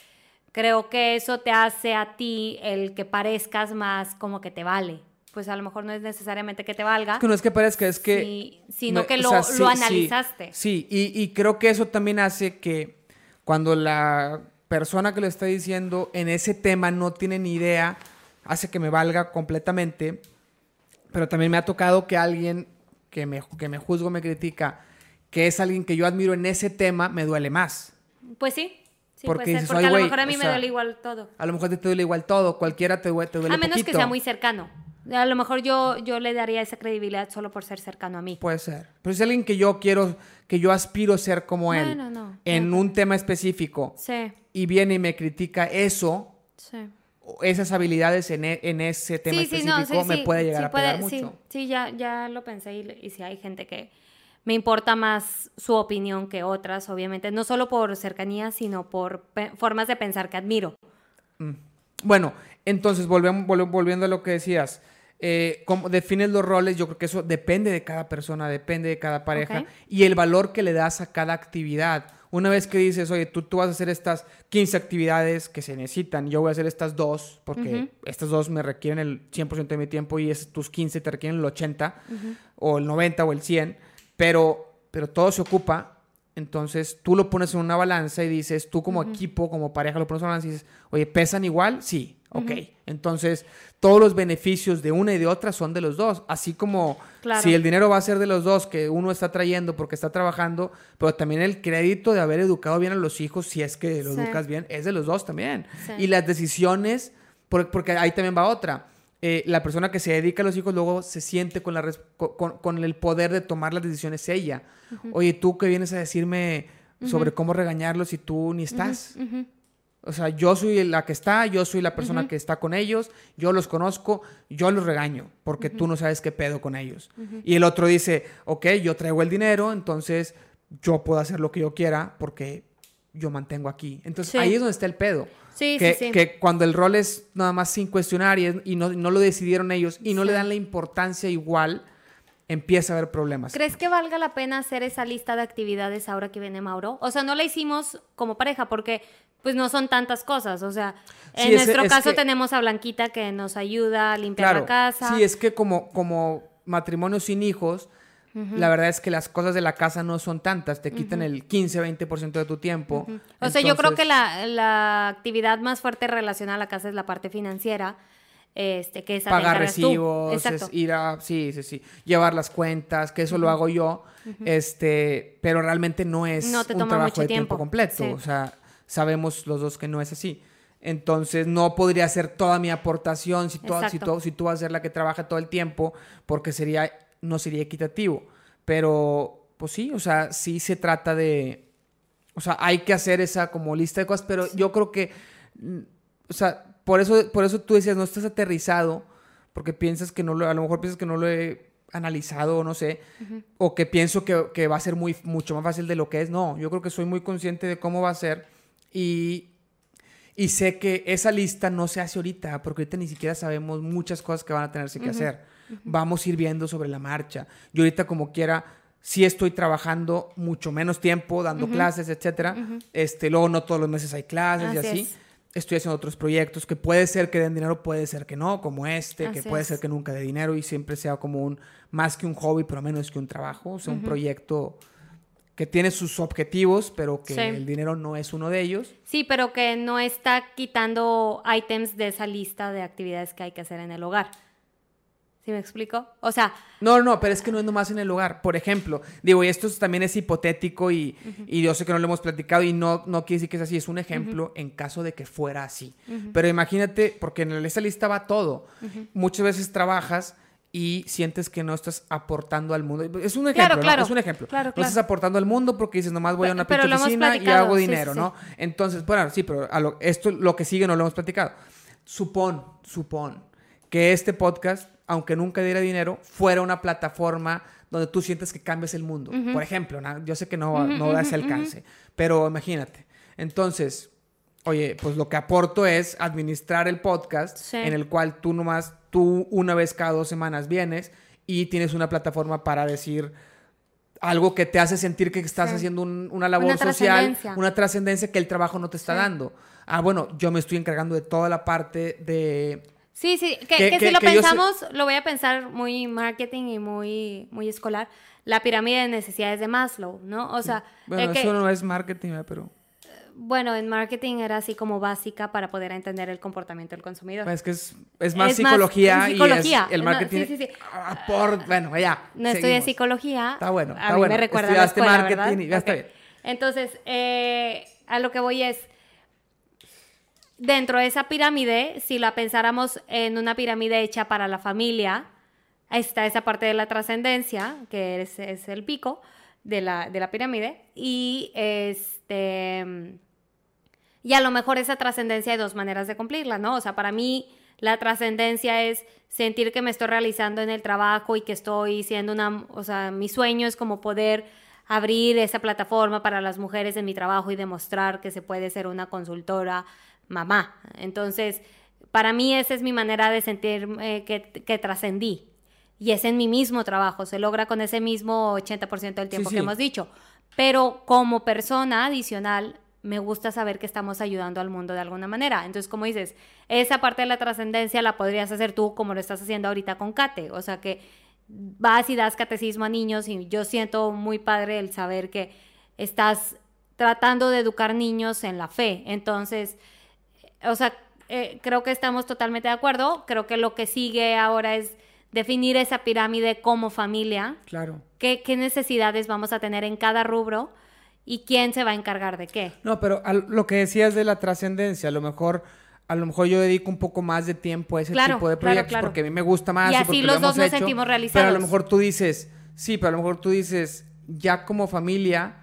creo que eso te hace a ti el que parezcas más como que te vale. Pues a lo mejor no es necesariamente que te valga, Es que no es que parezca, es que... sí, sino que o lo, sea, sí, lo sí, analizaste. Sí, y, y creo que eso también hace que cuando la persona que lo está diciendo en ese tema no tiene ni idea, hace que me valga completamente. Pero también me ha tocado que alguien que me, que me juzgo, me critica, que es alguien que yo admiro en ese tema, me duele más. Pues sí, sí Porque puede ser, dices, porque "Ay, a lo mejor a mí me sea, duele igual todo. A lo mejor te duele igual todo, cualquiera te duele, te duele A menos que sea muy cercano. A lo mejor yo, yo le daría esa credibilidad solo por ser cercano a mí. Puede ser. Pero si es alguien que yo quiero, que yo aspiro a ser como él, Bueno, no, en un tema específico, Sí, y viene y me critica eso, sí. Esas habilidades en, e- en ese tema Sí, sí, no, específico, sí, me puede llegar a pegar mucho. Sí, ya, ya lo pensé y, y sí hay gente que me importa más su opinión que otras, obviamente, no solo por cercanía, sino por formas de pensar que admiro. Bueno, entonces volvemos, vol- volviendo a lo que decías, eh, cómo defines los roles, yo creo que eso depende de cada persona, depende de cada pareja y el valor que le das a cada actividad. Una vez que dices, oye, tú, tú vas a hacer estas 15 actividades que se necesitan, yo voy a hacer estas dos, porque Ujú. estas dos me requieren el 100% de mi tiempo y es, tus 15 te requieren el 80 o el 90 o el 100, pero, pero todo se ocupa. Entonces tú lo pones en una balanza y dices, tú como equipo, como pareja, lo pones en una balanza y dices, oye, ¿pesan igual? Sí, ok. Entonces todos los beneficios de una y de otra son de los dos. Así como Claro. si el dinero va a ser de los dos, que uno está trayendo porque está trabajando, pero también el crédito de haber educado bien a los hijos, si es que los Sí. educas bien, es de los dos también. Sí. Y las decisiones, por- porque ahí también va otra. Eh, la persona que se dedica a los hijos luego se siente con, la con, con- el poder de tomar las decisiones ella. Oye, tú que vienes a decirme sobre cómo regañarlos y tú ni estás. O sea, yo soy la que está, yo soy la persona que está con ellos, yo los conozco, yo los regaño, porque tú no sabes qué pedo con ellos. Y el otro dice, ok, yo traigo el dinero, entonces yo puedo hacer lo que yo quiera porque yo mantengo aquí. Entonces Sí. ahí es donde está el pedo. Sí, que, sí, sí. que cuando el rol es nada más sin cuestionar y, es- y no, no lo decidieron ellos y no le dan la importancia igual, empieza a haber problemas. ¿Crees que valga la pena hacer esa lista de actividades ahora que viene Mauro? O sea, no la hicimos como pareja porque pues no son tantas cosas. O sea, en Sí, es- nuestro es caso que- tenemos a Blanquita que nos ayuda a limpiar Claro, la casa. sí, es que como, como matrimonio sin hijos, la verdad es que las cosas de la casa no son tantas, te quitan el 15-20% de tu tiempo. O sea, yo creo que la, la actividad más fuerte relacionada a la casa es la parte financiera, este, que te pagar recibos, es ir a, sí, sí, sí, llevar las cuentas, que eso lo hago yo, este, pero realmente no es No te un trabajo mucho de tiempo, tiempo, completo, sí. o sea, sabemos los dos que no es así. Entonces no podría hacer toda mi aportación si tú, si, si tú vas a ser la que trabaja todo el tiempo, porque sería, no sería equitativo. Pero, pues sí, o sea, sí se trata de, o sea, hay que hacer esa como lista de cosas, pero yo creo que, mm, o sea, por eso, por eso tú decías, no estás aterrizado, porque piensas que no lo, a lo mejor piensas que no lo he analizado, o no sé, o que pienso que, que, va a ser muy, mucho más fácil de lo que es. No, yo creo que soy muy consciente de cómo va a ser y, y sé que esa lista no se hace ahorita, porque ahorita ni siquiera sabemos muchas cosas que van a tenerse que hacer. Vamos a ir viendo sobre la marcha. Yo ahorita como quiera sí estoy trabajando mucho menos tiempo, dando clases, etcétera. Este, luego no todos los meses hay clases y así. Estoy haciendo otros proyectos que puede ser que den dinero, puede ser que no, como este, que puede ser que nunca dé dinero y siempre sea como un, más que un hobby, pero menos que un trabajo, o sea, un proyecto que tiene sus objetivos, pero que el dinero no es uno de ellos. Sí, pero que no está quitando ítems de esa lista de actividades que hay que hacer en el hogar. ¿Sí me explico? O sea... No, no, pero es que no es nomás en el hogar. Por ejemplo, digo, y esto también es hipotético y, y yo sé que no lo hemos platicado y no, no quiere decir que es así, es un ejemplo en caso de que fuera así. Pero imagínate, porque en esa lista va todo. Muchas veces trabajas y sientes que no estás aportando al mundo. Es un ejemplo, claro, ¿no? Es un ejemplo. Claro, no estás aportando al mundo porque dices, nomás voy a una pinche oficina y hago dinero, ¿no? Entonces, bueno, sí, pero a lo, esto, lo que sigue no lo hemos platicado. Supón, supón que este podcast, aunque nunca diera dinero, fuera una plataforma donde tú sientes que cambias el mundo. Por ejemplo, yo sé que no, no da ese alcance, pero imagínate. Entonces, oye, pues lo que aporto es administrar el podcast en el cual tú nomás tú una vez cada dos semanas vienes y tienes una plataforma para decir algo que te hace sentir que estás haciendo una labor social, una trascendencia que el trabajo no te está dando. Ah, bueno, yo me estoy encargando de toda la parte de... Sí, sí, que, si lo pensamos, lo voy a pensar muy marketing y muy, muy escolar, la pirámide de necesidades de Maslow, ¿no? O sea... Bueno, eso no es marketing, pero bueno, en marketing era así como básica para poder entender el comportamiento del consumidor. Pues es que es, más psicología, y es el marketing. sí, sí, sí. por, bueno, ya. No estudié psicología. Está bueno. Está a mí me recuerda la escuela, marketing y ya está bien. Entonces, eh, a lo que voy es, dentro de esa pirámide, si la pensáramos en una pirámide hecha para la familia, está esa parte de la trascendencia, que es, es el pico de la, de la pirámide, y este y a lo mejor esa trascendencia hay dos maneras de cumplirla, ¿no? O sea, para mí la trascendencia es sentir que me estoy realizando en el trabajo y que estoy siendo una, o sea, mi sueño es como poder abrir esa plataforma para las mujeres en mi trabajo y demostrar que se puede ser una consultora mamá. Entonces, para mí esa es mi manera de sentir que, que trascendí. Y es en mi mismo trabajo, se logra con ese mismo 80% del tiempo que hemos dicho. Pero como persona adicional, me gusta saber que estamos ayudando al mundo de alguna manera. Entonces, como dices, esa parte de la trascendencia la podrías hacer tú como lo estás haciendo ahorita con Kate. O sea, que vas y das catecismo a niños y yo siento muy padre el saber que estás tratando de educar niños en la fe. Entonces, o sea, eh, creo que estamos totalmente de acuerdo. Creo que lo que sigue ahora es definir esa pirámide como familia. Claro. ¿Qué, qué necesidades vamos a tener en cada rubro? Y quién se va a encargar de qué. No, pero lo que decías de la trascendencia, a lo mejor a lo mejor yo dedico un poco más de tiempo a ese tipo de proyectos porque a mí me gusta más. Y así los dos nos sentimos realizados. Pero a lo mejor tú dices, sí, pero a lo mejor tú dices, ya como familia,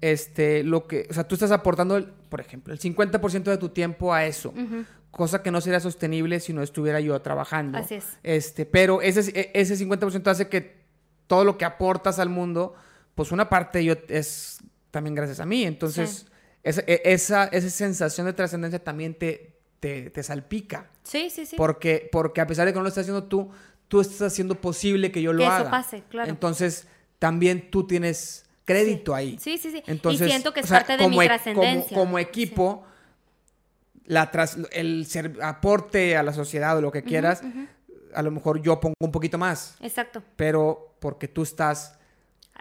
este, lo que, o sea, tú estás aportando, por ejemplo, el 50% de tu tiempo a eso. Cosa que no sería sostenible si no estuviera yo trabajando. Así es. Este, pero ese, e, ese 50% hace que todo lo que aportas al mundo, pues una parte yo es también gracias a mí. Entonces, e, esa, esa, sensación de trascendencia también te, te, salpica. Sí, sí, sí. Porque, porque a pesar de que no lo estás haciendo tú, tú estás haciendo posible que yo lo que haga. Eso pase, claro. Entonces, también tú tienes crédito ahí. Sí, sí, sí. Entonces, y siento que es parte de mi e, trascendencia. Como, equipo, la el aporte a la sociedad o lo que quieras, a lo mejor yo pongo un poquito más. Exacto. Pero porque tú estás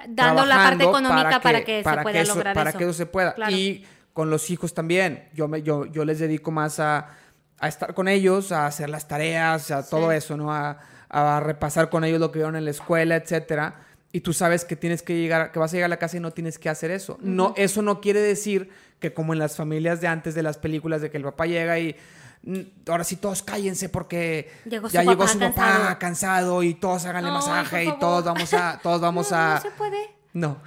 dando la parte económica para que, se pueda eso, lograr para que eso se pueda. Y con los hijos también. Yo, me, yo, yo les dedico más a, a estar con ellos, a hacer las tareas, a todo eso, ¿no? A, a, repasar con ellos lo que vieron en la escuela, etcétera. Y tú sabes que tienes que llegar, que vas a llegar a la casa y no tienes que hacer eso. No, eso no quiere decir que como en las familias de antes de las películas, de que el papá llega y ahora sí todos cállense porque Llegó ya llegó su papá cansado. cansado y todos háganle Ay, masaje y todos vamos a, todos (laughs) vamos no, a... No se puede. No.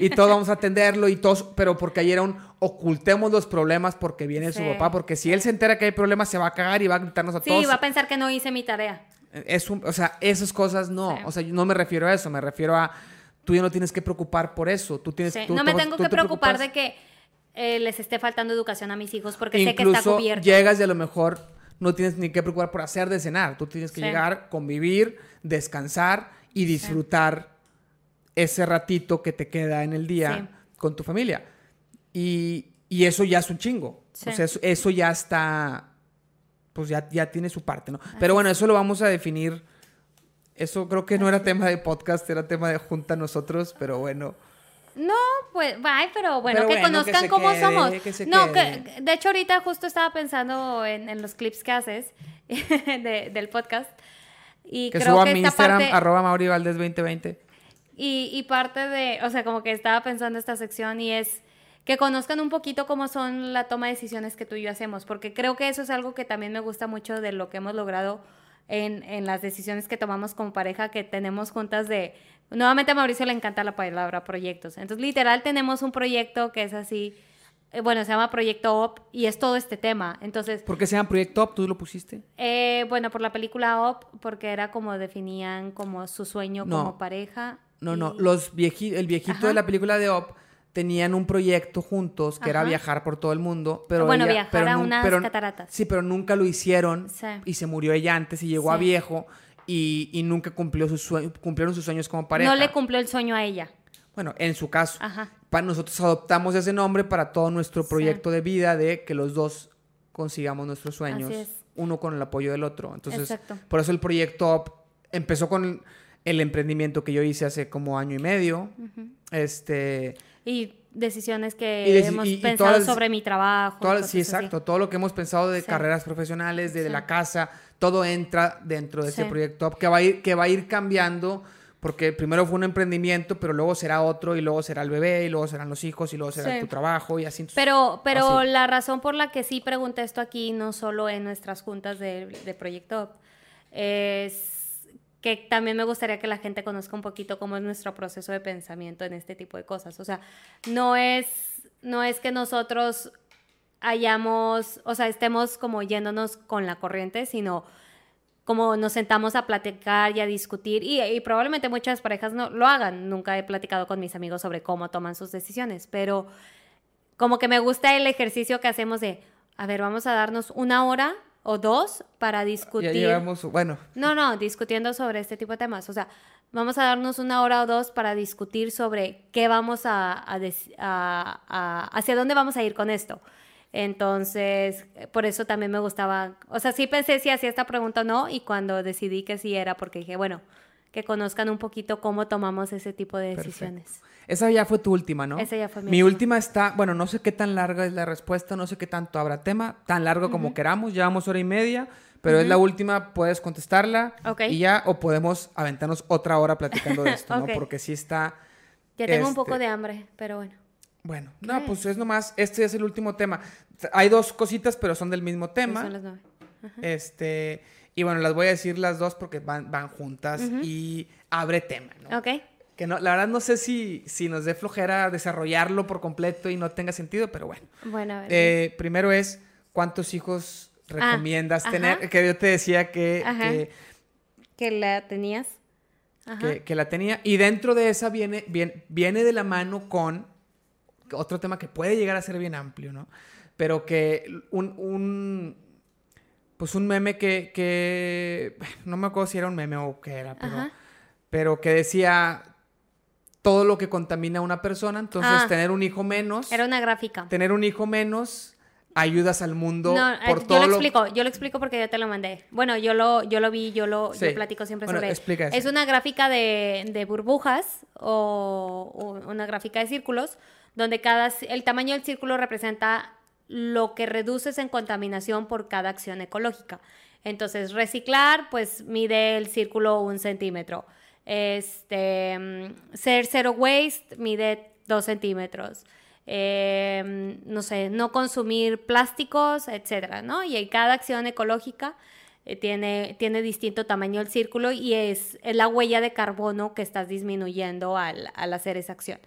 y todos vamos a atenderlo y todos, pero porque ayer un ocultemos los problemas porque viene su Sí. papá, porque si él se entera que hay problemas se va a cagar y va a gritarnos a Sí, todos. va a pensar que no hice mi tarea. Es un- o sea, esas cosas no, Sí. o sea, yo no me refiero a eso, me refiero a tú ya no tienes que preocupar por eso, tú tienes Sí, tú No me tengo tú que preocupar de que eh, les esté faltando educación a mis hijos porque sé que está Incluso cubierto. llegas y a lo mejor no tienes ni que preocupar por hacer de cenar. Tú tienes que Sí. llegar, convivir, descansar y disfrutar ese ratito que te queda en el día Sí. con tu familia. Y, y eso ya es un chingo. O sea, eso, eso ya está, pues ya, ya tiene su parte, ¿no? Pero bueno, eso lo vamos a definir. Eso creo que no era tema de podcast, era tema de junta nosotros, pero bueno. No, pues, ay, pero bueno, Pero que bueno, conozcan cómo quede, somos. que no, que de hecho ahorita justo estaba pensando en, en los clips que haces (laughs) de- del podcast y Que creo suba a que mi esta Instagram, parte arroba Mauri Valdés 2020. y, y parte de, o sea, como que estaba pensando esta sección y es que conozcan un poquito cómo son la toma de decisiones que tú y yo hacemos, porque creo que eso es algo que también me gusta mucho de lo que hemos logrado en, en las decisiones que tomamos como pareja, que tenemos juntas de... Nuevamente a Mauricio le encanta la palabra proyectos. Entonces, literal, tenemos un proyecto que es así, eh, bueno, se llama Proyecto OP y es todo este tema. Entonces, ¿Por qué se llama Proyecto Up? ¿Tú lo pusiste? eh, bueno, por la película OP, porque era como definían como su sueño No. como pareja. No, no. Los vieji- el viejito Ajá. de la película de Up tenían un proyecto juntos que era viajar por todo el mundo. Pero Bueno, ella- viajar pero a unas pero- cataratas. Sí, pero nunca lo hicieron Sí. y se murió ella antes y llegó a viejo y, y nunca cumplió sus sue- cumplieron sus sueños como pareja. No le cumplió el sueño a ella. bueno, en su caso. Ajá. Pa- nosotros adoptamos ese nombre para todo nuestro Sí. proyecto de vida de que los dos consigamos nuestros sueños, uno con el apoyo del otro. Entonces, Exacto. por eso el proyecto Up empezó con el emprendimiento que yo hice hace como año y medio. Este, Y decisiones que Y deci- hemos y- y pensado sobre mi trabajo. Sí, así. exacto. Todo lo que hemos pensado de Sí. carreras profesionales, de, de Sí. la casa, todo entra dentro de Sí. proyecto que va a ir, que va a ir cambiando, porque primero fue un emprendimiento, pero luego será otro, y luego será el bebé, y luego serán los hijos, y luego será tu trabajo, y así. Pero, pero así. la razón por la que sí pregunté esto aquí, no solo en nuestras juntas de, de Proyecto es que también me gustaría que la gente conozca un poquito cómo es nuestro proceso de pensamiento en este tipo de cosas. O sea, no es, no es que nosotros hayamos, o sea, estemos como yéndonos con la corriente, sino como nos sentamos a platicar y a discutir, y, y probablemente muchas parejas no lo hagan. Nunca he platicado con mis amigos sobre cómo toman sus decisiones, pero como que me gusta el ejercicio que hacemos de, a ver, vamos a darnos una hora o dos para ya discutir. llevamos, bueno, No, no, discutiendo sobre este tipo de temas. O sea, vamos a darnos una hora o dos para discutir sobre qué vamos a, a a- a- hacia dónde vamos a ir con esto. Entonces, por eso también me gustaba, o sea, sí pensé si hacía esta pregunta o no, y cuando decidí que sí era porque dije, bueno, que conozcan un poquito cómo tomamos ese tipo de Perfecto. Esa ya fue tu última, ¿no? Esa ya fue mi Mi última. última está, bueno, no sé qué tan larga es la respuesta, no sé qué tanto habrá tema, tan largo como queramos, llevamos hora y media, pero es la última, puedes contestarla y ya, o podemos aventarnos otra hora platicando de esto. ¿no? (laughs) Porque sí está... Ya tengo un poco Este- de hambre, pero bueno. Bueno, no, pues es nomás, este es el último tema. Hay dos cositas, pero son del mismo tema. son las nueve. Este, y bueno, las voy a decir las dos porque van, van juntas y abre tema, ¿no? Ok. Que no, la verdad no sé si, si nos dé flojera desarrollarlo por completo y no tenga sentido, pero bueno. Bueno, a ver. Eh, primero es, ¿cuántos hijos recomiendas ajá. tener? Que yo te decía que, que, que la tenías. Ajá. que, que la tenía. Y dentro de esa viene, viene, viene de la mano con otro tema que puede llegar a ser bien amplio, ¿no? Pero que un, un pues un meme que, que no me acuerdo si era un meme o qué era, pero, pero que decía todo lo que contamina a una persona, entonces Ah. tener un hijo menos, Era una gráfica. tener un hijo menos, ayudas al mundo No, eh, por yo todo lo lo- explico, yo lo explico porque yo te lo mandé. Bueno, yo lo, yo lo vi, yo lo yo platico siempre Bueno, sobre. explica eso. Es una gráfica de, de burbujas o, o una gráfica de círculos donde cada el tamaño del círculo representa lo que reduces en contaminación por cada acción ecológica. Entonces, reciclar, pues mide el círculo un centímetro. Este, mm, ser zero waste mide dos centímetros. eh, no sé, no consumir plásticos, etcétera, ¿no? Y cada acción ecológica eh, tiene, tiene distinto tamaño el círculo y es, la huella de carbono que estás disminuyendo al, al hacer esa acción.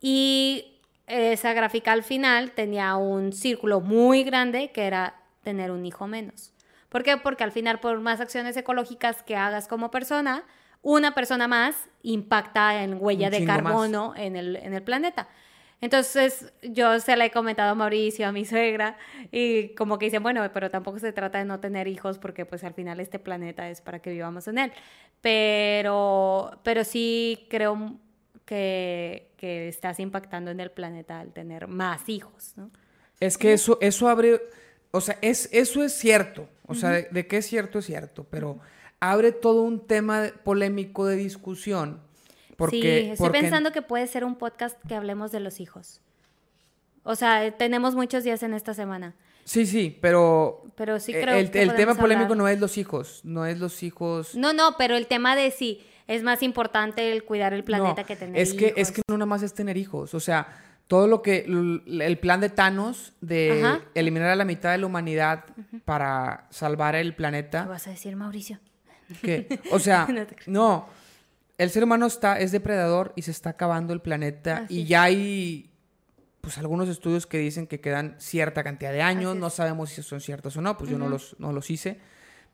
Y esa gráfica al final tenía un círculo muy grande que era tener un hijo menos. ¿Por qué? Porque al final, por más acciones ecológicas que hagas como persona, una persona más impacta en huella de carbono en el, en el planeta. Entonces yo se la he comentado a Mauricio, a mi suegra, y como que dicen, bueno, pero tampoco se trata de no tener hijos porque pues al final este planeta es para que vivamos en él. Pero, pero sí creo que, que estás impactando en el planeta al tener más hijos, ¿no? Es que eso, eso abre, o sea, es, eso es cierto, o sea, de, de, qué es cierto es cierto, pero abre todo un tema polémico de discusión sí, estoy pensando que puede ser un podcast que hablemos de los hijos. O sea, tenemos muchos días en esta semana. Sí, sí, pero. Pero sí eh, creo el, el tema polémico no es los hijos, no es los hijos. No, no, pero el tema de si es más importante el cuidar el planeta que tener es que, hijos. Es que no nada más es tener hijos. O sea, todo lo que. El plan de Thanos de eliminar a la mitad de la humanidad para salvar el planeta. ¿Qué vas a decir, Mauricio? ¿Qué? O sea, (laughs) no el ser humano está, es depredador y se está acabando el planeta y ya hay pues algunos estudios que dicen que quedan cierta cantidad de años, no sabemos si son ciertos o no, pues yo no los, no los hice,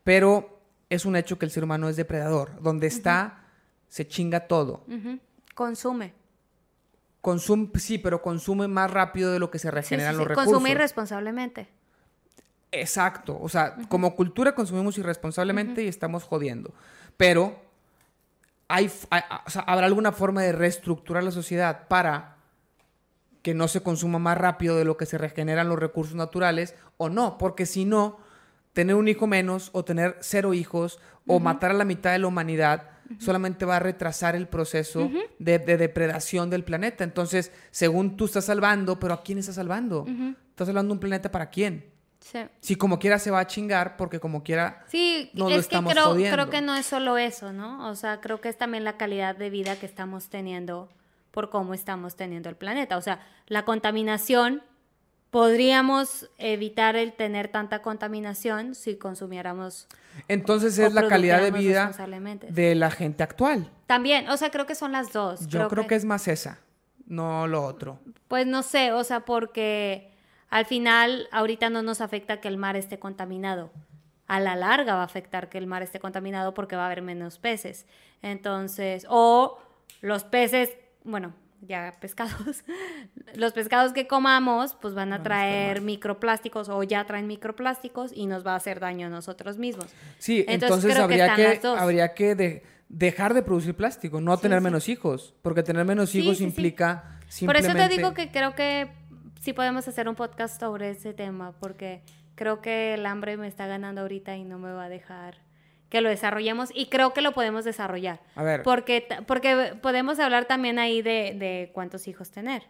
pero es un hecho que el ser humano es depredador, donde está se chinga todo. Consume. Consume, sí, pero consume más rápido de lo que se regeneran los recursos. Consume irresponsablemente. Exacto, o sea, como cultura consumimos irresponsablemente y estamos jodiendo, pero hay, ¿habrá alguna forma de reestructurar la sociedad para que no se consuma más rápido de lo que se regeneran los recursos naturales o no? Porque si no, tener un hijo menos o tener cero hijos o matar a la mitad de la humanidad solamente va a retrasar el proceso de, depredación del planeta. Entonces, según tú estás salvando, pero ¿a quién estás salvando? ¿Estás salvando un planeta para quién? Si como quiera se va a chingar, porque como quiera sí, no es que creo, creo que no es solo eso, ¿no? O sea, creo que es también la calidad de vida que estamos teniendo por cómo estamos teniendo el planeta. O sea, la contaminación, podríamos evitar el tener tanta contaminación si consumiéramos. Entonces es la calidad de vida de la gente actual. También, o sea, creo que son las dos. Yo creo, creo que... que es más esa, no lo otro. Pues no sé, o sea, porque al final, ahorita no nos afecta que el mar esté contaminado. A la larga va a afectar que el mar esté contaminado porque va a haber menos peces. Entonces, o los peces, bueno, ya pescados, (laughs) los pescados que comamos, pues van a traer microplásticos o ya traen microplásticos y nos va a hacer daño a nosotros mismos. Sí, entonces, habría, que, habría que dejar de producir plástico, no tener menos hijos, porque tener menos hijos implica Por eso te digo que creo que sí podemos hacer un podcast sobre ese tema, porque creo que el hambre me está ganando ahorita y no me va a dejar que lo desarrollemos y creo que lo podemos desarrollar. A ver. Porque, porque podemos hablar también ahí de, de cuántos hijos tener.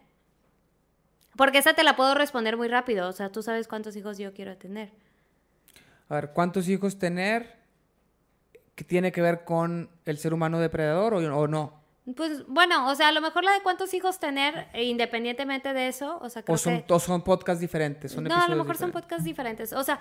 Porque esa te la puedo responder muy rápido. O sea, tú sabes cuántos hijos yo quiero tener. A ver, ¿cuántos hijos tener? ¿Qué tiene que ver con el ser humano depredador o, o no? Pues bueno, o sea, a lo mejor la de cuántos hijos tener, e independientemente de eso, o sea, creo o son, que... son podcasts diferentes, son No, a lo mejor son podcasts diferentes. O sea,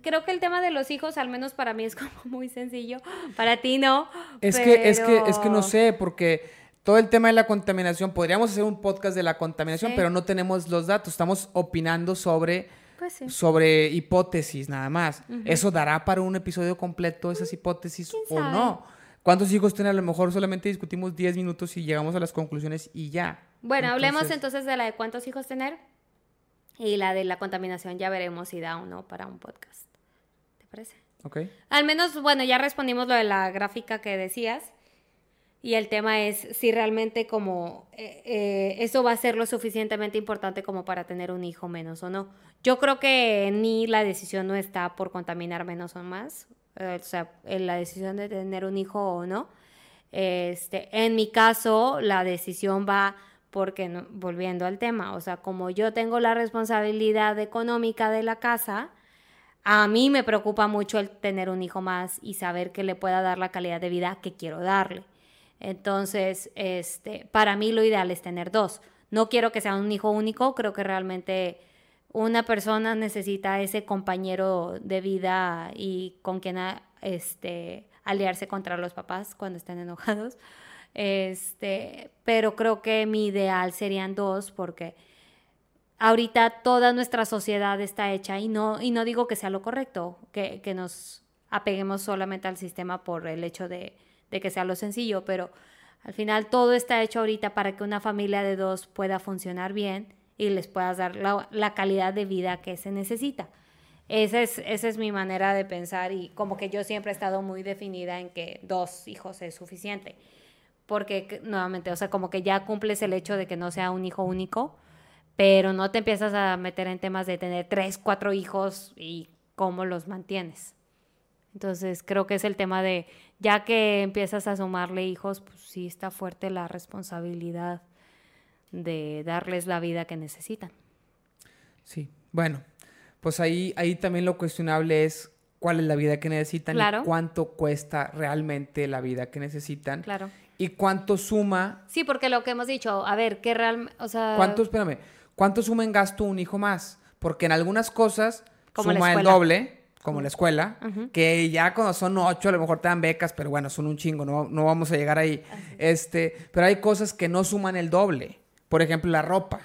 creo que el tema de los hijos, al menos para mí, es como muy sencillo. Para ti no. Es que, es que, es que no sé, porque todo el tema de la contaminación, podríamos hacer un podcast de la contaminación, pero no tenemos los datos. Estamos opinando sobre, pues sobre hipótesis nada más. ¿Eso dará para un episodio completo esas hipótesis o no? ¿Cuántos hijos tiene? A lo mejor solamente discutimos 10 minutos y llegamos a las conclusiones y ya. Bueno, hablemos entonces de la de cuántos hijos tener y la de la contaminación ya veremos si da o no para un podcast. ¿Te parece? Ok. Al menos, bueno, ya respondimos lo de la gráfica que decías. Y el tema es si realmente como eh, eh, eso va a ser lo suficientemente importante como para tener un hijo menos o no. Yo creo que ni la decisión no está por contaminar menos o más. Eh, o sea, en la decisión de tener un hijo o no. Este, en mi caso, la decisión va porque, volviendo al tema, o sea, como yo tengo la responsabilidad económica de la casa, a mí me preocupa mucho el tener un hijo más y saber que le pueda dar la calidad de vida que quiero darle. Entonces, este, para mí lo ideal es tener dos. no quiero que sea un hijo único, creo que realmente una persona necesita ese compañero de vida y con quien este, aliarse contra los papás cuando estén enojados. Este, pero creo que mi ideal serían dos porque ahorita toda nuestra sociedad está hecha y no, y no digo que sea lo correcto, que, que nos apeguemos solamente al sistema por el hecho de, de que sea lo sencillo, pero al final todo está hecho ahorita para que una familia de dos pueda funcionar bien y les puedas dar la, calidad de vida que se necesita. Esa es, esa es mi manera de pensar y como que yo siempre he estado muy definida en que dos hijos es suficiente. Porque nuevamente, o sea, como que ya cumples el hecho de que no sea un hijo único, pero no te empiezas a meter en temas de tener tres, cuatro hijos y cómo los mantienes. Entonces creo que es el tema de, ya que empiezas a sumarle hijos, pues sí está fuerte la responsabilidad de darles la vida que necesitan. Sí, bueno, pues ahí, ahí también lo cuestionable es cuál es la vida que necesitan y cuánto cuesta realmente la vida que necesitan. Claro. Y cuánto suma. Sí, porque lo que hemos dicho, a ver, ¿qué realmente, o sea... ¿Cuánto, espérame, cuánto suma en gasto un hijo más? Porque en algunas cosas suma el doble como la escuela, que ya cuando son ocho a lo mejor te dan becas, pero bueno, son un chingo, no, no vamos a llegar ahí. Este, pero hay cosas que no suman el doble. Por ejemplo, la ropa.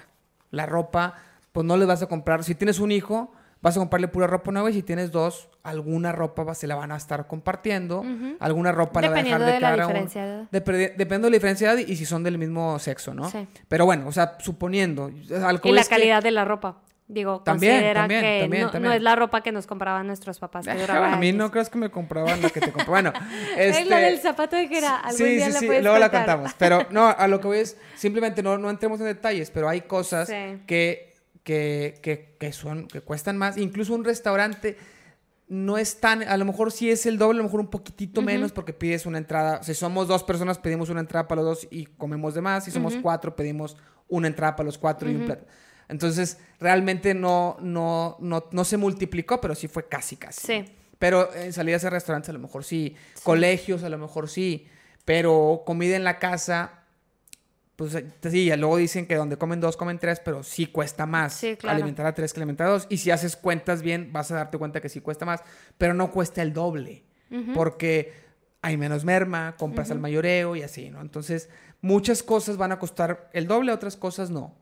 La ropa, pues no les vas a comprar. Si tienes un hijo, vas a comprarle pura ropa nueva y si tienes dos, alguna ropa se la van a estar compartiendo. Alguna ropa la va a dejar de, de cara. La depende de la diferencia y si son del mismo sexo, ¿no? Sí. Pero bueno, o sea, suponiendo. y la calidad de la ropa. Digo, también, considera que no, es la ropa que nos compraban nuestros papás. (laughs) a mí no crees que me compraban la que te compraban. Bueno, (laughs) este... es la del zapato de que era. Algún sí, día sí, sí, luego la contamos. Pero (laughs) no, a lo que voy es, simplemente no, no entremos en detalles, pero hay cosas que, que, que, que, son, que cuestan más. Incluso un restaurante no es tan, a lo mejor sí es el doble, a lo mejor un poquitito menos porque pides una entrada. Si somos dos personas, pedimos una entrada para los dos y comemos de más. Si somos cuatro, pedimos una entrada para los cuatro y un plato. Entonces, realmente no, no, no, se multiplicó, pero sí fue casi, casi. Sí. Pero en salidas a restaurantes a lo mejor sí. Colegios a lo mejor sí. Pero comida en la casa, pues sí, luego dicen que donde comen dos, comen tres, pero sí cuesta más alimentar a tres que alimentar a dos. Y si haces cuentas bien, vas a darte cuenta que sí cuesta más, pero no cuesta el doble. Porque hay menos merma, compras al mayoreo y así, ¿no? Entonces, muchas cosas van a costar el doble, otras cosas no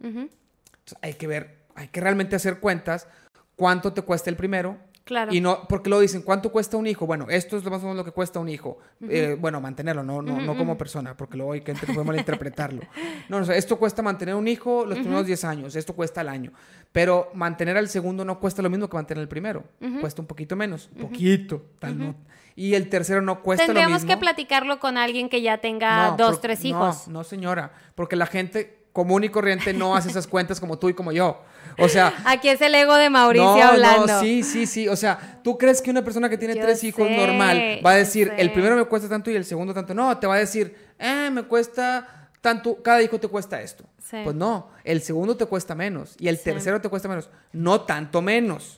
hay que ver, hay que realmente hacer cuentas, cuánto te cuesta el primero. Claro. Y no, porque lo dicen, ¿cuánto cuesta un hijo? Bueno, esto es más o menos lo que cuesta un hijo. Eh, bueno, mantenerlo, no, no, no como persona, porque luego hay que podemos malinterpretarlo. No, no, esto cuesta mantener un hijo los primeros 10 años, esto cuesta al año. Pero mantener al segundo no cuesta lo mismo que mantener el primero. Cuesta un poquito menos, poquito, tal no. Y el tercero no cuesta lo mismo. Tendríamos que platicarlo con alguien que ya tenga dos, tres hijos. No, no, señora, porque la gente común y corriente no hace esas cuentas como tú y como yo. O sea... Aquí es el ego de Mauricio hablando. No, sí, sí, sí. O sea, ¿tú crees que una persona que tiene tres hijos normal va a decir, el primero me cuesta tanto y el segundo tanto? No, te va a decir, eh, me cuesta tanto, cada hijo te cuesta esto. Pues no, el segundo te cuesta menos y el tercero te cuesta menos. No tanto menos.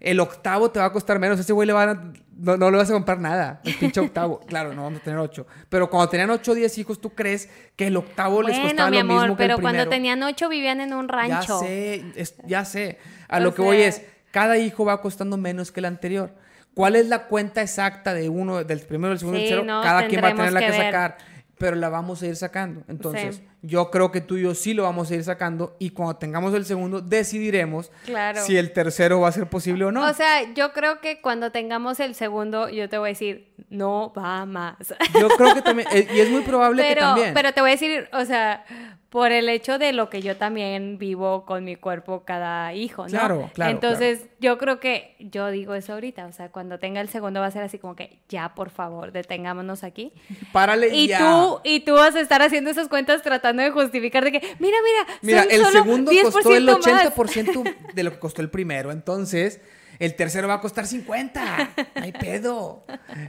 El octavo te va a costar menos. Ese güey le van a, no, le vas a comprar nada. El pinche octavo. (laughs) claro, no vamos a tener ocho. Pero cuando tenían ocho o diez hijos, ¿tú crees que el octavo les costaba mi amor, lo mismo que pero el cuando tenían ocho vivían en un rancho. Ya sé, ya sé. A lo que voy es, cada hijo va costando menos que el anterior. ¿Cuál es la cuenta exacta de uno, del primero, del segundo, del tercero? cada quien va a tener la que sacar pero la vamos a ir sacando. Entonces, yo creo que tú y yo sí lo vamos a ir sacando y cuando tengamos el segundo decidiremos si el tercero va a ser posible o no. O sea, yo creo que cuando tengamos el segundo, yo te voy a decir, no va más. Yo creo que también, eh, y es muy probable que también. Pero te voy a decir, o sea, por el hecho de lo que yo también vivo con mi cuerpo cada hijo, ¿no? Claro, claro. Entonces, yo creo que yo digo eso ahorita, o sea, cuando tenga el segundo va a ser así como que ya, por favor, detengámonos aquí. (laughs) Párale y ya. tú y tú vas a estar haciendo esas cuentas tratando de justificar de que, mira, mira, mira, el segundo costó el 80% de lo que costó el primero, entonces el tercero va a costar 50. No hay pedo.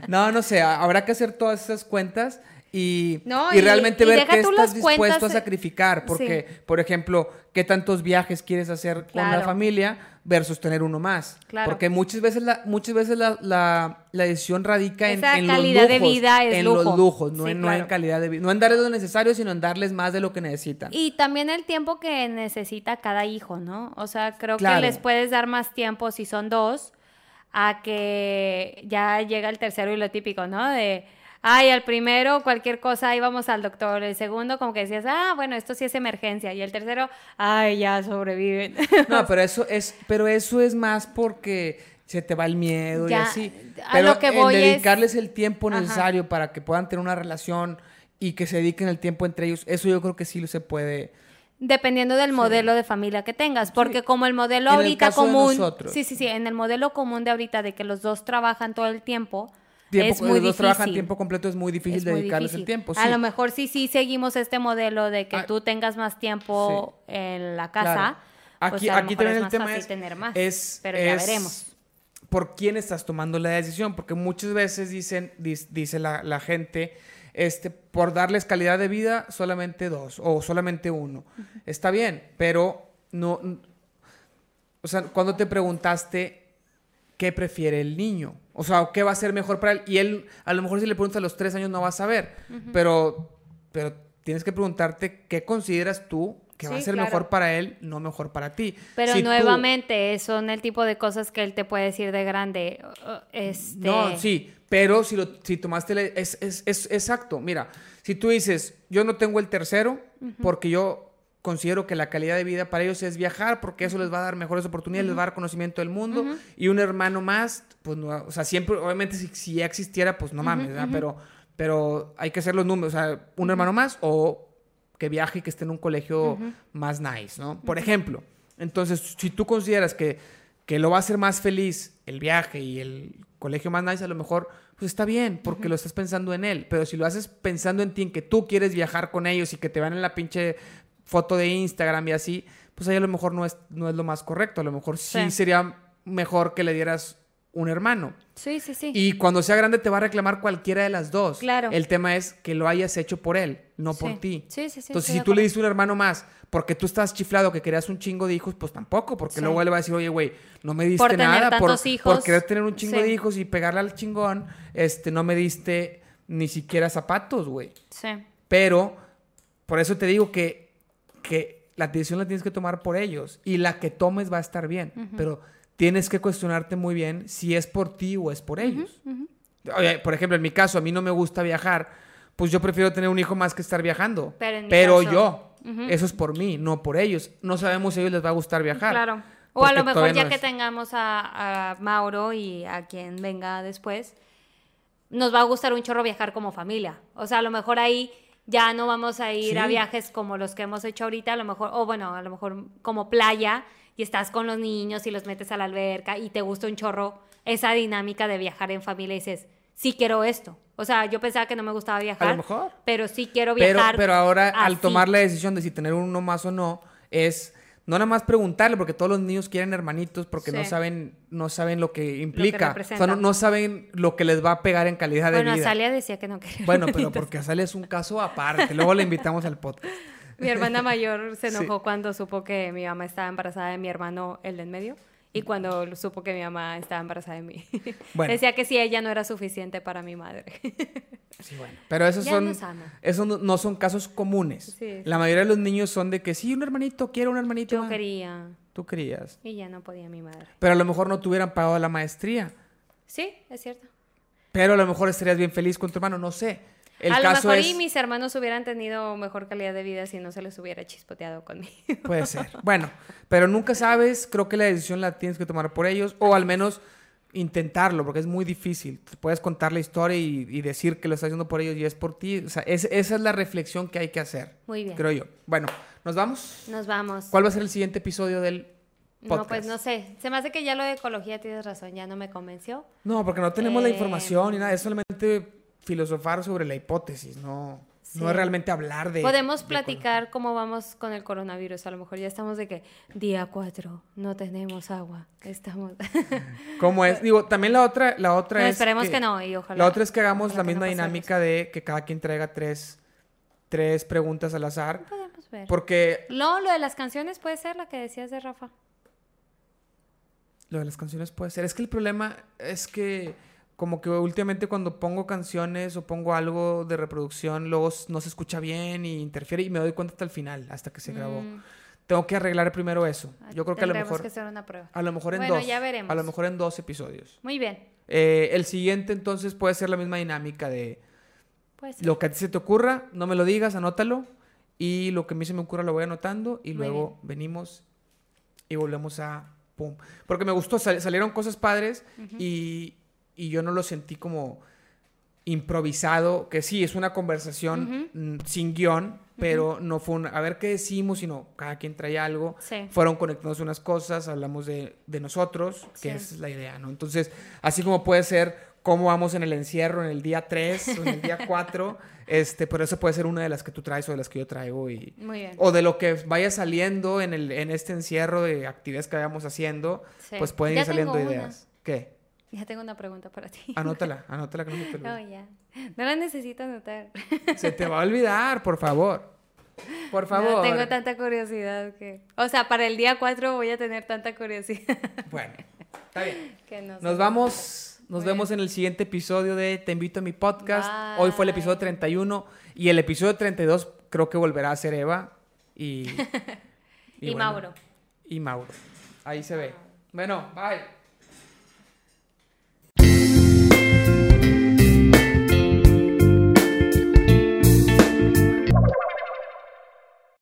No, no sé, habrá que hacer todas esas cuentas y, No, y y- realmente y ver qué estás dispuesto cuentas, a sacrificar. Porque, por ejemplo, qué tantos viajes quieres hacer con la familia versus tener uno más. Claro. Porque muchas veces la, muchas veces la, la, la decisión radica en, Esa en calidad los de lujos. vida es en lujo. los lujos, no, Sí, en, no en claro. calidad de vida. No en darles lo necesario, sino en darles más de lo que necesitan. Y también el tiempo que necesita cada hijo, ¿no? O sea, creo Claro. que les puedes dar más tiempo si son dos a que ya llega el tercero y lo típico, ¿no? De, ay, al primero cualquier cosa ahí vamos al doctor. El segundo como que decías, ah, bueno, esto sí es emergencia. Y el tercero, ay, ya sobreviven. (laughs) No, pero eso es, pero eso es más porque se te va el miedo y así. a Pero lo que en voy es- dedicarles el tiempo Ajá. necesario para que puedan tener una relación y que se dediquen el tiempo entre ellos, eso yo creo que sí se puede. Dependiendo del modelo de familia que tengas, porque como el modelo En ahorita común, sí, sí, sí, en el modelo común de ahorita de que los dos trabajan todo el tiempo, Tiempo, es muy los difícil. trabajan tiempo completo, es muy difícil Es muy dedicarles difícil. el tiempo. A lo mejor sí, sí seguimos este modelo de que Ah, tú tengas más tiempo en la casa. Claro. pues Aquí, aquí también el tema es, tener más. es- pero ya es veremos. por quién estás tomando la decisión, porque muchas veces dicen, dis- dice la, la gente, este, por darles calidad de vida, solamente dos o solamente uno. Está bien, pero no, o sea, cuando te preguntaste qué prefiere el niño, o sea, qué va a ser mejor para él, y él, a lo mejor si le preguntas a los tres años no va a saber, pero, pero tienes que preguntarte qué consideras tú que va a ser claro. mejor para él, no mejor para ti. Pero Si tú- nuevamente son el tipo de cosas que él te puede decir de grande. Este, No, sí, pero si, lo, si tomaste... la- es, es, es exacto, mira, si tú dices, yo no tengo el tercero porque yo considero que la calidad de vida para ellos es viajar porque eso les va a dar mejores oportunidades, les va a dar conocimiento del mundo. Y un hermano más, pues no, o sea, siempre, obviamente si, si ya existiera, pues no mames, ¿verdad? pero, pero hay que hacer los números, o sea, un hermano más o que viaje y que esté en un colegio más nice, ¿no? Por ejemplo, entonces, si tú consideras que, que lo va a hacer más feliz el viaje y el colegio más nice, a lo mejor, pues está bien, porque lo estás pensando en él. Pero si lo haces pensando en ti, en que tú quieres viajar con ellos y que te van en la pinche foto de Instagram y así, pues ahí a lo mejor no es, no es lo más correcto. A lo mejor sí, Sí. sería mejor que le dieras un hermano. Sí, sí, sí. Y cuando sea grande te va a reclamar cualquiera de las dos. Claro. El tema es que lo hayas hecho por él, no Sí. por ti. Sí, sí, sí, Entonces, si tú le diste un hermano más porque tú estás chiflado que querías un chingo de hijos, pues tampoco, porque Sí. luego él va a decir, oye, güey, no me diste Por tener nada por, hijos. por querer tener un chingo Sí. de hijos y pegarle al chingón, este, no me diste ni siquiera zapatos, güey. Sí. Pero, por eso te digo que, que la decisión la tienes que tomar por ellos y la que tomes va a estar bien, pero tienes que cuestionarte muy bien si es por ti o es por ellos. Oye, por ejemplo, en mi caso, a mí no me gusta viajar, pues yo prefiero tener un hijo más que estar viajando. Pero Pero caso- yo, eso es por mí, no por ellos. No sabemos si a ellos les va a gustar viajar. Claro. O a lo mejor ya no que es. tengamos a, a Mauro y a quien venga después, nos va a gustar un chorro viajar como familia. O sea, a lo mejor ahí ya no vamos a ir a viajes como los que hemos hecho ahorita, a lo mejor, o bueno, a lo mejor como playa y estás con los niños y los metes a la alberca y te gusta un chorro esa dinámica de viajar en familia y dices, sí quiero esto. O sea, yo pensaba que no me gustaba viajar, A lo mejor. pero sí quiero Pero, viajar. pero ahora, al tomar la decisión de si tener uno más o no, es no nada más preguntarle, porque todos los niños quieren hermanitos porque no saben, no saben lo que implica. o sea, no, no saben lo que les va a pegar en calidad Bueno, de vida. Azalia decía que no quería. Bueno, pero porque Azalia es un caso aparte. Luego le invitamos al podcast. Mi hermana mayor se Sí. enojó cuando supo que mi mamá estaba embarazada de mi hermano, el de en medio, y cuando supo que mi mamá estaba embarazada de mí. (laughs) Bueno. Decía que si ella no era suficiente para mi madre. (laughs) Sí, bueno. Pero esos Ya son, esos no, no son casos comunes. Sí. La mayoría de los niños son de que sí, un hermanito, quiero un hermanito. Yo más". quería Tú querías. y ya no podía mi madre. Pero a lo mejor no te hubieran pagado la maestría. Sí, es cierto. Pero a lo mejor estarías bien feliz con tu hermano, no sé. El a lo mejor es... y mis hermanos hubieran tenido mejor calidad de vida si no se les hubiera chispoteado conmigo. Puede ser. Bueno, pero nunca sabes, creo que la decisión la tienes que tomar por ellos o al menos intentarlo, porque es muy difícil. Puedes contar la historia y, y decir que lo estás haciendo por ellos y es por ti. O sea, es- esa es la reflexión que hay que hacer, Muy bien. creo yo. Bueno, ¿nos vamos? Nos vamos. ¿Cuál va a ser el siguiente episodio del podcast? No, pues no sé. Se me hace que ya lo de ecología tienes razón, ya no me convenció. No, porque no tenemos la Eh, información ni nada, es solamente filosofar sobre la hipótesis, no. No es realmente hablar de... Podemos de platicar cómo vamos con el coronavirus. A lo mejor ya estamos de que día 4, no tenemos agua. Estamos... (laughs) ¿Cómo es? Digo, también la otra, la otra No, es... esperemos que no, y ojalá- La otra es que hagamos la no misma dinámica de que cada quien traiga tres, tres preguntas al azar. Podemos ver. Porque No, lo de las canciones puede ser la que decías de Rafa. lo de las canciones puede ser. Es que el problema es que como que últimamente cuando pongo canciones o pongo algo de reproducción, luego no se escucha bien y interfiere y me doy cuenta hasta el final, hasta que se grabó. Mm, Tengo que arreglar primero eso. Yo creo que a lo mejor... que hacer una prueba. A lo mejor en Bueno, dos. ya veremos. A lo mejor en dos episodios. Muy bien. Eh, el siguiente entonces puede ser la misma dinámica de lo que a ti se te ocurra, no me lo digas, anótalo. Y lo que a mí se me ocurra lo voy anotando y Muy luego venimos y volvemos a... ¡Pum! Porque me gustó, sal- salieron cosas padres y, y yo no lo sentí como improvisado, que sí, es una conversación sin guion, pero no fue un, a ver qué decimos, sino cada quien trae algo. Sí. Fueron conectados unas cosas, hablamos de, de nosotros, que Sí. es la idea, ¿no? Entonces, así como puede ser cómo vamos en el encierro en el día 3 o en el día (laughs) 4, este, pero eso puede ser una de las que tú traes o de las que yo traigo y... Muy bien. O de lo que vaya saliendo en, el, en este encierro de actividades que vayamos haciendo, Sí. pues pueden Ya ir saliendo una. ideas. ¿Qué? Ya tengo una pregunta para ti. Anótala, (laughs) anótala que no te No, ya. No la necesito anotar. Se te va a olvidar, por favor. Por favor. No tengo tanta curiosidad que... O sea, para el día 4 voy a tener tanta curiosidad (laughs) Bueno, está bien. que no sé. Nos vamos, nos vemos en el siguiente episodio de Te invito a mi podcast. Bye. Hoy fue el episodio 31 y el episodio 32 creo que volverá a ser Eva (laughs) y... Y bueno, Mauro. Y Mauro. Ahí se ve. Bueno, bye.